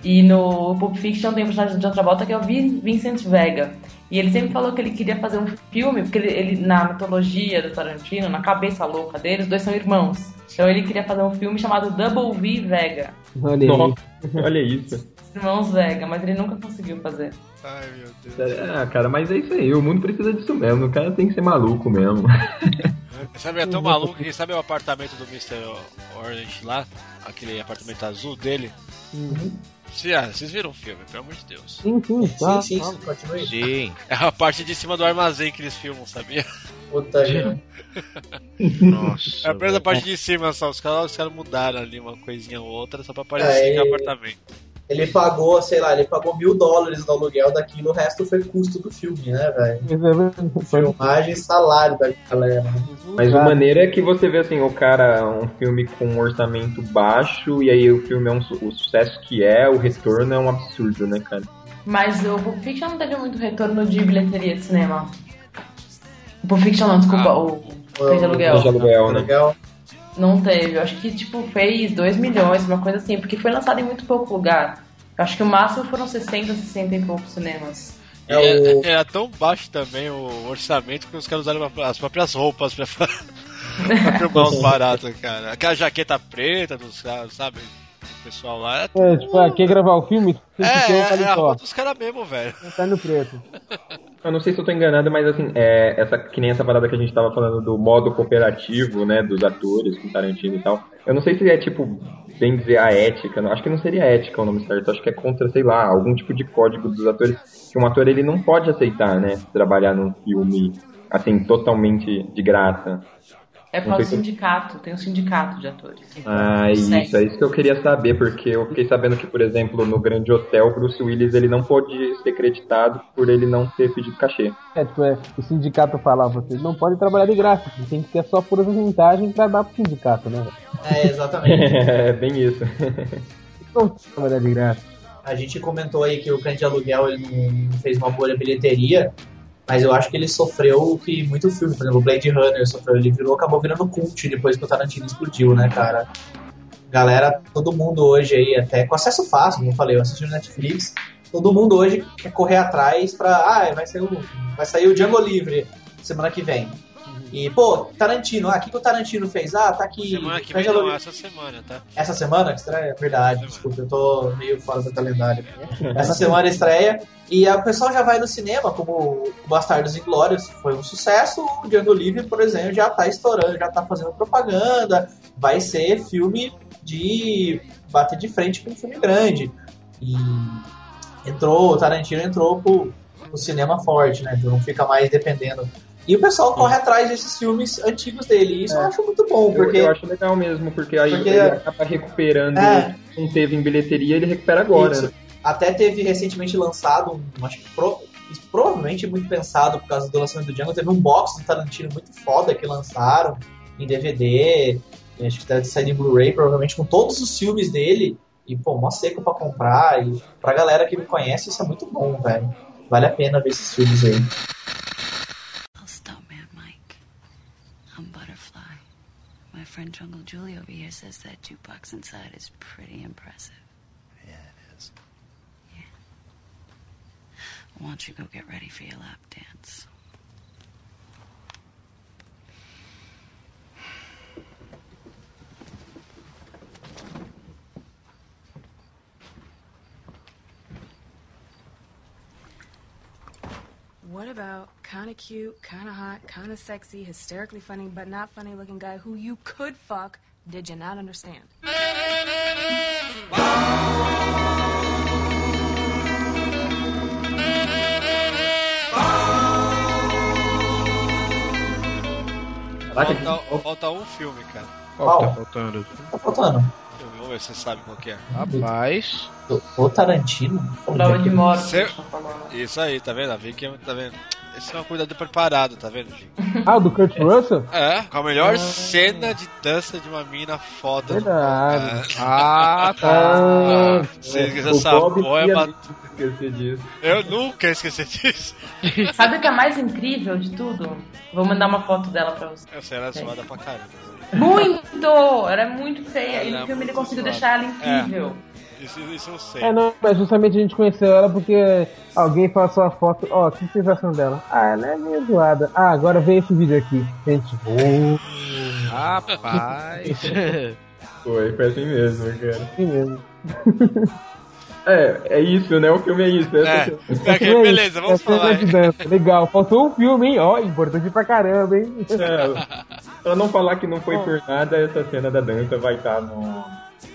Speaker 18: E no Pulp Fiction tem o personagem de John Travolta que é o Vin- Vincent Vega. E ele sempre falou que ele queria fazer um filme, porque ele, ele- na mitologia do Tarantino, na cabeça louca dele, os dois são irmãos. Então ele queria fazer um filme chamado Double V Vega.
Speaker 6: Olha aí.
Speaker 5: Nossa, olha isso.
Speaker 18: Os Irmãos Vega, mas ele nunca conseguiu fazer.
Speaker 3: Ai, meu Deus.
Speaker 5: Ah, cara, mas é isso aí, o mundo precisa disso mesmo, o cara tem que ser maluco mesmo.
Speaker 3: Sabe, é tão maluco que sabe o apartamento do Mr. Orange lá? Aquele apartamento azul dele? Se, ah, vocês viram o filme, pelo amor de Deus.
Speaker 6: Sim, sim,
Speaker 4: Sim,
Speaker 6: tá.
Speaker 4: sim,
Speaker 6: tá.
Speaker 4: sim.
Speaker 8: Sim.
Speaker 3: É a parte de cima do armazém que eles filmam, sabia?
Speaker 4: Puta.
Speaker 8: Nossa.
Speaker 3: É apenas a parte de cima só. Os caras os caras mudaram ali uma coisinha ou outra só pra aparecer
Speaker 4: É,
Speaker 3: que é o
Speaker 4: e-
Speaker 3: apartamento.
Speaker 4: Ele pagou, sei lá, ele pagou mil dólares no aluguel daquilo, o resto foi custo do filme, né, velho? Filmagem e salário da galera.
Speaker 5: Mas o maneiro é que você vê assim, o cara, um filme com um orçamento baixo, e aí o filme é um su- o sucesso que é, o retorno é um absurdo, né, cara?
Speaker 18: Mas o Pulp Fiction não teve muito retorno de bilheteria de cinema. O Pulp Fiction não, desculpa, o Cães de Aluguel.
Speaker 5: Cães de Aluguel, né?
Speaker 18: Não teve, eu acho que tipo fez 2 milhões, uma coisa assim, porque foi lançado em muito pouco lugar. Eu acho que o máximo foram 60, 60 e poucos cinemas.
Speaker 3: É- era tão baixo também o orçamento que os caras usaram as próprias roupas pra, pra filmar os baratos, cara. Aquela jaqueta preta dos caras, sabe? O pessoal lá. É,
Speaker 6: É, tipo, ah, quer gravar o filme? Um
Speaker 3: é, é a roupa dos caras mesmo, velho.
Speaker 6: Tá no preto.
Speaker 5: Eu não sei se eu tô enganado, mas assim, é, essa, que nem essa parada que a gente tava falando do modo cooperativo, né, dos atores com Tarantino e tal. Eu não sei se é tipo, bem dizer, a ética, não, acho que não seria ética o nome certo, acho que é contra, sei lá, algum tipo de código dos atores, que um ator ele não pode aceitar, né, trabalhar num filme, assim, totalmente de graça.
Speaker 18: É por
Speaker 5: se-
Speaker 18: sindicato, tem um sindicato de atores.
Speaker 5: Ah, isso, é isso que eu queria saber, porque eu fiquei sabendo que, por exemplo, no Grande Hotel, Bruce Willis ele não pôde ser creditado por ele não ter pedido cachê.
Speaker 6: É, tipo, é, o sindicato fala, vocês não podem trabalhar de graça, tem que ter só porcentagem pra dar pro sindicato, né?
Speaker 4: É, exatamente.
Speaker 5: é, bem isso.
Speaker 6: Não pode trabalhar de graça.
Speaker 4: A gente comentou aí que o Cães de Aluguel ele não fez uma boa bilheteria, mas eu acho que ele sofreu o que muito filme, por exemplo, Blade Runner sofreu, ele virou, acabou virando cult depois que o Tarantino explodiu, né, cara? Galera, todo mundo hoje aí, até com acesso fácil, como eu falei, eu assisti no Netflix, todo mundo hoje quer correr atrás pra, ah, vai sair o, vai sair o Django Livre semana que vem. E, pô, Tarantino, ah, o que, que o Tarantino fez? Ah, tá aqui.
Speaker 3: Semana que vem não, essa semana, tá?
Speaker 4: Essa semana estreia? Verdade, desculpa, eu tô meio fora do calendário. Essa semana estreia. E a- o pessoal já vai no cinema, como o Bastardos Inglórios foi um sucesso. O Django Livre, por exemplo, já tá estourando, já tá fazendo propaganda. Vai ser filme de bater de frente com um filme grande. E entrou, o Tarantino entrou pro, pro cinema forte, né? Então não fica mais dependendo. E o pessoal corre atrás desses filmes antigos dele. E isso eu acho muito bom,
Speaker 5: Eu-
Speaker 4: porque.
Speaker 5: Eu, acho legal mesmo, porque aí
Speaker 4: Porque-
Speaker 5: ele acaba recuperando
Speaker 4: É.
Speaker 5: não teve em bilheteria, ele recupera agora.
Speaker 4: Isso.
Speaker 5: né?
Speaker 4: Até teve recentemente lançado, um, acho que pro- provavelmente é muito pensado por causa do lançamento do Django, teve um box do Tarantino muito foda que lançaram em DVD, acho que deve sair em Blu-ray, provavelmente com todos os filmes dele. E, pô, mó seco pra comprar. E pra galera que me conhece, isso é muito bom, velho. Vale a pena ver esses filmes aí.
Speaker 23: Friend Jungle Julie over here says that jukebox inside is pretty impressive. Yeah, it is. Yeah. Why don't you go get ready for your lap dance?
Speaker 24: What about kind of cute, kind of hot, kind of sexy, hysterically funny, but not funny looking guy who you could fuck? Did you not understand?
Speaker 3: Falta, falta um filme, cara.
Speaker 8: Qual que tá faltando?
Speaker 4: Tá faltando.
Speaker 3: Vamos ver se você sabe qual que é.
Speaker 8: Rapaz.
Speaker 4: O, o Tarantino?
Speaker 18: Prova de morte.
Speaker 3: Cê- Isso aí, tá vendo? A Vicky, tá vendo? Esse é uma cuidado preparado, tá vendo, gente?
Speaker 6: Ah, o do Kurt Russell?
Speaker 3: É, com a melhor cena de dança de uma mina foda.
Speaker 6: Verdade.
Speaker 3: Ah,
Speaker 6: tá.
Speaker 3: Você esqueceu
Speaker 6: O
Speaker 3: essa
Speaker 6: Bob
Speaker 3: porra,
Speaker 6: ia
Speaker 3: mas-
Speaker 5: esquecer disso.
Speaker 3: Eu nunca esqueci disso.
Speaker 18: Sabe o que é mais incrível de tudo? Vou mandar uma foto dela pra você.
Speaker 3: Essa era zoada pra caramba.
Speaker 18: Muito! Ela é muito feia. E no
Speaker 3: é
Speaker 18: filme ele conseguiu
Speaker 3: zoada.
Speaker 18: deixar ela incrível.
Speaker 3: Isso, isso eu sei.
Speaker 6: É, não, mas justamente a gente conheceu ela porque alguém passou a foto. Ó, o que acham dela? Ah, ela é meio zoada. Ah, agora vem esse vídeo aqui. Gente, boa.
Speaker 8: Rapaz.
Speaker 5: Foi, foi assim mesmo, cara.
Speaker 6: Assim mesmo.
Speaker 5: É, é isso, né? O filme é isso.
Speaker 3: É,
Speaker 5: Essa-
Speaker 3: ok, beleza, vamos
Speaker 6: É
Speaker 3: falar.
Speaker 6: Legal, faltou um filme, hein? Ó, importante pra caramba, hein?
Speaker 5: É, pra não falar que não foi por nada, essa cena da dança vai estar no,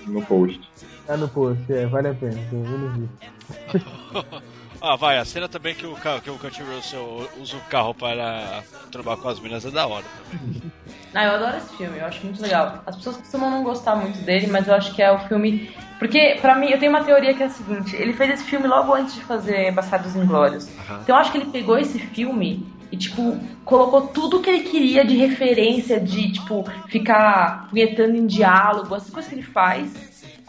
Speaker 5: no post.
Speaker 6: Tá no post, é, vale a pena. Tô vendo isso.
Speaker 3: Ah, vai, a cena também que o, ca- que o Kurt Russell usa o carro para trombar com as minas é da hora também.
Speaker 18: Ah, eu adoro esse filme, eu acho muito legal. As pessoas costumam não gostar muito dele, mas eu acho que é o filme. Porque, pra mim, eu tenho uma teoria que é a seguinte: ele fez esse filme logo antes de fazer Bastardos Inglórios. Então eu acho que ele pegou esse filme e, tipo, colocou tudo que ele queria de referência, de, tipo, ficar punhetando em diálogo, as coisas que ele faz.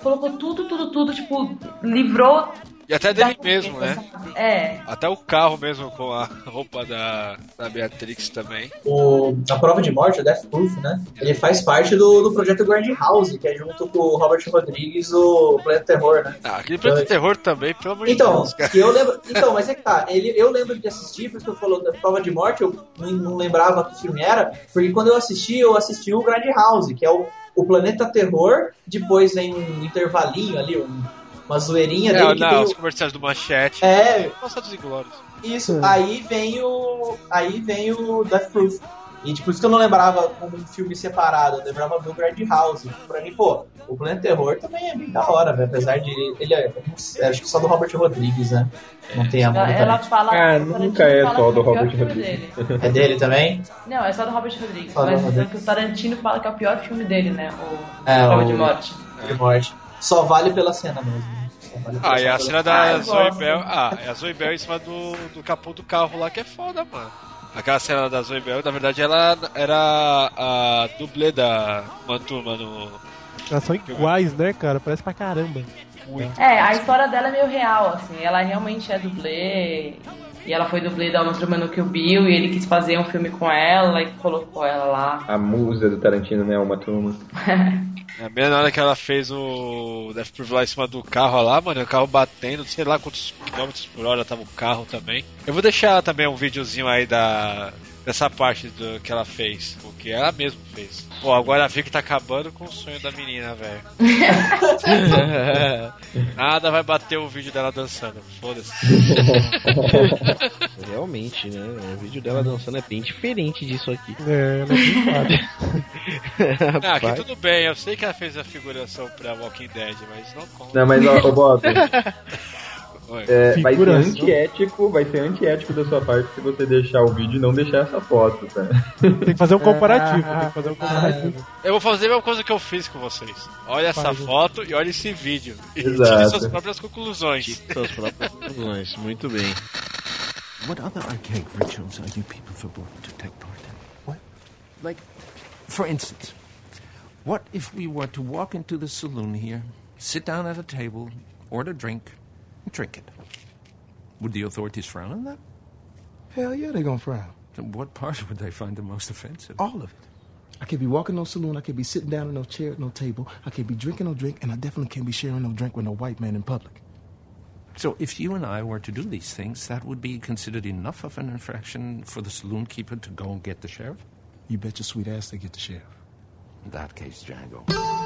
Speaker 18: Colocou tudo, tudo, tudo, tipo, livrou.
Speaker 3: E até dele mesmo, né?
Speaker 18: É.
Speaker 3: Até o carro mesmo com a roupa da, da Beatrix também.
Speaker 4: O, a prova de morte, o Death Proof, né? Ele faz parte do, do projeto Grand House, que é junto com o Robert Rodrigues, o Planeta Terror, né?
Speaker 3: Ah, aquele Planeta Terror também, pelo amor de
Speaker 4: Então,
Speaker 3: Deus, cara.
Speaker 4: eu lembro, então, mas é que tá, ele, eu lembro de assistir, por isso que eu falou da prova de morte, eu não, não lembrava que filme era, porque quando eu assisti, eu assisti o Grand House, que é o, o Planeta Terror, depois vem um intervalinho ali, um- uma zoeirinha
Speaker 3: É,
Speaker 4: dele
Speaker 3: não, os
Speaker 4: o,
Speaker 3: comerciais do Manchete.
Speaker 4: É.
Speaker 3: Nossa, dos Inglórios.
Speaker 4: Isso, aí vem o. Aí vem o Death Proof. E tipo, isso que eu não lembrava como um filme separado, eu lembrava do Grand House. Pra mim, pô, o Planeta Terror também é bem da hora, velho. Apesar de. Ele é. sei, Acho que só do Robert Rodrigues, né? Não tem a
Speaker 18: Ela,
Speaker 4: muita-
Speaker 18: ela fala.
Speaker 5: Ah, nunca é só do
Speaker 18: é o pior
Speaker 5: Robert Rodrigues.
Speaker 18: dele.
Speaker 4: É dele também?
Speaker 18: Não, é só do Robert Rodrigues.
Speaker 4: Só do
Speaker 18: mas
Speaker 4: Robert.
Speaker 18: que o Tarantino fala que é o pior filme dele, né? O
Speaker 4: É,
Speaker 18: Prova
Speaker 4: o-
Speaker 18: de Morte.
Speaker 4: De morte. Só vale pela cena mesmo. Vale
Speaker 3: Ah, e a cena da
Speaker 4: Ah,
Speaker 3: Zoe. Bell. Ah, é a Zoe Bell em cima do, do capô do carro lá que é foda, mano. Aquela cena da Zoe Bell, na verdade, ela era a dublê da uma turma no.
Speaker 1: Elas são iguais, né, cara? Parece pra caramba.
Speaker 18: É, a história dela é meio real, assim. Ela realmente é dublê. E ela foi dublê da Uma Turma no Kill Bill. E ele quis fazer um filme com ela e colocou ela lá.
Speaker 5: A musa do Tarantino, né? Uma turma.
Speaker 3: É, bem na hora que ela fez o Death Proof lá em cima do carro lá, mano, o carro batendo, sei lá quantos quilômetros por hora tava o carro também. Eu vou deixar também um videozinho aí da dessa parte do que ela fez, o que ela mesma fez. Pô, agora vi que tá acabando com o sonho da menina, velho. Nada vai bater o vídeo dela dançando, foda-se.
Speaker 8: Realmente, né? O vídeo dela dançando é bem diferente disso aqui.
Speaker 1: É, ela é bem
Speaker 3: Ah, aqui tudo bem, eu sei que ela fez a figuração pra Walking Dead, mas não conta.
Speaker 5: Não, mas, ó, ô, Bob. É, vai ser antiético, vai ser antiético da sua parte se você deixar o vídeo e não deixar essa foto, tá?
Speaker 1: Tem que fazer um comparativo, tem que fazer um comparativo.
Speaker 3: Eu vou fazer a mesma coisa que eu fiz com vocês. Olha essa
Speaker 1: Faz.
Speaker 3: foto e olha esse vídeo. E
Speaker 5: Exato.
Speaker 3: tire suas próprias conclusões.
Speaker 8: Suas próprias conclusões, muito bem.
Speaker 25: What other archaic rituals are you people forbidden to take part in? What? Like, for instance, what if we were to walk into the saloon here, sit down at a table, order drink, drink it? Would the authorities frown on that?
Speaker 22: Hell yeah, they're gonna frown.
Speaker 25: Then what part would they find the most offensive?
Speaker 22: All of it. I could be walking no saloon, I could be sitting down in no chair at no table, I could be drinking no drink, and I definitely can't be sharing no drink with no white man in public.
Speaker 25: So if you and I were to do these things, that would be considered enough of an infraction for the saloon keeper to go and get the sheriff?
Speaker 22: You bet your sweet ass they get the sheriff.
Speaker 25: In that case, Django.
Speaker 26: Django,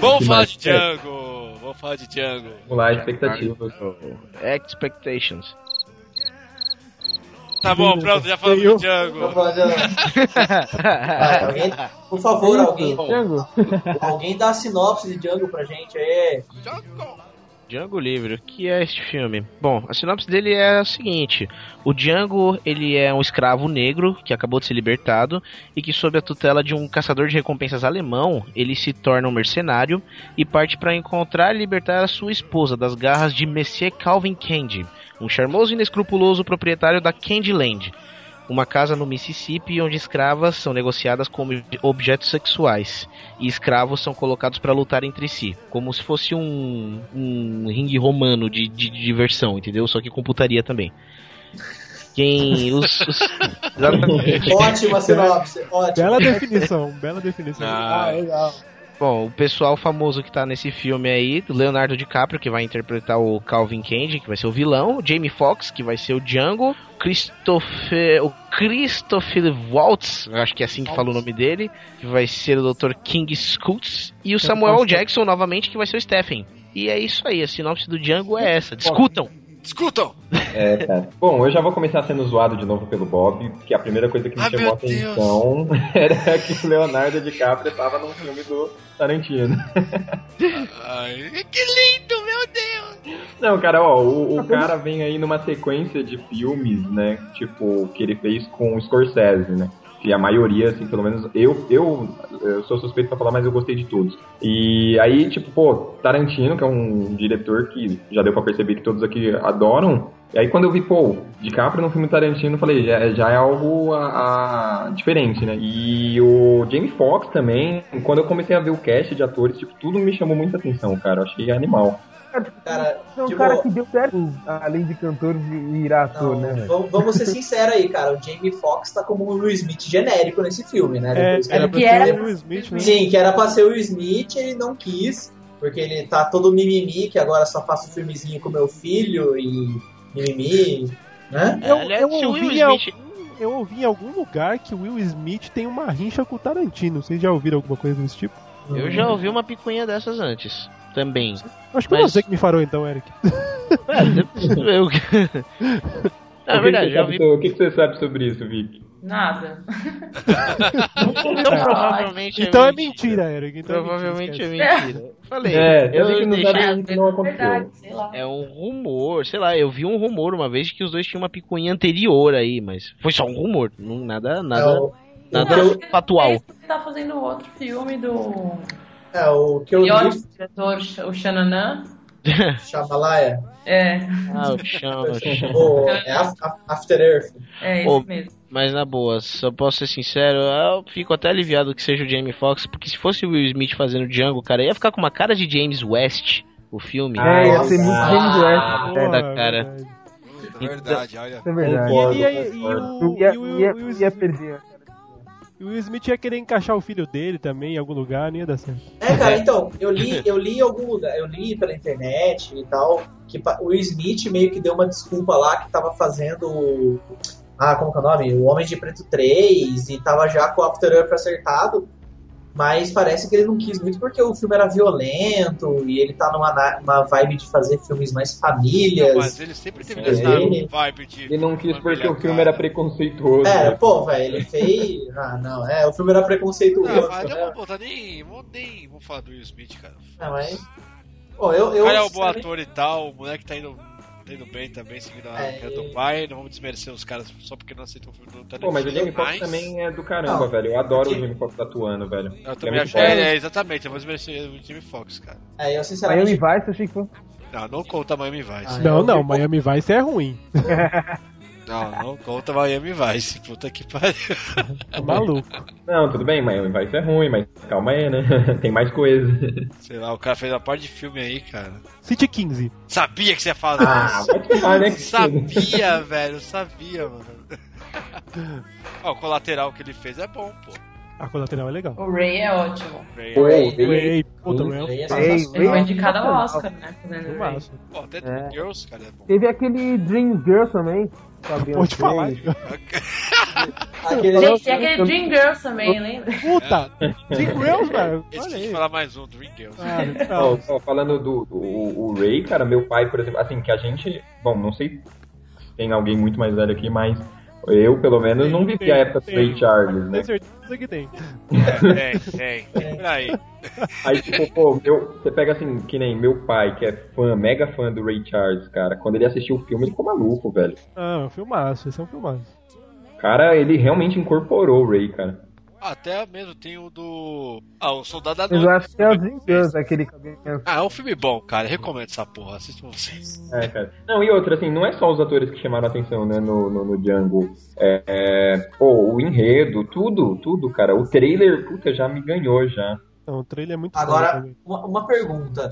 Speaker 3: Vamos falar de Django! Vamos falar de Django.
Speaker 5: Vamos lá, expectativas.
Speaker 8: Expectations.
Speaker 3: Tá bom, pronto, já falamos de Django.
Speaker 4: Alguém- por favor, alguém, alguém dá a sinopse de Django pra gente aí.
Speaker 8: Django Livre, o que é este filme? Bom, a sinopse dele é a seguinte: o Django ele é um escravo negro que acabou de ser libertado e que sob a tutela de um caçador de recompensas alemão, ele se torna um mercenário e parte para encontrar e libertar a sua esposa das garras de Monsieur Calvin Candy, um charmoso e inescrupuloso proprietário da Candyland, uma casa no Mississippi onde escravas são negociadas como objetos sexuais e escravos são colocados para lutar entre si, como se fosse um, um ringue romano de, de diversão, entendeu? Só que com putaria também. Quem os, os- exatamente.
Speaker 4: Ótima sinopse, ótima.
Speaker 1: Bela definição, bela definição.
Speaker 3: Ah,
Speaker 4: legal.
Speaker 8: Bom, o pessoal famoso que tá nesse filme aí, Leonardo DiCaprio, que vai interpretar o Calvin Candy, que vai ser o vilão, o Jamie Foxx, que vai ser o Django, Christopher, o Christopher Waltz, acho que é assim que fala o nome dele, que vai ser o Dr. King Scoots, e o Samuel Jackson novamente, que vai ser o Stephen. E é isso aí, a sinopse do Django é essa. Discutam!
Speaker 3: Discutam!
Speaker 5: É, cara. Bom, eu já vou começar sendo zoado de novo pelo Bob, que a primeira coisa que me
Speaker 3: Ai,
Speaker 5: chamou a
Speaker 3: Deus.
Speaker 5: atenção era que o Leonardo DiCaprio tava num filme do Tarantino.
Speaker 3: Ai, que lindo, meu Deus!
Speaker 5: Não, cara, ó, o, o cara vem aí numa sequência de filmes, né? Tipo, que ele fez com o Scorsese, né? Que a maioria, assim, pelo menos eu, eu, eu sou suspeito pra falar, mas eu gostei de todos. E aí, tipo, pô, Tarantino, que é um diretor que já deu pra perceber que todos aqui adoram. E aí quando eu vi, pô, DiCaprio no filme Tarantino, eu falei, já, já é algo a, a- diferente, né? E o Jamie Foxx também, quando eu comecei a ver o cast de atores, tipo, tudo me chamou muita atenção, cara. Eu achei animal.
Speaker 4: Cara,
Speaker 6: É um
Speaker 4: tipo,
Speaker 6: cara que deu certo, além de cantor, virar ator, né, velho?
Speaker 4: vamos, vamos ser sinceros aí, cara. O Jamie Foxx tá como um Will Smith genérico nesse filme, né?
Speaker 1: É,
Speaker 4: Depois que
Speaker 1: era pra ser o Will Smith, né?
Speaker 4: Sim, que era pra ser o Will Smith, ele não quis, porque ele tá todo mimimi, que agora só faço filmezinho com meu filho e mimimi, né?
Speaker 1: Eu,
Speaker 8: aliás,
Speaker 1: eu
Speaker 8: se o
Speaker 1: ouvi
Speaker 8: Will
Speaker 1: em algum-
Speaker 8: Smith-
Speaker 1: eu ouvi em algum lugar que o Will Smith tem uma rincha com o Tarantino. Vocês já ouviram alguma coisa desse tipo?
Speaker 8: Eu já ouvi uma picuinha dessas antes. Também.
Speaker 1: Acho que foi
Speaker 8: Mas-
Speaker 1: você que me falou então, Eric.
Speaker 8: É, eu... Na
Speaker 5: O
Speaker 8: verdade,
Speaker 5: você so- O que você sabe sobre isso, Vic?
Speaker 18: Nada.
Speaker 8: Então provavelmente
Speaker 1: Então é
Speaker 8: mentira.
Speaker 1: mentira, Eric. Então
Speaker 8: Provavelmente é
Speaker 1: esquece.
Speaker 8: mentira. Falei,
Speaker 5: É,
Speaker 8: eu
Speaker 5: vi que não aconteceu.
Speaker 18: sei lá.
Speaker 8: É um rumor, sei lá, eu vi um rumor uma vez que os dois tinham uma picuinha anterior aí, mas foi só um rumor, não, nada, nada,
Speaker 4: É, o-
Speaker 8: nada
Speaker 4: eu-
Speaker 8: factual.
Speaker 18: Ele tá fazendo outro filme do.
Speaker 4: É, o que eu
Speaker 18: E
Speaker 4: li,
Speaker 18: o diretor, o Xananã.
Speaker 4: Chamalaya,
Speaker 18: É.
Speaker 8: Ah, o chão, o chão.
Speaker 4: é Af- Af- After Earth.
Speaker 18: É esse
Speaker 8: Ô,
Speaker 18: mesmo.
Speaker 8: Mas na boa, só posso ser sincero, eu fico até aliviado que seja o Jamie Foxx, porque se fosse o Will Smith fazendo Django, cara, ia ficar com uma cara de James West, o filme.
Speaker 6: É, ia ser muito. James West.
Speaker 8: Ah,
Speaker 6: é,
Speaker 8: da cara.
Speaker 3: É verdade, olha.
Speaker 6: Isso é verdade.
Speaker 5: Concordo,
Speaker 1: E, e- e
Speaker 5: concordo.
Speaker 1: o,
Speaker 6: Ia,
Speaker 1: e o-
Speaker 6: ia,
Speaker 1: o Will
Speaker 6: ia
Speaker 1: Smith-
Speaker 6: perder.
Speaker 1: e o Will Smith ia querer encaixar o filho dele também em algum lugar, não ia dar certo.
Speaker 4: É, cara, então, eu li, eu li em algum lugar, eu li pela internet e tal, que o Will Smith meio que deu uma desculpa lá que tava fazendo. o- Ah, como que é o nome? O Homem de Preto 3 e tava já com o After Earth acertado. Mas parece que ele não quis muito porque o filme era violento e ele tá numa na- uma vibe de fazer filmes mais famílias.
Speaker 3: Não, mas ele sempre teve essa vibe de.
Speaker 5: Ele não quis porque o filme
Speaker 3: cara.
Speaker 5: era preconceituoso.
Speaker 4: É,
Speaker 5: né?
Speaker 4: pô, velho, ele fez. Ah, não, é, o filme era preconceituoso.
Speaker 3: Não, mas eu
Speaker 4: né?
Speaker 3: vou botar nem. Vou nem. Vou falar do Will Smith, cara.
Speaker 4: Não, mas. Pô, eu. eu
Speaker 3: o cara é um bom ator e tal, o moleque tá indo, tá indo bem também, seguindo a
Speaker 4: É,
Speaker 3: do pai. Não vamos desmerecer os caras só porque não aceitam o filme do Tarantino.
Speaker 5: Pô, mas o Jamie Foxx
Speaker 3: mas-
Speaker 5: também é do caramba,
Speaker 4: Não.
Speaker 5: velho. Eu adoro
Speaker 4: Que-
Speaker 5: o Jamie Foxx atuando, velho.
Speaker 3: Eu
Speaker 5: é
Speaker 3: também
Speaker 5: muito
Speaker 3: acho.
Speaker 5: bom.
Speaker 3: É, é, exatamente, eu vou desmerecer o Jimmy Fox, cara.
Speaker 4: É, eu
Speaker 6: Miami
Speaker 4: sinceramente.
Speaker 6: Vice, eu achei que foi.
Speaker 3: Não, não conta Miami Vice.
Speaker 4: Ah,
Speaker 1: não, não, Miami Vice é ruim.
Speaker 3: Não, não conta Miami Vice. Puta que pariu.
Speaker 1: Tá maluco.
Speaker 5: Não, tudo bem, mas vai ser ruim, mas calma aí, né? Tem mais coisa.
Speaker 3: Sei lá, o cara fez uma parte de filme aí, cara.
Speaker 1: City 15.
Speaker 3: Sabia que você ia falar
Speaker 5: Ah,
Speaker 3: isso.
Speaker 5: vai tomar, né?
Speaker 3: Sabia, velho, sabia, mano. Ó, o colateral que ele fez é bom, pô.
Speaker 1: A colateral é legal.
Speaker 18: O Ray é ótimo.
Speaker 3: Ray,
Speaker 4: Ray,
Speaker 5: Ray-
Speaker 1: Ray, puta,
Speaker 4: Sim,
Speaker 1: Ray.
Speaker 4: Ray é sensacional.
Speaker 18: Ele foi
Speaker 6: Ray-
Speaker 18: indicado ao Oscar, né? Fazendo Ray.
Speaker 3: Pô, até
Speaker 6: É.
Speaker 3: Girls, cara, é bom.
Speaker 6: Teve aquele Dream Girl também.
Speaker 1: Pode falar.
Speaker 4: Aquele
Speaker 18: Gente, tem aquele Dream Girls também, lembra?
Speaker 1: Puta! Dick Girls, velho.
Speaker 3: Que
Speaker 1: aí.
Speaker 3: falar mais um, Dream Girls.
Speaker 1: Ah,
Speaker 5: Ó,
Speaker 1: não.
Speaker 5: ó, falando do, do o, o Ray, cara, meu pai, por exemplo, assim, que a gente. Bom, não sei se tem alguém muito mais velho aqui, mas eu, pelo menos, não vivi a época do
Speaker 1: Tem.
Speaker 5: Ray Charles, né?
Speaker 1: Tenho certeza que tem.
Speaker 3: É, tem, tem. Por aí.
Speaker 5: Aí, tipo, pô, meu, você pega assim, que nem meu pai, que é fã, mega fã do Ray Charles, cara, quando ele assistiu o filme, ele ficou maluco, velho.
Speaker 1: Ah, um filmaço, esse é um filmaço.
Speaker 5: Cara, ele realmente incorporou o Ray, cara.
Speaker 3: Até mesmo tem o do. Ah, o Soldado Noite.
Speaker 6: eu acho que é o Dream Girls, aquele cabelo.
Speaker 3: Ah, é um filme bom, cara. Recomendo essa porra. Assistam vocês.
Speaker 5: É, cara. Não, e outra, assim, não é só os atores que chamaram a atenção, né, no, no, no Django. É, é, pô, o enredo, tudo, tudo, cara. O trailer, puta, já me ganhou já.
Speaker 1: Não, o trailer é muito bom
Speaker 4: Agora,
Speaker 1: também.
Speaker 4: uma, uma pergunta.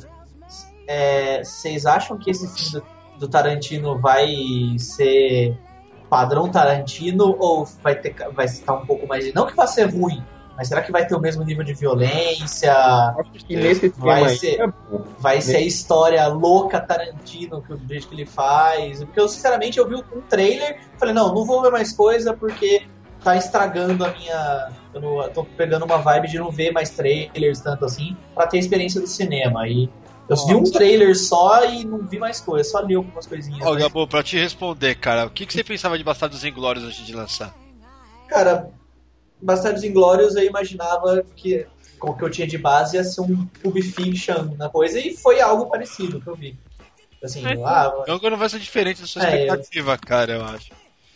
Speaker 4: É, Vocês acham que esse filme do, do Tarantino vai ser padrão Tarantino ou vai ter vai estar um pouco mais de. Não que vai ser ruim, mas será que vai ter o mesmo nível de violência?
Speaker 5: Acho que nesse
Speaker 4: Vai ser-
Speaker 5: é.
Speaker 4: Vai ser a história louca Tarantino, que o jeito que ele faz. Porque eu, sinceramente, eu vi um trailer falei, não, não vou ver mais coisa porque tá estragando a minha. Eu não, tô pegando uma vibe de não ver mais trailers tanto assim, pra ter a experiência do cinema. E Eu vi um trailer só e não vi mais coisa, só li algumas coisinhas.
Speaker 3: Ó,
Speaker 4: né?
Speaker 3: Gabo, pra te responder, cara, o que, que você pensava de Bastardos Inglórios antes de lançar?
Speaker 4: Cara, Bastardos Inglórios eu imaginava que com o que eu tinha de base ia ser um Pulp Fiction na coisa e foi algo parecido que eu vi. Assim, ah,
Speaker 3: Django não vai ser diferente da sua
Speaker 4: É,
Speaker 3: expectativa, cara, eu acho.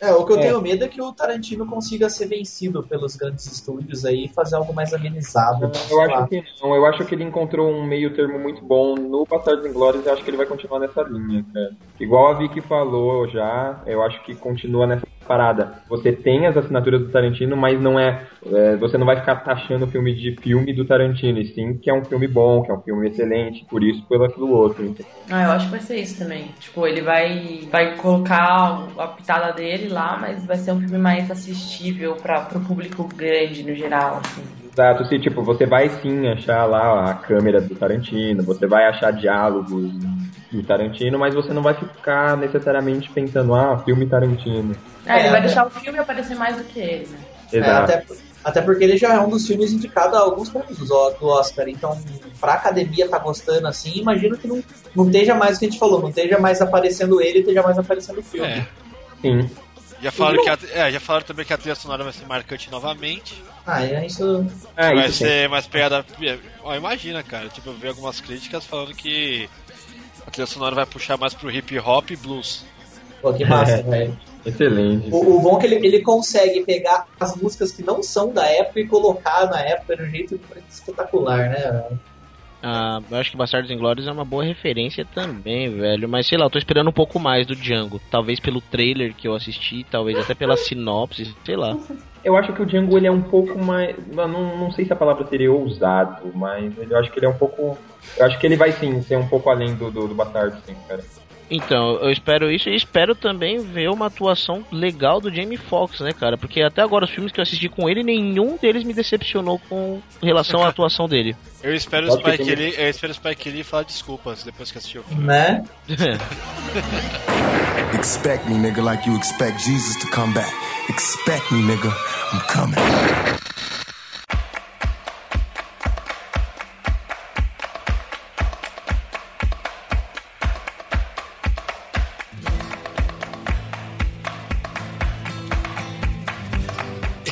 Speaker 4: É, o que eu
Speaker 3: É.
Speaker 4: tenho medo é que o Tarantino consiga ser vencido pelos grandes estúdios aí e fazer algo mais amenizado.
Speaker 5: Eu acho que não, eu acho que ele encontrou um meio termo muito bom no Bastardos Inglórios e acho que ele vai continuar nessa linha, cara. Igual a Vicky falou já, eu acho que continua nessa parada. Você tem as assinaturas do Tarantino, mas não é, é, você não vai ficar taxando o filme de filme do Tarantino, e sim que é um filme bom, que é um filme excelente, por isso, pelo aquilo outro.
Speaker 7: Ah, eu acho que vai ser isso também. Tipo, ele vai, vai colocar a pitada dele lá, mas vai ser um filme mais assistível para pro público grande no geral, assim.
Speaker 5: Exato, se tipo, você vai sim achar lá a câmera do Tarantino, você vai achar diálogos do Tarantino, mas você não vai ficar necessariamente pensando, ah, filme Tarantino.
Speaker 7: É, ele
Speaker 4: É,
Speaker 7: vai
Speaker 4: né?
Speaker 7: deixar o filme aparecer mais do que ele, né?
Speaker 4: É,
Speaker 5: Exato.
Speaker 4: até, até porque ele já é um dos filmes indicados a alguns prêmios do Oscar. Então, pra academia tá gostando assim, imagino que não, não esteja mais o que a gente falou, não esteja mais aparecendo ele, esteja mais aparecendo o filme.
Speaker 3: É.
Speaker 5: Sim.
Speaker 3: Já falaram, que a, é, já falaram também que a trilha sonora vai ser marcante novamente.
Speaker 4: Ah, é isso.
Speaker 5: É,
Speaker 3: vai
Speaker 5: isso sim.
Speaker 3: ser mais pegada. Ó, imagina, cara. Tipo, eu vi algumas críticas falando que a trilha sonora vai puxar mais pro hip hop e blues.
Speaker 4: Pô, que massa, velho.
Speaker 5: Excelente.
Speaker 4: O, o bom é que ele, ele consegue pegar as músicas que não são da época e colocar na época de um jeito espetacular, né?
Speaker 8: Ah, eu acho que Bastardos Inglórios é uma boa referência também, velho. Mas sei lá, eu tô esperando um pouco mais do Django. Talvez pelo trailer que eu assisti, talvez até pela sinopse, sei lá.
Speaker 5: Eu acho que o Django ele é um pouco mais. Não, não sei se a palavra seria ousado, mas eu acho que ele é um pouco. Eu acho que ele vai sim ser um pouco além do, do, do Bastardo, sim, cara.
Speaker 8: Então, eu espero isso e espero também ver uma atuação legal do Jamie Foxx, né, cara? Porque até agora os filmes que eu assisti com ele, nenhum deles me decepcionou com relação à atuação dele.
Speaker 3: Eu espero o Spike. Lee, eu espero o Spike Lee falar desculpas depois que assistiu o filme.
Speaker 4: Né?
Speaker 12: Expect me, nigga, like you expect Jesus to come back. Expect me, nigga. I'm coming.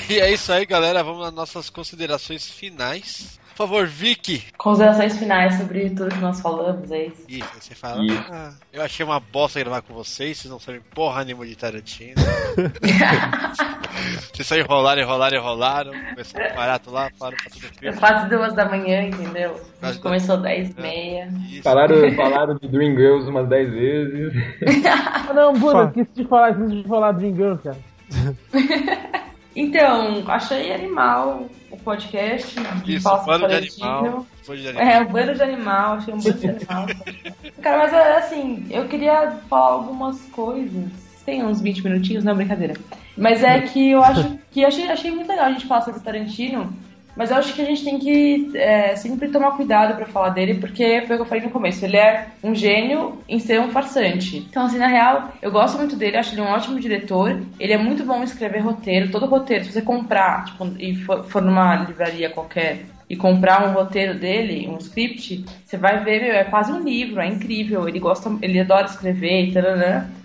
Speaker 3: E é isso aí, galera. Vamos nas nossas considerações finais. Por favor, Vicky.
Speaker 7: Considerações finais sobre tudo que nós falamos, é isso.
Speaker 3: Isso, você fala.
Speaker 5: Isso.
Speaker 3: "Ah, eu achei uma bosta gravar com vocês, vocês não sabem porra nenhuma de Tarantino. vocês só enrolaram, enrolaram, enrolaram. Começaram barato lá, falaram pra tudo
Speaker 7: É
Speaker 3: frio.
Speaker 7: quase duas da manhã, entendeu? A
Speaker 3: Quase
Speaker 7: gente começou 10 e meia.
Speaker 5: Falaram, falaram de Dream Girls umas 10 vezes.
Speaker 6: Não, eu esqueci de falar, esqueci de falar Dream Girl, cara.
Speaker 7: Então, achei animal o podcast de
Speaker 3: Isso,
Speaker 7: Falso
Speaker 3: bando de
Speaker 7: Tarantino.
Speaker 3: animal. Bando de animal.
Speaker 7: É, o bando de animal, achei um bando de animal. Cara, mas é, assim, eu queria falar algumas coisas. Tem uns 20 minutinhos, não, brincadeira. Mas é que eu acho que achei, achei muito legal a gente falar sobre o Tarantino. Mas eu acho que a gente tem que é, sempre tomar cuidado pra falar dele, porque foi o que eu falei no começo. Ele é um gênio em ser um farsante. Então, assim, na real, eu gosto muito dele, acho ele um ótimo diretor. Ele é muito bom em escrever roteiro. Todo roteiro, se você comprar, tipo, e for, for numa livraria qualquer e comprar um roteiro dele, um script, você vai ver, meu, é quase um livro, é incrível. Ele gosta, ele adora escrever e tal,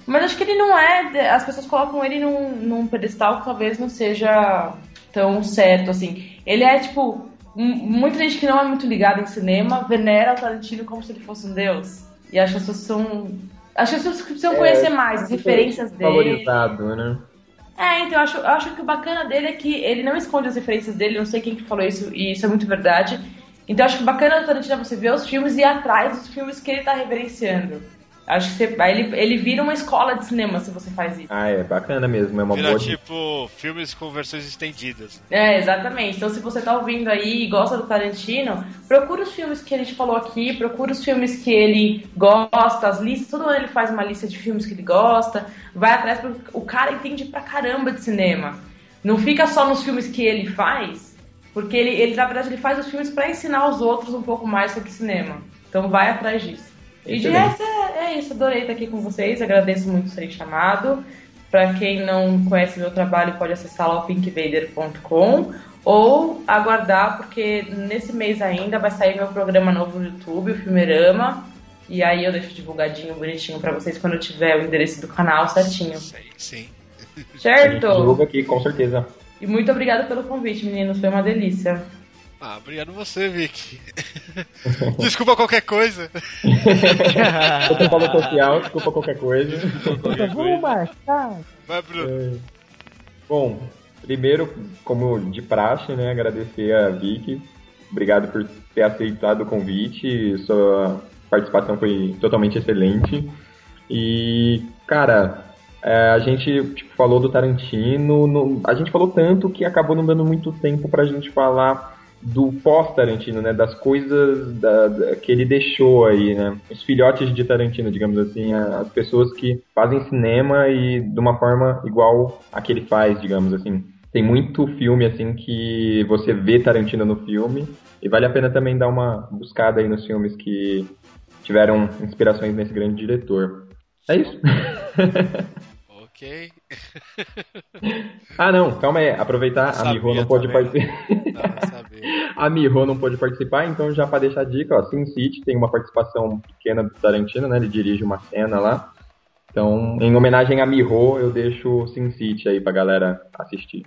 Speaker 7: Mas acho que ele não é. As pessoas colocam ele num, num pedestal que talvez não seja tão certo, assim. Ele é, tipo, muita gente que não é muito ligada em cinema venera o Tarantino como se ele fosse um deus. E acho que as pessoas são. Acho que as pessoas precisam conhecer mais as referências dele.
Speaker 5: Valorizado, né?
Speaker 7: É, então eu acho, eu acho que o bacana dele é que ele não esconde as referências dele, não sei quem que falou isso, e isso é muito verdade. Então eu acho que o bacana do Tarantino é você ver os filmes e ir atrás dos filmes que ele tá reverenciando. Acho que você, aí ele, ele vira uma escola de cinema se você faz isso.
Speaker 5: Ah, é bacana mesmo, é uma
Speaker 3: Vira
Speaker 5: boa.
Speaker 3: tipo filmes com versões estendidas.
Speaker 7: É, exatamente. Então, se você tá ouvindo aí e gosta do Tarantino, procura os filmes que a gente falou aqui, procura os filmes que ele gosta, as listas. Todo ano ele faz uma lista de filmes que ele gosta. Vai atrás, porque o cara entende pra caramba de cinema. Não fica só nos filmes que ele faz, porque ele, ele na verdade, ele faz os filmes pra ensinar os outros um pouco mais sobre cinema. Então, vai atrás disso. E de resto, é, é isso. Adorei estar aqui com vocês. Agradeço muito serem chamado. Pra quem não conhece meu trabalho, pode acessar lá o pinkvader.com
Speaker 18: ou aguardar, porque nesse mês ainda vai sair meu programa novo no YouTube, o Filmerama. E aí eu deixo divulgadinho, bonitinho pra vocês quando eu tiver o endereço do canal certinho.
Speaker 3: Sim.
Speaker 18: Certo?
Speaker 5: Divulga aqui, com certeza.
Speaker 18: E muito obrigada pelo convite, meninos. Foi uma delícia.
Speaker 3: Ah, obrigado você, Vic. Desculpa qualquer coisa.
Speaker 5: Protocolo social, desculpa qualquer coisa.
Speaker 6: Vamos marcar.
Speaker 3: Vai, Bruno.
Speaker 5: É. Bom, primeiro, como de praxe, né, agradecer a Vicky. Obrigado por ter aceitado o convite. Sua participação foi totalmente excelente. E, cara, é, a gente tipo, falou do Tarantino. no- a gente falou tanto que acabou não dando muito tempo pra gente falar do pós-Tarantino, né? Das coisas da- da- que ele deixou aí, né? Os filhotes de Tarantino, digamos assim, as pessoas que fazem cinema e de uma forma igual a que ele faz, digamos assim. Tem muito filme assim que você vê Tarantino no filme e vale a pena também dar uma buscada aí nos filmes que tiveram inspirações nesse grande diretor. É isso.
Speaker 3: Ok.
Speaker 5: Ah, não, calma aí. Aproveitar, a
Speaker 3: Sabia
Speaker 5: Miho não
Speaker 3: também.
Speaker 5: participar. a Miho não pôde participar, então já pra deixar a dica, ó, Sin City tem uma participação pequena do Tarantino, né? Ele dirige uma cena lá. Então, em homenagem a Miho, eu deixo Sin City aí pra galera assistir.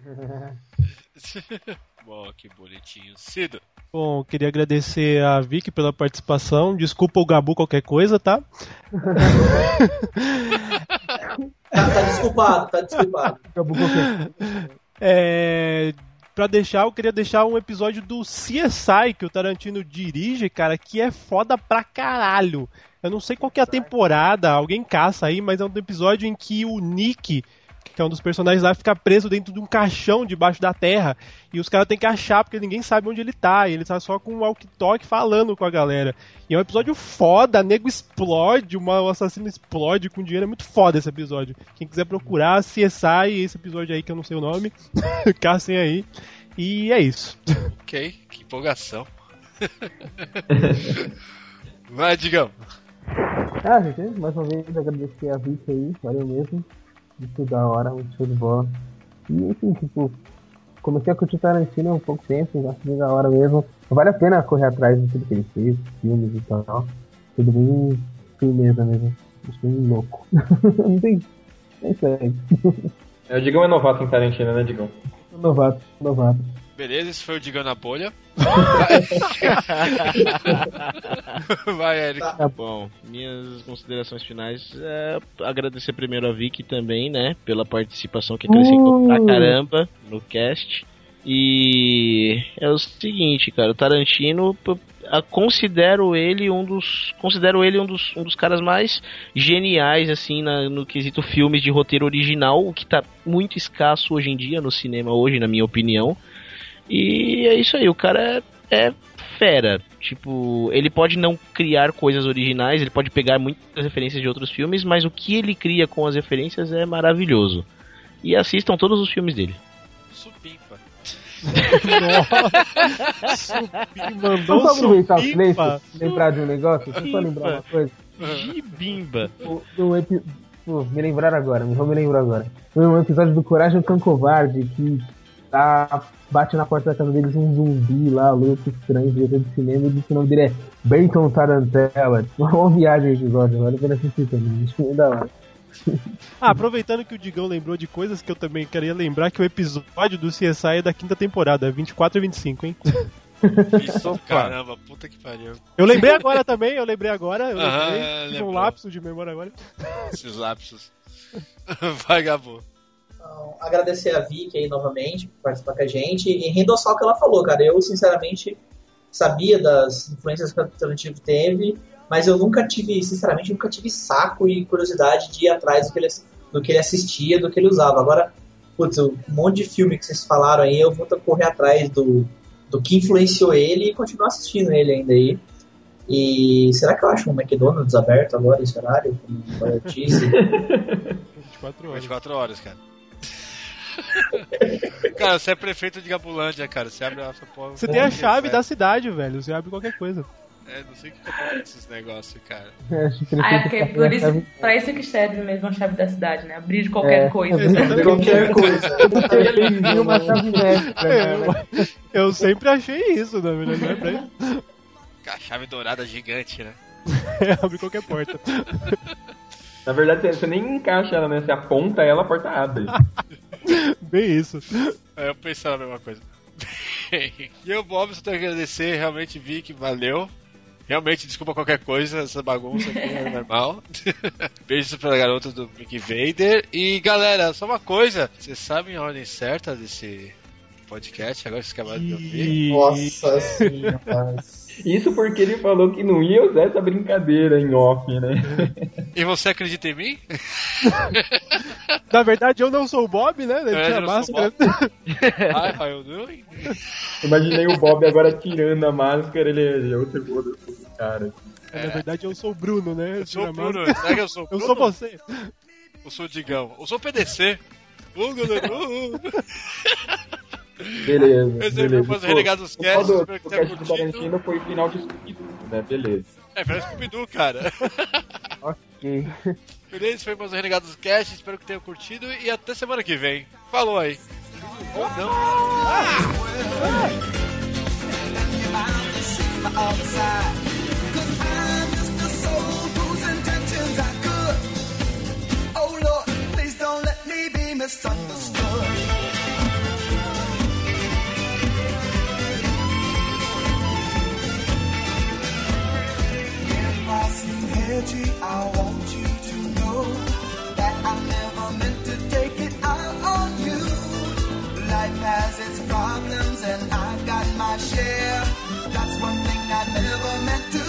Speaker 3: Bom, que bonitinho. Cido.
Speaker 1: Bom, queria agradecer a Vicky pela participação. Desculpa o Gabu qualquer coisa, tá?
Speaker 4: Tá, tá desculpado, tá desculpado.
Speaker 1: É, pra deixar, eu queria deixar um episódio do CSI que o Tarantino dirige, cara, que é foda pra caralho. Eu não sei qual que é a temporada, alguém caça aí, mas é um episódio em que o Nick, que é um dos personagens lá, fica preso dentro de um caixão debaixo da terra. E os caras têm que achar, porque ninguém sabe onde ele tá. E ele tá só com um walkie-talkie falando com a galera. E é um episódio foda, nego explode, uma, o assassino explode com dinheiro. É muito foda esse episódio. Quem quiser procurar, CSI, esse episódio aí que eu não sei o nome, caçem aí. E é isso.
Speaker 3: Ok, que empolgação. Vai, Digão.
Speaker 6: Ah, gente, mais uma vez agradecer a Vicky aí, valeu mesmo. Muito da hora, muito show de bola. E enfim, tipo, comecei a curtir Tarantino há um pouco tempo, acho bem da hora mesmo. Vale a pena correr atrás de tudo que ele fez, filmes e tal. Tudo bem firmeza mesmo. Acho bem louco. Não tem. É isso aí.
Speaker 5: É, O Digão é novato em Tarantino, né, Digão?
Speaker 6: Novato, novato.
Speaker 3: Beleza, esse foi o Digão na bolha. Vai, Eric.
Speaker 8: Tá bom, minhas considerações finais é agradecer primeiro a Vicky também, né, pela participação que acrescentou pra
Speaker 6: Uh.
Speaker 8: caramba no cast. E é o seguinte, cara, o Tarantino considero ele um dos considero ele um dos, um dos caras mais geniais assim na- no quesito filmes de roteiro original, o que tá muito escasso hoje em dia no cinema hoje, na minha opinião. E é isso aí, o cara é, é fera. Tipo, ele pode não criar coisas originais, ele pode pegar muitas referências de outros filmes, mas o que ele cria com as referências é maravilhoso. E assistam todos os filmes dele.
Speaker 3: Supimpa.
Speaker 1: mandou
Speaker 6: Só pra aproveitar o
Speaker 1: supimpa.
Speaker 6: silêncio, lembrar de um negócio, deixa eu só lembrar uma coisa.
Speaker 8: Gibimba.
Speaker 6: O- do epi- Pô, me lembrar agora, me vou me lembrar agora. Foi um episódio do Coragem Cão Covarde que tá, bate na porta da casa deles um zumbi lá, louco, estranho, diretor de cinema, e diz que o nome dele é Benton Tarantella. Uma viagem esse episódio, vale a pena assistir também, acho que é da hora.
Speaker 1: Ah, aproveitando que o Digão lembrou de coisas que eu também queria lembrar, que o episódio do CSI é da quinta temporada, é 24 e 25, hein?
Speaker 3: Isso, caramba, puta que pariu.
Speaker 1: Eu lembrei agora também, eu lembrei agora, eu lembrei, tive um lapso de memória agora.
Speaker 3: Esses lapsos. Vai, Gabo.
Speaker 4: Então, agradecer a Vicky aí novamente por participar com a gente e endossar o que ela falou, cara. Eu, sinceramente, sabia das influências que o Tarantino teve, mas eu nunca tive, sinceramente, nunca tive saco e curiosidade de ir atrás do que ele, do que ele assistia, do que ele usava. Agora, putz, um monte de filme que vocês falaram aí, eu vou ter que correr atrás do, do que influenciou ele e continuar assistindo ele ainda aí. E será que eu acho um McDonald's aberto agora esse horário? Com notícia?
Speaker 1: 24 horas.
Speaker 3: 24 horas, cara. cara, você é prefeito de Gabulândia, cara. Você abre a sua porta.
Speaker 1: Você tem a chave da cidade, velho, você abre qualquer coisa.
Speaker 3: É, não sei o que acontece esses negócios, cara.
Speaker 6: É, acho que ele
Speaker 18: Ah, é porque por isso,
Speaker 6: chave-
Speaker 18: pra isso que serve mesmo a chave da cidade, né? Abrir de qualquer
Speaker 6: É,
Speaker 18: coisa.
Speaker 6: abrir de qualquer coisa. Ele viu uma chave mestra,
Speaker 1: É,
Speaker 6: né?
Speaker 1: eu, eu sempre achei isso, na verdade. Não é pra isso.
Speaker 3: Com a chave dourada gigante, né?
Speaker 1: É, abre qualquer porta.
Speaker 5: Na verdade, você- você nem encaixa ela, né? Você aponta ela, a porta abre.
Speaker 1: Bem isso.
Speaker 3: É, eu pensava a mesma coisa. e eu, Bob, só tenho que agradecer. Realmente vi que valeu. Realmente, desculpa qualquer coisa, essa bagunça aqui é normal. Beijos pra garota do Mickey Vader. E galera, só uma coisa: vocês sabem a ordem certa desse podcast? Agora vocês acabaram de ouvir.
Speaker 4: Nossa senhora.
Speaker 5: Isso porque ele falou que não ia usar essa brincadeira em off, né?
Speaker 3: E você acredita em mim?
Speaker 1: Na verdade, eu não sou o Bob, né? Ele
Speaker 3: É,
Speaker 1: tinha
Speaker 3: eu
Speaker 1: máscara.
Speaker 3: Hi, how you doing?
Speaker 5: Imaginei o Bob agora tirando a máscara, ele ele é outro cara.
Speaker 1: Na verdade, eu sou o Bruno, né?
Speaker 3: Eu sou o Bruno. Será que eu sou o
Speaker 1: Eu
Speaker 3: Bruno?
Speaker 1: sou você.
Speaker 3: Eu sou o Digão. Eu sou o PDC.
Speaker 5: Beleza.
Speaker 3: Esse
Speaker 5: beleza.
Speaker 3: foi os Renegados
Speaker 5: o
Speaker 3: Cast,
Speaker 5: do-
Speaker 3: espero que
Speaker 5: o
Speaker 3: tenha
Speaker 5: cast do. Tarantino foi final de Scooby-Doo, né? Beleza.
Speaker 3: É, parece Scooby-Doo, cara.
Speaker 6: Ok.
Speaker 3: Beleza, esse foi mais um Renegados Cast. Espero que tenham curtido e até semana que vem. Falou aí. Ou não.
Speaker 12: Oh Lord, please don't let me be misunderstood. Its problems and I've got my share. That's one thing I never meant to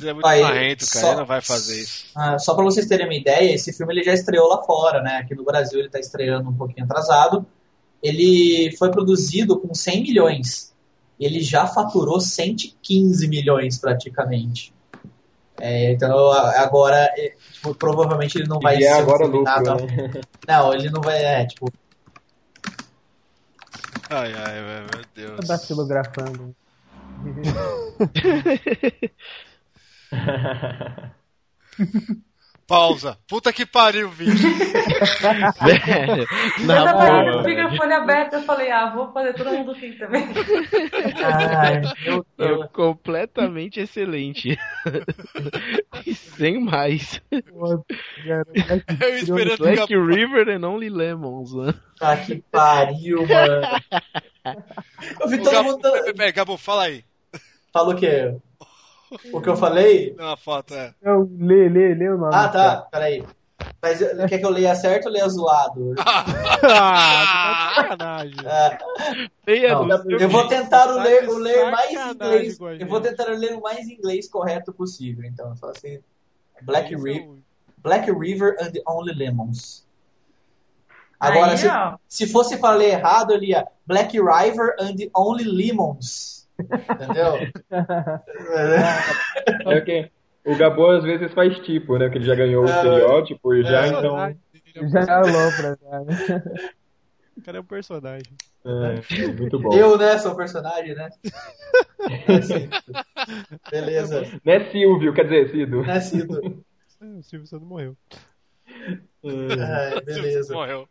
Speaker 3: Mas ele é muito
Speaker 4: Aí,
Speaker 3: marrento, cara.
Speaker 4: só-
Speaker 3: Ele não vai fazer isso.
Speaker 4: Ah, só pra vocês terem uma ideia, esse filme ele já estreou lá fora, né? Aqui no Brasil ele tá estreando um pouquinho atrasado. Ele foi produzido com 100 milhões. Ele já faturou 115 milhões praticamente. É, então agora, é, tipo, provavelmente ele não vai
Speaker 5: E é
Speaker 4: ser
Speaker 5: agora lucro, né?
Speaker 4: Não, ele não vai, é, tipo,
Speaker 3: Ai, ai, meu meu Deus.
Speaker 6: Datilografando.
Speaker 3: Pausa. Puta que pariu, vídeo.
Speaker 8: Velho,
Speaker 18: Eu tava com o microfone aberto, eu falei, ah, vou fazer todo mundo rir também.
Speaker 4: ai, meu Deus.
Speaker 8: Completamente excelente. Sem mais.
Speaker 3: Eu esperando que
Speaker 8: Black River and Only Lemons. né?
Speaker 4: Tá que pariu, mano. Eu vi todo
Speaker 3: Gabo,
Speaker 4: mundo.
Speaker 3: peraí, Gabo, fala aí.
Speaker 4: Fala o quê? O que eu falei?
Speaker 3: Não, a foto, é.
Speaker 6: Eu, lê, lê, lê o nome.
Speaker 4: Ah, tá, peraí. Mas eh, quer que eu leia certo ou leia zoado?
Speaker 1: Ah, sacanagem.
Speaker 4: É.
Speaker 8: Leia
Speaker 4: Não, eu vou tentar o
Speaker 1: Tá
Speaker 4: ler, o ler mais inglês. Eu vou tentar ler o mais inglês correto possível. Então, só assim. Black, Ri
Speaker 1: é um-
Speaker 4: Black River and the Only Lemons. Agora,
Speaker 18: Aí,
Speaker 4: se, se fosse para ler errado, eu lia Black River and the Only Lemons. Entendeu?
Speaker 5: É que o Gabo às vezes faz tipo, né? Que ele já ganhou o
Speaker 4: É.
Speaker 5: estereótipo e já,
Speaker 4: É.
Speaker 5: então.
Speaker 6: Já é alopra, já. né?
Speaker 1: O cara é um personagem.
Speaker 5: É, muito bom.
Speaker 4: eu, né, sou o personagem, né? Beleza.
Speaker 5: Né, Silvio? Quer dizer, Cido?
Speaker 4: Né, Cido?
Speaker 1: É, O Silvio Santos morreu.
Speaker 4: Ai, beleza.
Speaker 3: Morreu.